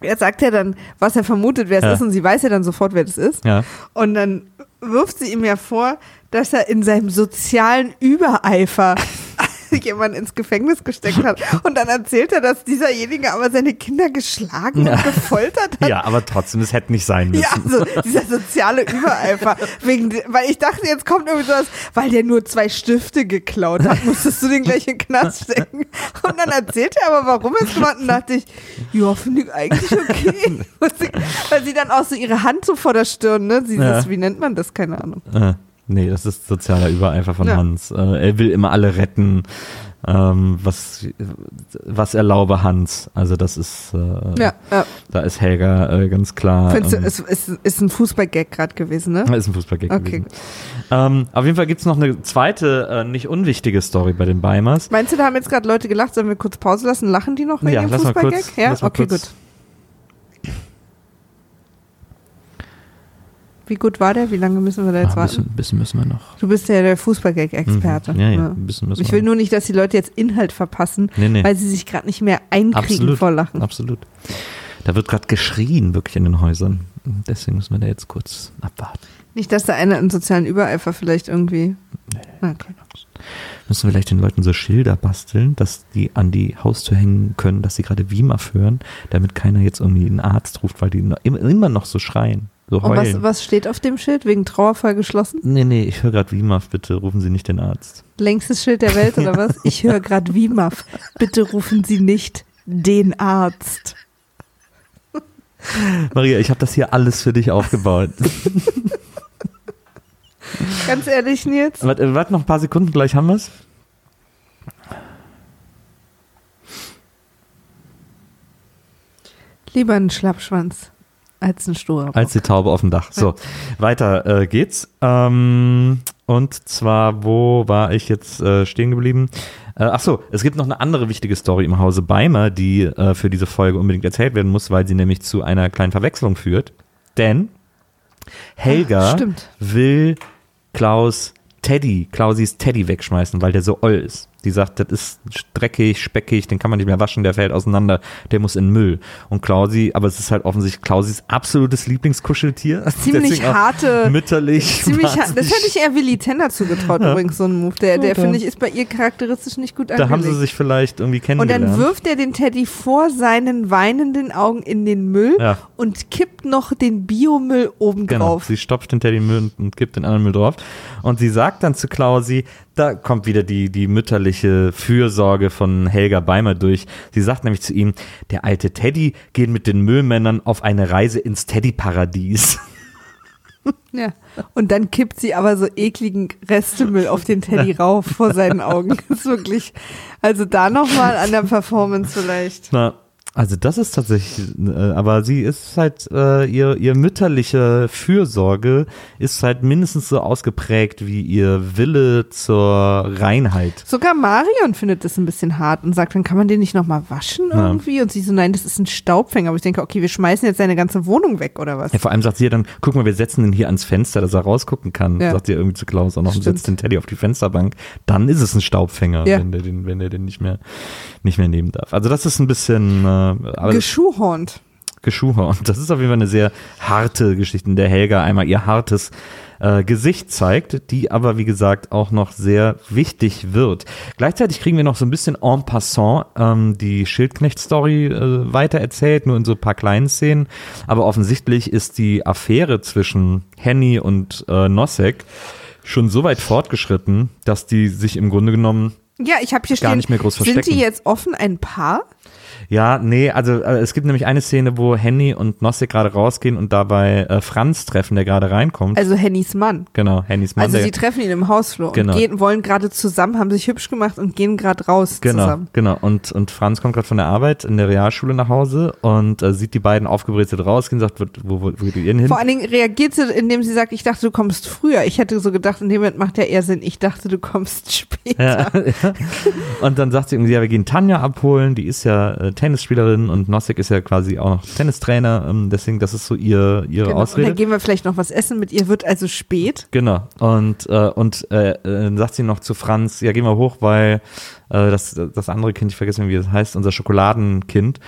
Er sagt ja dann, was er vermutet, wer es Ja. ist, und sie weiß ja dann sofort, wer das ist. Ja. Und dann wirft sie ihm ja vor, dass er in seinem sozialen Übereifer jemanden ins Gefängnis gesteckt hat. Und dann erzählt er, dass dieserjenige aber seine Kinder geschlagen Ja. und gefoltert hat. ja, aber trotzdem, es hätte nicht sein müssen. Ja, so dieser soziale Übereifer. Wegen, weil ich dachte, jetzt kommt irgendwie sowas, weil der nur zwei Stifte geklaut hat, musstest du den gleich in den Knast stecken. Und dann erzählt er aber, warum es gemacht. Und dachte ich, ja, finde ich eigentlich okay. weil sie dann auch so ihre Hand so vor der Stirn, ne? Dieses, Ja. wie nennt man das? Keine Ahnung. Äh, nee, das ist sozialer Übereifer von Ja. Hans. Äh, er will immer alle retten. Ähm, was, was erlaube Hans? Also das ist, äh, Ja, ja. da ist Helga äh, ganz klar. Findest du, ähm, es ist, ist ein Fußballgag gerade gewesen, ne? ist ein Fußballgag Okay. gewesen. Ähm, auf jeden Fall gibt's noch eine zweite, äh, nicht unwichtige Story bei den Beimers. Meinst du, da haben jetzt gerade Leute gelacht? Sollen wir kurz Pause lassen? Lachen die noch wegen Ja, dem Fußballgag? ja, okay, kurz. gut. Wie gut war der? Wie lange müssen wir da jetzt Ah, ein warten? bisschen, bisschen müssen wir noch. Du bist ja der Fußballgag-Experte. Mhm. Ja, ja, ein bisschen müssen Ich will nur nicht, dass die Leute jetzt Inhalt verpassen, Nee, nee. weil sie sich gerade nicht mehr einkriegen Absolut. vor Lachen. Absolut. Da wird gerade geschrien, wirklich in den Häusern. Deswegen müssen wir da jetzt kurz abwarten. Nicht, dass da einer einen sozialen Übereifer vielleicht irgendwie. Okay. Müssen wir vielleicht den Leuten so Schilder basteln, dass die an die Haustür hängen können, dass sie gerade WIMAF hören, damit keiner jetzt irgendwie einen Arzt ruft, weil die immer noch so schreien. So Und was, was steht auf dem Schild? Wegen Trauerfall geschlossen? Nee, nee, ich höre gerade WIMAF, bitte rufen Sie nicht den Arzt. Längstes Schild der Welt oder was? Ich höre gerade WIMAF. Bitte rufen Sie nicht den Arzt. Maria, ich habe das hier alles für dich aufgebaut. Ganz ehrlich, Nils. Warte, warte noch ein paar Sekunden, gleich haben wir's. Lieber ein Schlappschwanz als ein Stur. Als die Taube auf dem Dach. So, weiter äh, geht's. Ähm, und zwar, wo war ich jetzt äh, stehen geblieben? Äh, ach so, es gibt noch eine andere wichtige Story im Hause Beimer, die äh, für diese Folge unbedingt erzählt werden muss, weil sie nämlich zu einer kleinen Verwechslung führt. Denn Helga Stimmt. will Klaus Teddy, Klausis Teddy wegschmeißen, weil der so oll ist. Die sagt, das ist dreckig, speckig, den kann man nicht mehr waschen, der fällt auseinander, der muss in Müll. Und Klausi, aber es ist halt offensichtlich Klausis absolutes Lieblingskuscheltier. Ziemlich harte- Mütterlich. Ziemlich, ha- das hätte ich eher Willi Tenner zugetraut, übrigens, so ein Move. Der, der Ja, finde ich, ist bei ihr charakteristisch nicht gut Da haben angelegt. sie sich vielleicht irgendwie und kennengelernt. dann wirft er den Teddy vor seinen weinenden Augen in den Müll Ja. und kippt noch den Biomüll Genau, obendrauf. sie stopft den Teddy Müll und, und gibt den anderen Müll drauf. Und sie sagt dann zu Klausi, da kommt wieder die, die mütterliche Fürsorge von Helga Beimer durch. Sie sagt nämlich zu ihm, der alte Teddy geht mit den Müllmännern auf eine Reise ins Teddyparadies. Ja. Und dann kippt sie aber so ekligen Restemüll auf den Teddy rauf vor seinen Augen. Das ist wirklich, also da nochmal an der Performance vielleicht. Na, also das ist tatsächlich, äh, aber sie ist halt, äh, ihr, ihr mütterliche Fürsorge ist halt mindestens so ausgeprägt wie ihr Wille zur Reinheit. Sogar Marion findet das ein bisschen hart und sagt, dann kann man den nicht nochmal waschen Ja. irgendwie? Und sie so, nein, das ist ein Staubfänger. Aber ich denke, okay, wir schmeißen jetzt seine ganze Wohnung weg oder was? Ja, vor allem sagt sie ja dann, guck mal, wir setzen ihn hier ans Fenster, dass er rausgucken kann. Ja. Sagt sie irgendwie zu Klaus auch noch und Stimmt. setzt den Teddy auf die Fensterbank. Dann ist es ein Staubfänger, Ja. wenn der den, wenn der den nicht mehr, nicht mehr nehmen darf. Also das ist ein bisschen, äh, aber das- Geschuhhornt. Geschuhhornt. Das ist auf jeden Fall eine sehr harte Geschichte, in der Helga einmal ihr hartes äh, Gesicht zeigt, die aber, wie gesagt, auch noch sehr wichtig wird. Gleichzeitig kriegen wir noch so ein bisschen en passant ähm, die Schildknecht-Story äh, weitererzählt, nur in so ein paar kleinen Szenen. Aber offensichtlich ist die Affäre zwischen Henny und äh, Nosek schon so weit fortgeschritten, dass die sich im Grunde genommen Ja, ich habe hier Gar stehen, nicht mehr groß sind verstecken. die jetzt offen ein Paar? Ja, nee, also äh, es gibt nämlich eine Szene, wo Henny und Nossi gerade rausgehen und dabei äh, Franz treffen, der gerade reinkommt. Also Hennys Mann. genau, Hennys Mann. Also sie treffen ihn im Hausflur Genau. und gehen, wollen gerade zusammen, haben sich hübsch gemacht und gehen gerade raus Genau, zusammen. genau. Und, und Franz kommt gerade von der Arbeit in der Realschule nach Hause und äh, sieht die beiden aufgebrezelt rausgehen, sagt, wo, wo, wo, geht ihr hin? Vor allen Dingen reagiert sie, indem sie sagt, ich dachte, du kommst früher. Ich hätte so gedacht, in dem Moment macht ja eher Sinn, ich dachte, du kommst später. Ja, ja. Und dann sagt sie irgendwie, ja, wir gehen Tanja abholen, die ist ja äh, Tennisspielerin und Nosek ist ja quasi auch noch Tennistrainer, ähm, deswegen, das ist so ihr, ihre Genau. Und Ausrede. dann gehen wir vielleicht noch was essen mit ihr, wird also spät. Genau. Und, äh, und äh, dann sagt sie noch zu Franz, ja, gehen wir hoch, weil äh, das, das andere Kind, ich vergesse nicht, wie das heißt, unser Schokoladenkind,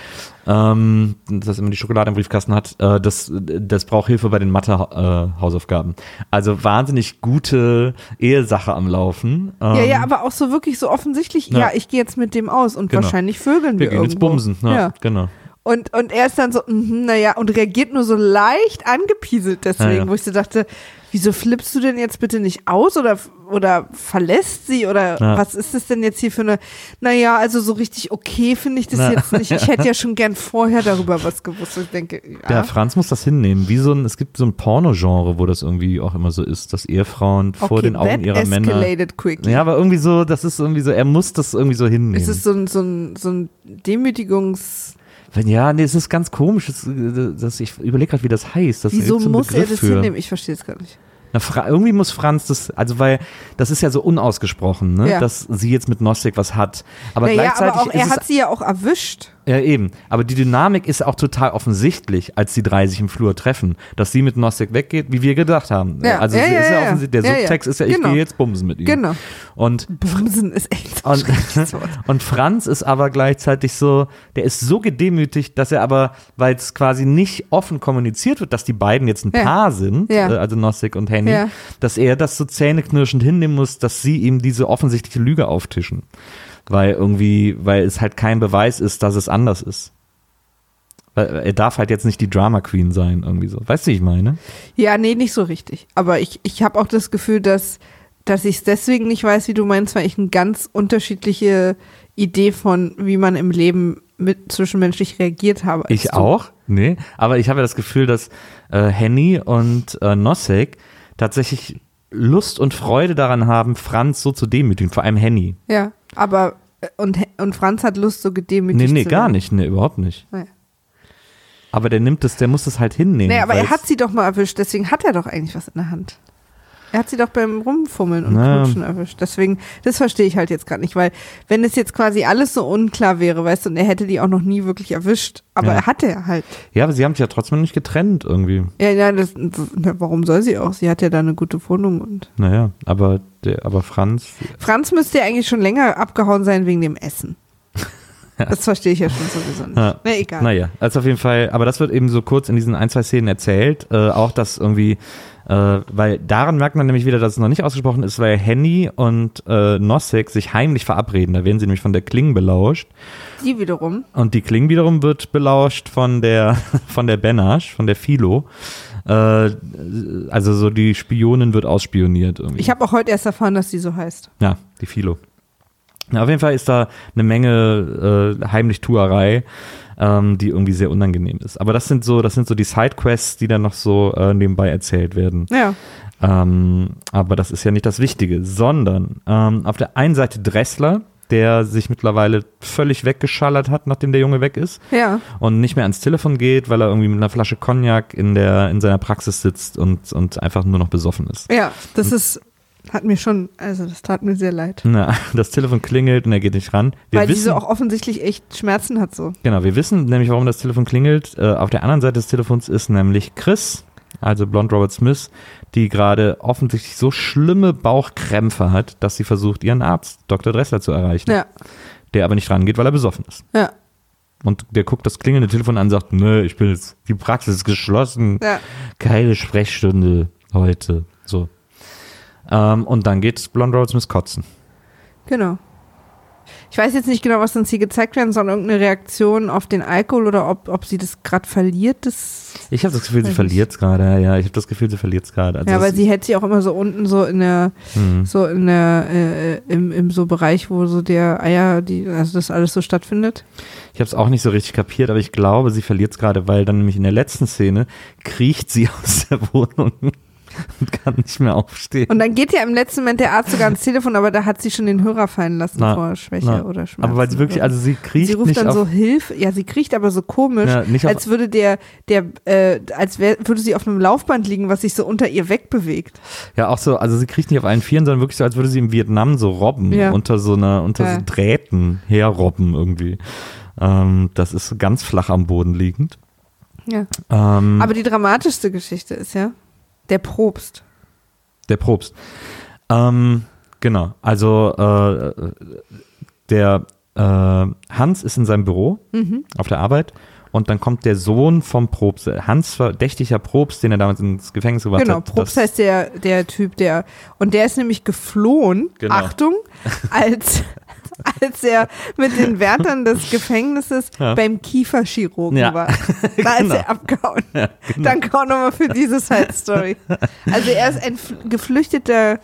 ähm, das immer die Schokolade im Briefkasten hat, äh, das, das braucht Hilfe bei den Mathe-Hausaufgaben. also wahnsinnig gute Ehesache am Laufen. Ähm, ja, ja, aber auch so wirklich so offensichtlich, ja, Ja. ich gehe jetzt mit dem aus und Genau. wahrscheinlich vögeln wir, wir gehen jetzt bumsen. Ja, Ja. genau. Und, und er ist dann so, mhm, naja, und reagiert nur so leicht angepieselt deswegen, Ja, ja. wo ich so dachte, wieso flippst du denn jetzt bitte nicht aus oder, oder verlässt sie oder Ja. was ist das denn jetzt hier für eine, naja, also so richtig okay finde ich das Na. jetzt nicht. Ich hätte ja schon gern vorher darüber was gewusst. Ich denke, Der ja, Franz muss das hinnehmen. Wie so ein, es gibt so ein Porno-Genre, wo das irgendwie auch immer so ist, dass Ehefrauen vor okay, den Augen ihrer Männer. quickly. Ja, aber irgendwie so, das ist irgendwie so, er muss das irgendwie so hinnehmen. Es ist so ein, so ein, so ein Demütigungs... Wenn, ja, nee, es ist ganz komisch. Das, das, ich überlege gerade, wie das heißt. Das Wieso muss er Begriff das für. hinnehmen? Ich verstehe es gar nicht. Na, Fra irgendwie muss Franz das, also weil das ist ja so unausgesprochen, ne? Ja. dass sie jetzt mit Nostik was hat. Aber naja, gleichzeitig aber auch, er hat sie ja auch erwischt. Ja, eben. Aber die Dynamik ist auch total offensichtlich, als die drei sich im Flur treffen, dass sie mit Nosek weggeht, wie wir gedacht haben. Ja, also ja, sie ja, ist ja, offensichtlich, der. Subtext ist ja, ich Genau. gehe jetzt bumsen mit ihm. Genau. Und Bumsen ist echt so und, und Franz ist aber gleichzeitig so, der ist so gedemütigt, dass er aber, weil es quasi nicht offen kommuniziert wird, dass die beiden jetzt ein. Paar sind, Ja. äh, also Nossig und Henny, Ja. dass er das so zähneknirschend hinnehmen muss, dass sie ihm diese offensichtliche Lüge auftischen. Weil irgendwie, weil es halt kein Beweis ist, dass es anders ist. Weil er darf halt jetzt nicht die Drama Queen sein, irgendwie so. Weißt du, wie ich meine? Ja, nee, nicht so richtig. Aber ich, ich habe auch das Gefühl, dass, dass ich es deswegen nicht weiß, wie du meinst, weil ich eine ganz unterschiedliche Idee von, wie man im Leben mit zwischenmenschlich reagiert habe. Ich du. auch, nee. Aber ich habe ja das Gefühl, dass äh, Henny und äh, Nosek tatsächlich Lust und Freude daran haben, Franz so zu demütigen, vor allem Henny. Ja, aber äh, und, und Franz hat Lust, so gedemütigt Nee, nee, zu gar werden. nicht, nee, überhaupt nicht. Nee. Aber der nimmt es, der muss es halt hinnehmen. Nee, aber er hat sie doch mal erwischt, deswegen hat er doch eigentlich was in der Hand. Er hat sie doch beim Rumfummeln und Na. Knutschen erwischt. Deswegen, das verstehe ich halt jetzt gerade nicht, weil wenn es jetzt quasi alles so unklar wäre, weißt du, und er hätte die auch noch nie wirklich erwischt, aber Ja. er hatte ja halt. Ja, aber sie haben sich ja trotzdem nicht getrennt irgendwie. Ja, ja, das, warum soll sie auch? Sie hat ja da eine gute Wohnung und Naja, aber, der, aber Franz, Franz müsste ja eigentlich schon länger abgehauen sein wegen dem Essen. Das verstehe ich ja schon sowieso nicht. Ja. Na, egal. Naja, also auf jeden Fall, aber das wird eben so kurz in diesen ein, zwei Szenen erzählt. Äh, auch das irgendwie, äh, weil daran merkt man nämlich wieder, dass es noch nicht ausgesprochen ist, weil Henny und äh, Nosek sich heimlich verabreden. Da werden sie nämlich von der Kling belauscht. Die wiederum. Und die Kling wiederum wird belauscht von der, von der Benasch, von der Philo. Äh, also so die Spionin wird ausspioniert irgendwie. Ich habe auch heute erst erfahren, dass die so heißt. Ja, die Philo. Na, auf jeden Fall ist da eine Menge äh, Heimlichtuerei, ähm, die irgendwie sehr unangenehm ist. Aber das sind so, das sind so die Sidequests, die dann noch so äh, nebenbei erzählt werden. Ja. Ähm, aber das ist ja nicht das Wichtige, sondern ähm, auf der einen Seite Dressler, der sich mittlerweile völlig weggeschallert hat, nachdem der Junge weg ist Ja. und nicht mehr ans Telefon geht, weil er irgendwie mit einer Flasche Cognac in der in seiner Praxis sitzt und und einfach nur noch besoffen ist. Ja, das ist, hat mir schon, also das tat mir sehr leid. Na, das Telefon klingelt und er geht nicht ran. Wir Weil wissen, diese auch offensichtlich echt Schmerzen hat so. Genau, wir wissen nämlich, warum das Telefon klingelt. Äh, auf der anderen Seite des Telefons ist nämlich Chris, also Blond Robert Smith, die gerade offensichtlich so schlimme Bauchkrämpfe hat, dass sie versucht, ihren Arzt, Dr. Dressler, zu erreichen. Ja. Der aber nicht rangeht, weil er besoffen ist. Ja. Und der guckt das klingelnde Telefon an und sagt, nö, ich bin jetzt, die Praxis ist geschlossen, Ja. keine Sprechstunde heute. So. Ähm, und dann geht Blond Robert Smith kotzen. Genau. Ich weiß jetzt nicht genau, was uns hier gezeigt werden soll, irgendeine Reaktion auf den Alkohol oder ob, ob sie das gerade verliert. Das, Ich habe das Gefühl, sie verliert es gerade. Ja, ich habe das Gefühl, sie verliert es gerade. Also ja, weil sie hält sich auch immer so unten so in der, Mhm. so in der, äh, im, im so Bereich, wo so der Eier, die, also das alles so stattfindet. Ich habe es auch nicht so richtig kapiert, aber ich glaube, sie verliert es gerade, weil dann nämlich in der letzten Szene kriecht sie aus der Wohnung und kann nicht mehr aufstehen. Und dann geht ja im letzten Moment der Arzt sogar ans Telefon, aber da hat sie schon den Hörer fallen lassen Na, vor Schwäche na. oder Schmerzen. aber weil sie wirklich, also sie kriecht sie ruft dann so Hilfe, ja, sie kriecht aber so komisch, Ja, als würde der, der, äh, als wär, würde sie auf einem Laufband liegen, was sich so unter ihr wegbewegt. ja auch so, also sie kriecht nicht auf allen Vieren, sondern wirklich so, als würde sie im Vietnam so robben, Ja. unter so einer, unter Ja. so Drähten herrobben irgendwie. Ähm, das ist ganz flach am Boden liegend. Ja. Ähm, Aber die dramatischste Geschichte ist ja der Probst. Der Probst. Ähm, genau, also äh, der äh, Hans ist in seinem Büro Mhm. auf der Arbeit und dann kommt der Sohn vom Probst, Hans verdächtiger Probst, den er damals ins Gefängnis gebracht Genau, hat. Probst das- heißt der, der Typ, der, und der ist nämlich geflohen, Genau. Achtung, als, als er mit den Wärtern des Gefängnisses Ja. beim Kieferchirurgen Ja. war. Da ist Genau. er abgehauen. genau. Danke auch nochmal für diese Side Story. Also er ist ein fl- geflüchteter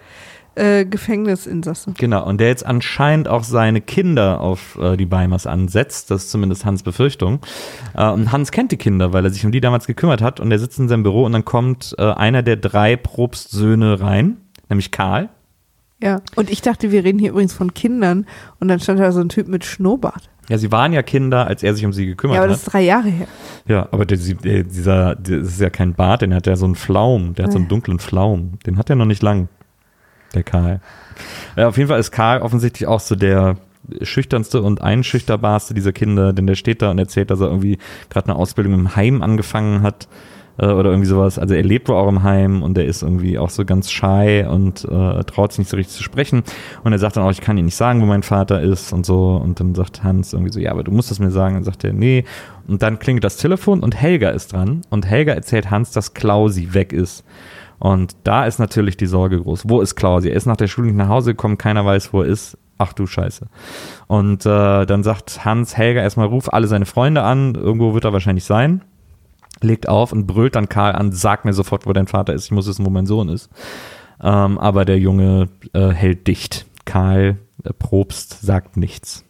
äh, Gefängnisinsasse. Genau, und der jetzt anscheinend auch seine Kinder auf äh, die Beimers ansetzt. Das ist zumindest Hans Befürchtung. Äh, und Hans kennt die Kinder, weil er sich um die damals gekümmert hat. Und er sitzt in seinem Büro und dann kommt äh, einer der drei Probstsöhne rein, nämlich Karl. Ja. Und ich dachte, wir reden hier übrigens von Kindern und dann stand da so ein Typ mit Schnurrbart. Ja, sie waren ja Kinder, als er sich um sie gekümmert Ja, aber hat. das ist drei Jahre her. Ja, aber der, der, dieser, der, das ist ja kein Bart, den hat ja so einen Flaum, der hat so einen dunklen Flaum. Den hat er noch nicht lang, der Karl. Ja, auf jeden Fall ist Karl offensichtlich auch so der, schüchternste und einschüchterbarste dieser Kinder, denn der steht da und erzählt, dass er irgendwie gerade eine Ausbildung im Heim angefangen hat äh, oder irgendwie sowas. Also er lebt wohl auch im Heim und er ist irgendwie auch so ganz shy und äh, traut sich nicht so richtig zu sprechen. Und er sagt dann auch, ich kann Ihnen nicht sagen, wo mein Vater ist und so. Und dann sagt Hans irgendwie so, ja, aber du musst es mir sagen. Und dann sagt er, nee. Und dann klingelt das Telefon und Helga ist dran. Und Helga erzählt Hans, dass Klausi weg ist. Und da ist natürlich die Sorge groß. Wo ist Klausi? Er ist nach der Schule nicht nach Hause gekommen, keiner weiß, wo er ist. Ach du Scheiße. Und äh, dann sagt Hans Helga erstmal, ruf alle seine Freunde an, irgendwo wird er wahrscheinlich sein. Legt auf und brüllt dann Karl an, sag mir sofort, wo dein Vater ist, ich muss wissen, wo mein Sohn ist. Ähm, aber der Junge äh, hält dicht. Karl äh, Probst sagt nichts.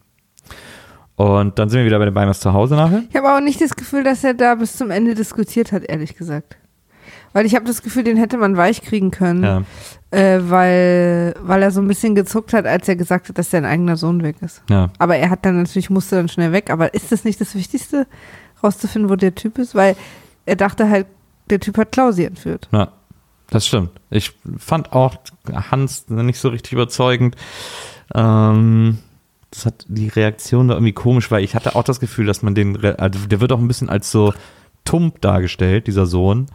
Und dann sind wir wieder bei den Beimers zu Hause nachher. Ich habe auch nicht das Gefühl, dass er da bis zum Ende diskutiert hat, ehrlich gesagt. Weil ich habe das Gefühl, den hätte man weich kriegen können, Ja. äh, weil, weil er so ein bisschen gezuckt hat, als er gesagt hat, dass sein eigener Sohn weg ist. Ja. Aber er hat dann natürlich, musste dann schnell weg. Aber ist das nicht das Wichtigste, rauszufinden, wo der Typ ist? Weil er dachte halt, der Typ hat Klausi entführt. Ja, das stimmt. Ich fand auch Hans nicht so richtig überzeugend. Ähm, das hat die Reaktion da irgendwie komisch, weil ich hatte auch das Gefühl, dass man den, also der wird auch ein bisschen als so tump dargestellt, dieser Sohn.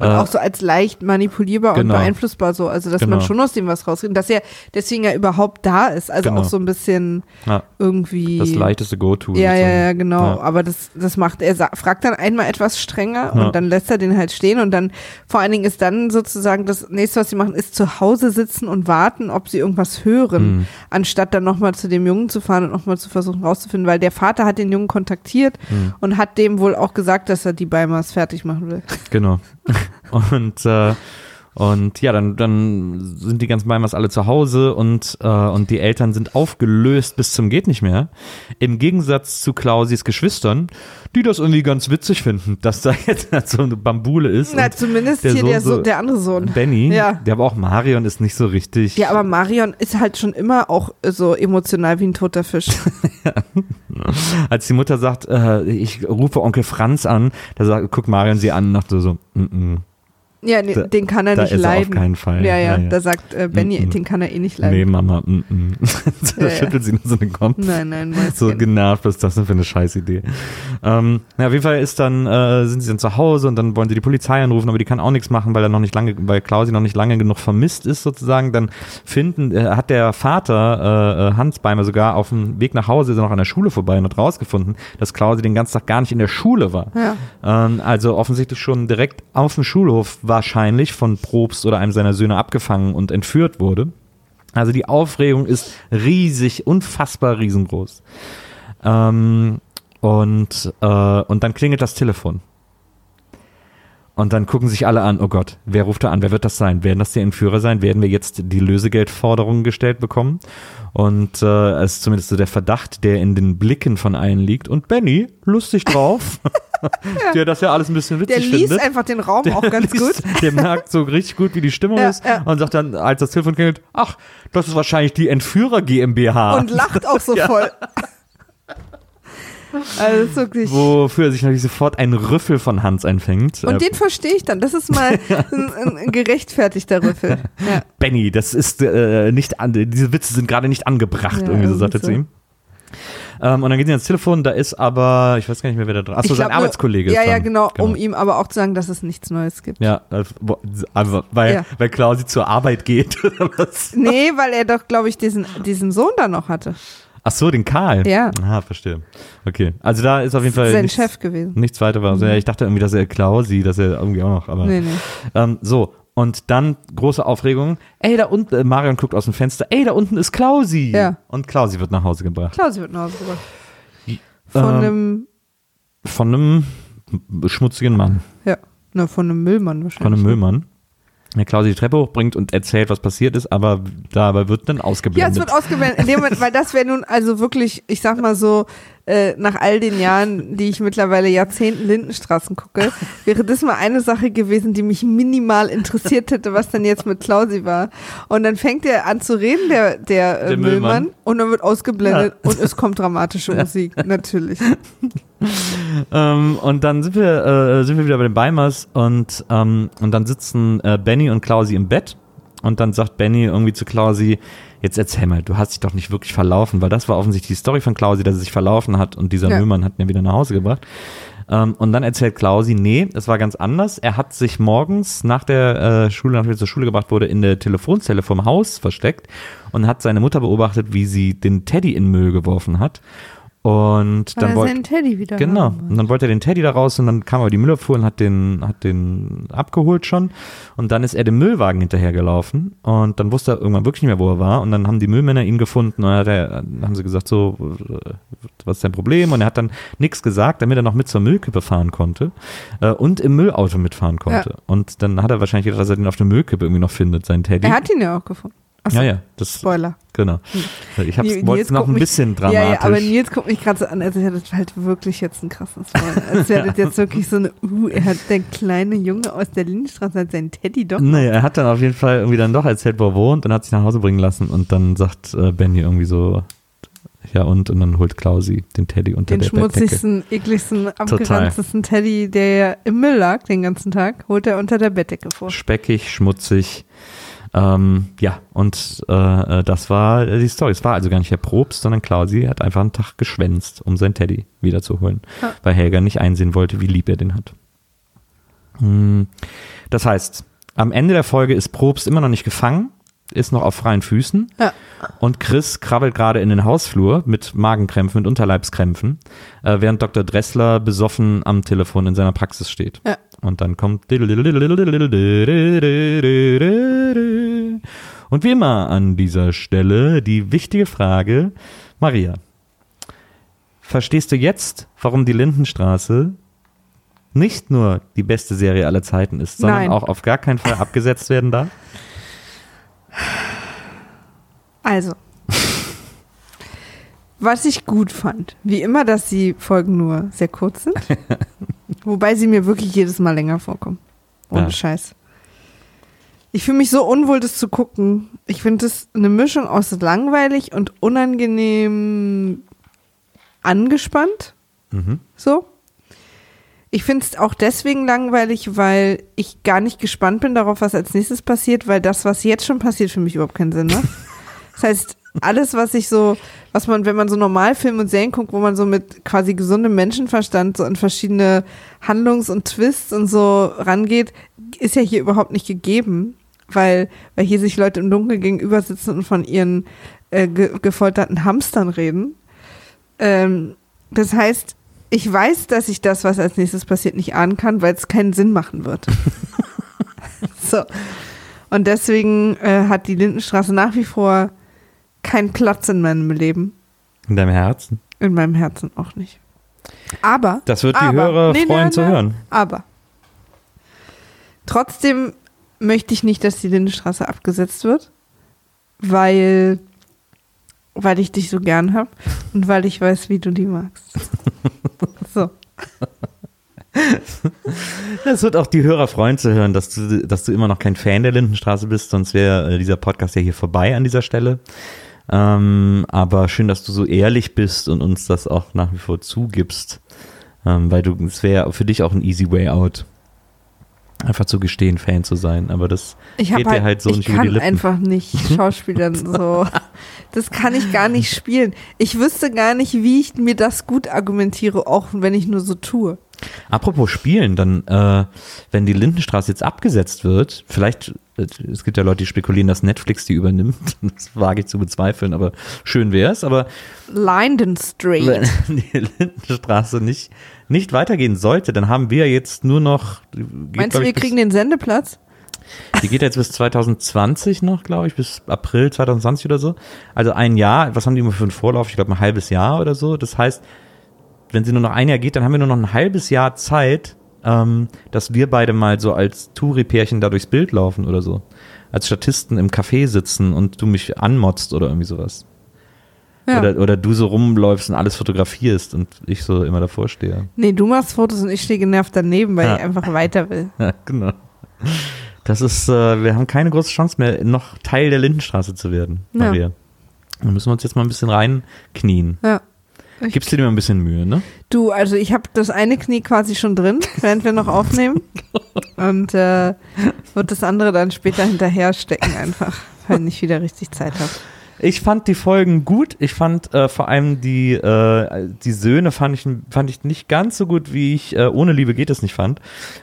Und Äh, auch so als leicht manipulierbar genau. und beeinflussbar so. Also, dass Genau. man schon aus dem was rauskriegt. Dass er deswegen ja überhaupt da ist. Also Genau. auch so ein bisschen ja, irgendwie. das leichteste Go-To. Ja, ja, ja, genau. Ja. Aber das, das macht, er fragt dann einmal etwas strenger Ja. und dann lässt er den halt stehen und dann, vor allen Dingen ist dann sozusagen das nächste, was sie machen, ist zu Hause sitzen und warten, ob sie irgendwas hören, Mhm. anstatt dann nochmal zu dem Jungen zu fahren und nochmal zu versuchen rauszufinden, weil der Vater hat den Jungen kontaktiert Mhm. und hat dem wohl auch gesagt, dass er die Beimers fertig machen will. Genau. und äh, und ja, dann, dann sind die ganzen Beimers alle zu Hause und, äh, und die Eltern sind aufgelöst bis zum geht nicht mehr. Im Gegensatz zu Klausis Geschwistern, die das irgendwie ganz witzig finden, dass da jetzt so eine Bambule ist. Na, zumindest der hier Sohn der, so, der andere Sohn. Benny, Ja. der aber auch Marion ist nicht so richtig. Ja, aber Marion ist halt schon immer auch so emotional wie ein toter Fisch. Als die Mutter sagt, äh, ich rufe Onkel Franz an, da sagt, guckt Marion sie an und dachte so, mm -mm, Ja, nee, Da- den kann er nicht ist er auf leiden. keinen Fall. Ja, ja, Ja, ja. da sagt äh, Benny, Mhm. den kann er eh nicht leiden. nee Mama, mm -mm. da Ja, schüttelt sie nur so den Kopf. Nein, nein. So genervt, was ist das denn für eine Scheißidee? Ähm, na, auf jeden Fall ist dann, äh, sind sie dann zu Hause und dann wollen sie die Polizei anrufen, aber die kann auch nichts machen, weil er noch nicht lange, weil Klausi noch nicht lange genug vermisst ist sozusagen. Dann finden, äh, hat der Vater äh, äh, Hans Beimer sogar auf dem Weg nach Hause ist er noch an der Schule vorbei und hat rausgefunden, dass Klausi den ganzen Tag gar nicht in der Schule war. Ja. Ähm, also offensichtlich schon direkt auf dem Schulhof wahrscheinlich von Probst oder einem seiner Söhne abgefangen und entführt wurde. Also die Aufregung ist riesig, unfassbar riesengroß. Ähm, und, äh, und dann klingelt das Telefon. Und dann gucken sich alle an, oh Gott, wer ruft da an? Wer wird das sein? Werden das die Entführer sein? Werden wir jetzt die Lösegeldforderungen gestellt bekommen? Und äh, es ist zumindest so der Verdacht, der in den Blicken von allen liegt. Und Benny, lustig drauf, der das ja alles ein bisschen Der witzig liest findet. einfach den Raum auch ganz gut. liest- Der merkt so richtig gut, wie die Stimmung Ja, ist ja. und sagt dann, als das Telefon klingelt, ach, das ist wahrscheinlich die Entführer GmbH. Und lacht auch so voll. Also wirklich. wofür er sich natürlich sofort ein Rüffel von Hans einfängt. Und den verstehe ich dann. Das ist mal ein, ein, gerechtfertigter Rüffel. Ja. Benny, das ist äh, nicht an, diese Witze sind gerade nicht angebracht, Ja, irgendwie so sagt er zu ihm. Ähm, und dann geht sie ans Telefon, da ist aber, ich weiß gar nicht mehr, wer da dran Achso, Ich sein glaub nur- Arbeitskollege Ja, ist ja, dran. genau, um ihm aber auch zu sagen, dass es nichts Neues gibt. Ja, also, weil, Ja. weil Klausi zur Arbeit geht. oder was? Nee, weil er doch, glaube ich, diesen, diesen Sohn da noch hatte. Ach so, den Karl. Ja. Ah, verstehe. Okay, also da ist auf jeden Fall Sein nichts, Chef gewesen. nichts weiter. war. Also, ja, ich dachte irgendwie, dass er Klausi, dass er irgendwie auch noch, aber Nee, nee. Ähm, so, und dann große Aufregung. Ey, da unten, äh, Marion guckt aus dem Fenster, ey, da unten ist Klausi. Ja. Und Klausi wird nach Hause gebracht. Klausi wird nach Hause gebracht. Von Ähm, einem, Von einem schmutzigen Mann, ja, na, von einem Müllmann wahrscheinlich. von einem Müllmann. Der Klausi die Treppe hochbringt und erzählt, was passiert ist, aber dabei wird dann Ja, ausgeblendet. es wird ausgeblendet. In dem Moment, weil das wäre nun also wirklich, ich sag mal so, äh, nach all den Jahren, die ich mittlerweile Jahrzehnten Lindenstraßen gucke, wäre das mal eine Sache gewesen, die mich minimal interessiert hätte, was dann jetzt mit Klausi war. Und dann fängt er an zu reden, der, der, äh, Der Müllmann, Müllmann. und dann wird ausgeblendet Ja. und es kommt dramatische Musik, natürlich. Ähm, und dann sind wir, äh, sind wir wieder bei den Beimers und, ähm, und dann sitzen äh, Benny und Klausi im Bett und dann sagt Benny irgendwie zu Klausi, jetzt erzähl mal, du hast dich doch nicht wirklich verlaufen, weil das war offensichtlich die Story von Klausi, dass er sich verlaufen hat und dieser Ja. Müllmann hat ihn wieder nach Hause gebracht. Ähm, und dann erzählt Klausi, nee, es war ganz anders. Er hat sich morgens nach der äh, Schule, nachdem er zur Schule gebracht wurde, in der Telefonzelle vom Haus versteckt und hat seine Mutter beobachtet, wie sie den Teddy in Müll geworfen hat. Und Weil dann er wollte seinen Teddy wieder Genau. Und dann wollte er den Teddy da raus und dann kam aber die Müllabfuhr und hat den, hat den abgeholt schon. Und dann ist er dem Müllwagen hinterhergelaufen und dann wusste er irgendwann wirklich nicht mehr, wo er war. Und dann haben die Müllmänner ihn gefunden und er, haben sie gesagt, so, äh, was ist dein Problem? Und er hat dann nichts gesagt, damit er noch mit zur Müllkippe fahren konnte äh, und im Müllauto mitfahren konnte. Und dann hat er wahrscheinlich gedacht, dass er den auf der Müllkippe irgendwie noch findet, seinen Teddy. Er hat ihn ja auch gefunden. Achso, ja, ja, das, Spoiler. genau. Ich hab's, wollte es noch ein mich- bisschen dramatisch. Ja, ja, aber Nils guckt mich gerade so an, als hätte das halt wirklich jetzt einen krassen Spoiler. Als wäre das jetzt wirklich so eine, uh, er hat der kleine Junge aus der Lindenstraße hat seinen Teddy doch. Nee, er hat dann auf jeden Fall irgendwie dann doch erzählt, wo er wohnt und hat sich nach Hause bringen lassen und dann sagt äh, Benny irgendwie so, ja und, und dann holt Klausi den Teddy unter Den der Bettdecke. schmutzigsten, ekligsten, abgeranztesten Teddy, der im Müll lag den ganzen Tag, holt er unter der Bettdecke vor. Speckig, schmutzig. Ähm, ja, und äh, äh, das war äh, die Story. Es war also gar nicht Herr Probst, sondern Klausi hat einfach einen Tag geschwänzt, um seinen Teddy wiederzuholen, Ja. weil Helga nicht einsehen wollte, wie lieb er den hat. Hm, Das heißt, am Ende der Folge ist Probst immer noch nicht gefangen, ist noch auf freien Füßen Ja. und Chris krabbelt gerade in den Hausflur mit Magenkrämpfen, mit Unterleibskrämpfen, äh, während Dr. Dressler besoffen am Telefon in seiner Praxis steht. Ja. Und dann kommt und wie immer an dieser Stelle die wichtige Frage, Maria, verstehst du jetzt, warum die Lindenstraße nicht nur die beste Serie aller Zeiten ist, sondern Nein. auch auf gar keinen Fall abgesetzt werden darf? Also, was ich gut fand, wie immer, dass die Folgen nur sehr kurz sind, wobei sie mir wirklich jedes Mal länger vorkommen. Ohne Ja. Scheiß. Ich fühle mich so unwohl, das zu gucken. Ich finde das eine Mischung aus langweilig und unangenehm angespannt. Mhm. So. Ich finde es auch deswegen langweilig, weil ich gar nicht gespannt bin darauf, was als nächstes passiert, weil das, was jetzt schon passiert, für mich überhaupt keinen Sinn macht. Das heißt, alles, was ich so, was man, wenn man so normal Filme und Serien guckt, wo man so mit quasi gesundem Menschenverstand so an verschiedene Handlungs- und Twists und so rangeht, ist ja hier überhaupt nicht gegeben, weil, weil hier sich Leute im Dunkeln gegenüber sitzen und von ihren äh, ge gefolterten Hamstern reden. Ähm, das heißt, ich weiß, dass ich das, was als nächstes passiert, nicht ahnen kann, weil es keinen Sinn machen wird. so. Und deswegen äh, hat die Lindenstraße nach wie vor keinen Platz in meinem Leben. In deinem Herzen. In meinem Herzen auch nicht. Aber. Das wird die aber, Hörer nee, freuen nein, zu nein, hören. Aber. Trotzdem möchte ich nicht, dass die Lindenstraße abgesetzt wird, weil, weil ich dich so gern habe und weil ich weiß, wie du die magst. so. Das wird auch die Hörer freuen zu hören, dass du, dass du immer noch kein Fan der Lindenstraße bist, sonst wäre äh, dieser Podcast ja hier vorbei an dieser Stelle. Ähm, aber schön, dass du so ehrlich bist und uns das auch nach wie vor zugibst, ähm, weil du, es wäre für dich auch ein easy way out. Einfach zu gestehen, Fan zu sein, aber das Ich geht dir halt so ich nicht über kann die Lippen. einfach nicht Schauspielern so. Das kann ich gar nicht spielen. Ich wüsste gar nicht, wie ich mir das gut argumentiere, auch wenn ich nur so tue. Apropos Spielen, dann, äh, wenn die Lindenstraße jetzt abgesetzt wird, vielleicht, es gibt ja Leute, die spekulieren, dass Netflix die übernimmt. Das wage ich zu bezweifeln, aber schön wäre es. Aber Linden Street. wenn die Lindenstraße nicht, nicht weitergehen sollte, dann haben wir jetzt nur noch. Geht, Meinst du, wir kriegen den Sendeplatz? Die geht jetzt bis 2020 noch, glaube ich, bis April 2020 oder so. Also ein Jahr, was haben die immer für einen Vorlauf? Ich glaube, ein halbes Jahr oder so. Das heißt, wenn sie nur noch ein Jahr geht, dann haben wir nur noch ein halbes Jahr Zeit, ähm, dass wir beide mal so als Touri-Pärchen da durchs Bild laufen oder so. Als Statisten im Café sitzen und du mich anmotzt oder irgendwie sowas. Ja. Oder, oder du so rumläufst und alles fotografierst und ich so immer davor stehe. Nee, du machst Fotos und ich stehe genervt daneben, weil Ja. ich einfach weiter will. Ja, genau. Das ist, äh, wir haben keine große Chance mehr, noch Teil der Lindenstraße zu werden, Ja. Maria. Da müssen wir uns jetzt mal ein bisschen reinknien. Ja. Gibst du dir mal ein bisschen Mühe, ne? Du, also ich habe das eine Knie quasi schon drin, während wir noch aufnehmen. Und äh, wird das andere dann später hinterher stecken einfach, wenn ich wieder richtig Zeit habe. Ich fand die Folgen gut. Ich fand äh, vor allem die, äh, die Söhne fand ich, fand ich nicht ganz so gut, wie ich äh, ohne Liebe geht es nicht fand.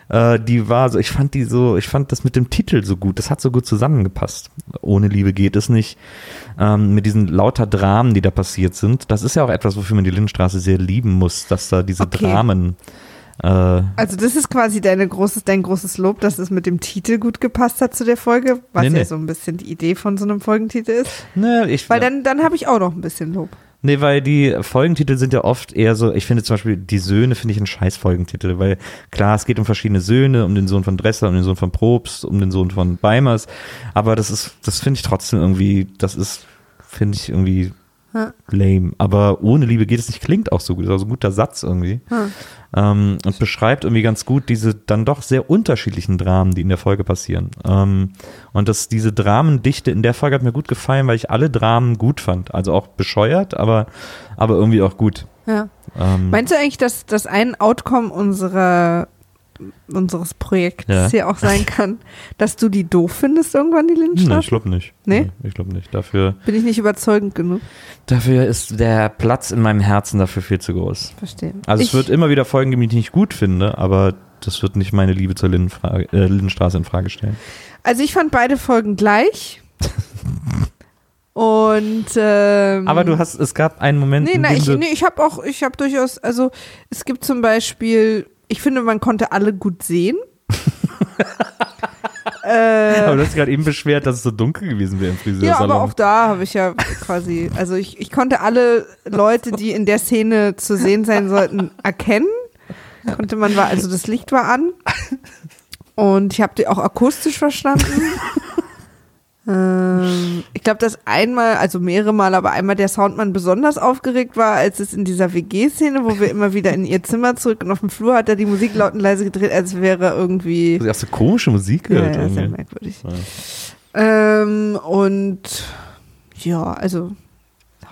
Äh, die war so, ich fand die so, ich fand das mit dem Titel so gut. Das hat so gut zusammengepasst. Ohne Liebe geht es nicht. Ähm, mit diesen lauter Dramen, die da passiert sind. Das ist ja auch etwas, wofür man die Lindenstraße sehr lieben muss, dass da diese Okay. Dramen. Äh, Also das ist quasi deine großes, dein großes Lob, dass es mit dem Titel gut gepasst hat zu der Folge, was Nee, nee. ja so ein bisschen die Idee von so einem Folgentitel ist. ne, ich, Weil dann, dann habe ich auch noch ein bisschen Lob. Nee, weil die Folgentitel sind ja oft eher so, ich finde zum Beispiel die Söhne finde ich ein scheiß Folgentitel, weil klar, es geht um verschiedene Söhne, um den Sohn von Dressler, um den Sohn von Probst, um den Sohn von Beimers, aber das ist, das finde ich trotzdem irgendwie, das ist, finde ich irgendwie Ja. lame. Aber ohne Liebe geht es nicht, klingt auch so gut, ist auch so ein guter Satz irgendwie. Ja. Ähm, und beschreibt irgendwie ganz gut diese dann doch sehr unterschiedlichen Dramen, die in der Folge passieren. Ähm, und dass diese Dramendichte in der Folge hat mir gut gefallen, weil ich alle Dramen gut fand. Also auch bescheuert, aber, aber irgendwie auch gut. Ja. Ähm, Meinst du eigentlich, dass das ein Outcome unserer unseres Projekts Ja. hier auch sein kann, dass du die doof findest irgendwann, die nee, Lindenstraße? ich glaube nicht. Nee? ich glaube nicht. Dafür, Bin ich nicht überzeugend genug? dafür ist der Platz in meinem Herzen dafür viel zu groß. Verstehe. Also ich, es wird immer wieder Folgen geben, die ich nicht gut finde, aber das wird nicht meine Liebe zur Lindenfrage, äh, Lindenstraße in Frage stellen. Also ich fand beide Folgen gleich. Und ähm, Aber du hast, es gab einen Moment, Nee, in na, dem ich, nee, ich habe auch, ich habe durchaus, also es gibt zum Beispiel, ich finde, man konnte alle gut sehen. äh, aber du hast dich gerade eben beschwert, dass es so dunkel gewesen wäre im Friseursalon. ja, aber auch da habe ich ja quasi, also ich, ich konnte alle Leute, die in der Szene zu sehen sein sollten, erkennen. Konnte man, war, also das Licht war an. Und ich habe die auch akustisch verstanden. Ähm, ich glaube, dass einmal, also mehrere Mal, aber einmal der Soundmann besonders aufgeregt war, als es in dieser WG-Szene, wo wir immer wieder in ihr Zimmer zurück und auf dem Flur hat er die Musik laut und leise gedreht, als wäre irgendwie. Du hast so komische Musik Ja, gehört. ja, sehr irgendwie. merkwürdig. Ja. Ähm, und ja, also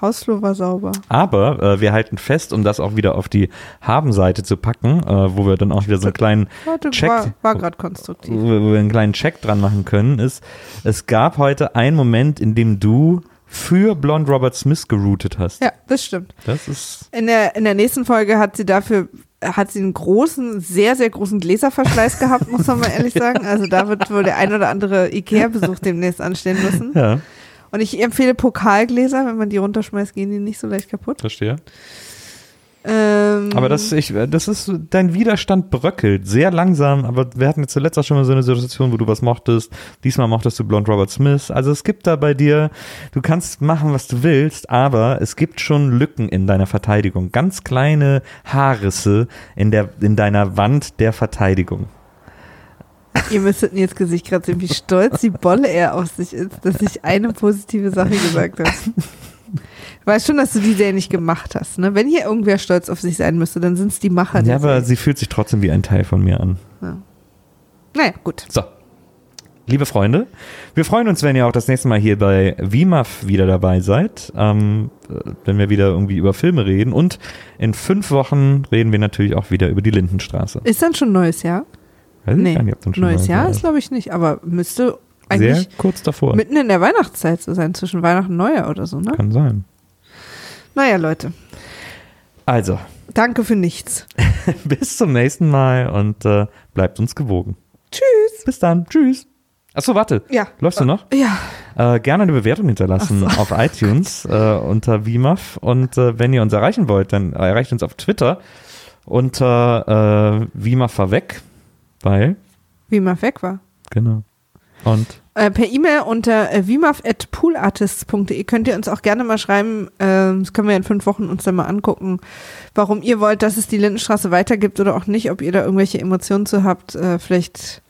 Hausflur war sauber. Aber äh, wir halten fest, um das auch wieder auf die Haben-Seite zu packen, äh, wo wir dann auch wieder so einen kleinen Warte, Check. war, war gerade konstruktiv. wo wir einen kleinen Check dran machen können, ist, es gab heute einen Moment, in dem du für Blonde Robert Smith geroutet hast. Ja, das stimmt. Das ist, In der, in der nächsten Folge hat sie dafür hat sie einen großen, sehr, sehr großen Gläserverschleiß gehabt, muss man mal ehrlich sagen. Also da wird wohl der ein oder andere Ikea-Besuch demnächst anstehen müssen. ja, Und ich empfehle Pokalgläser, wenn man die runterschmeißt, gehen die nicht so leicht kaputt. verstehe. Ähm, Aber das, ich, das ist, dein Widerstand bröckelt sehr langsam, aber wir hatten jetzt zuletzt auch schon mal so eine Situation, wo du was mochtest. Diesmal mochtest du Blonde Robert Smith. Also es gibt da bei dir, du kannst machen, was du willst, aber es gibt schon Lücken in deiner Verteidigung. Ganz kleine Haarrisse in der, in deiner Wand der Verteidigung. Ihr müsstet jetzt Gesicht gerade sehen, wie stolz die Bolle er auf sich ist, dass ich eine positive Sache gesagt habe. Du weißt schon, dass du die Serie nicht gemacht hast. Ne? Wenn hier irgendwer stolz auf sich sein müsste, dann sind es die Macher. Ja, aber Serie. sie fühlt sich trotzdem wie ein Teil von mir an. Naja, gut. So. Liebe Freunde, wir freuen uns, wenn ihr auch das nächste Mal hier bei WIMAF wieder dabei seid, ähm, äh, wenn wir wieder irgendwie über Filme reden. Und in fünf Wochen reden wir natürlich auch wieder über die Lindenstraße. Ist dann schon neues Jahr? Weiß ich Nee, gar nicht, ob dann schon neues Jahr ist glaube ich nicht, aber müsste Sehr eigentlich kurz davor. mitten in der Weihnachtszeit zu sein, zwischen Weihnachten und Neujahr oder so, ne? Kann sein. Naja, Leute, Also, danke für nichts. bis zum nächsten Mal und äh, bleibt uns gewogen. Tschüss. Bis dann. Tschüss. Achso, warte. Ja. Läufst du noch? Ja, Äh, gerne eine Bewertung hinterlassen auf iTunes äh, unter WIMAF. Und äh, wenn ihr uns erreichen wollt, dann erreicht uns auf Twitter unter äh, WIMAF war weg, weil, wie man weg war. genau. Und Äh, per E-Mail unter äh, vimaf.poolartists.de könnt ihr uns auch gerne mal schreiben, ähm, das können wir in fünf Wochen uns dann mal angucken, warum ihr wollt, dass es die Lindenstraße weitergibt oder auch nicht, ob ihr da irgendwelche Emotionen zu habt. Äh, vielleicht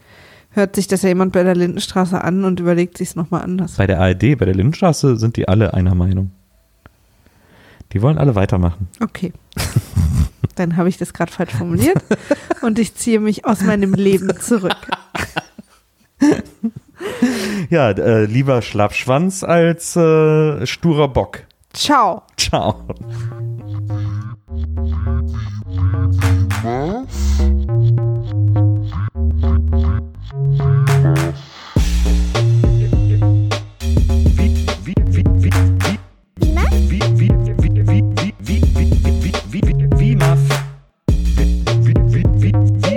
hört sich das ja jemand bei der Lindenstraße an und überlegt sich es nochmal anders. bei der ARD, bei der Lindenstraße sind die alle einer Meinung. Die wollen alle weitermachen. Okay. dann habe ich das gerade falsch formuliert und ich ziehe mich aus meinem Leben zurück. ja, äh, lieber Schlappschwanz als äh, sturer Bock. Ciao. Ciao. Was?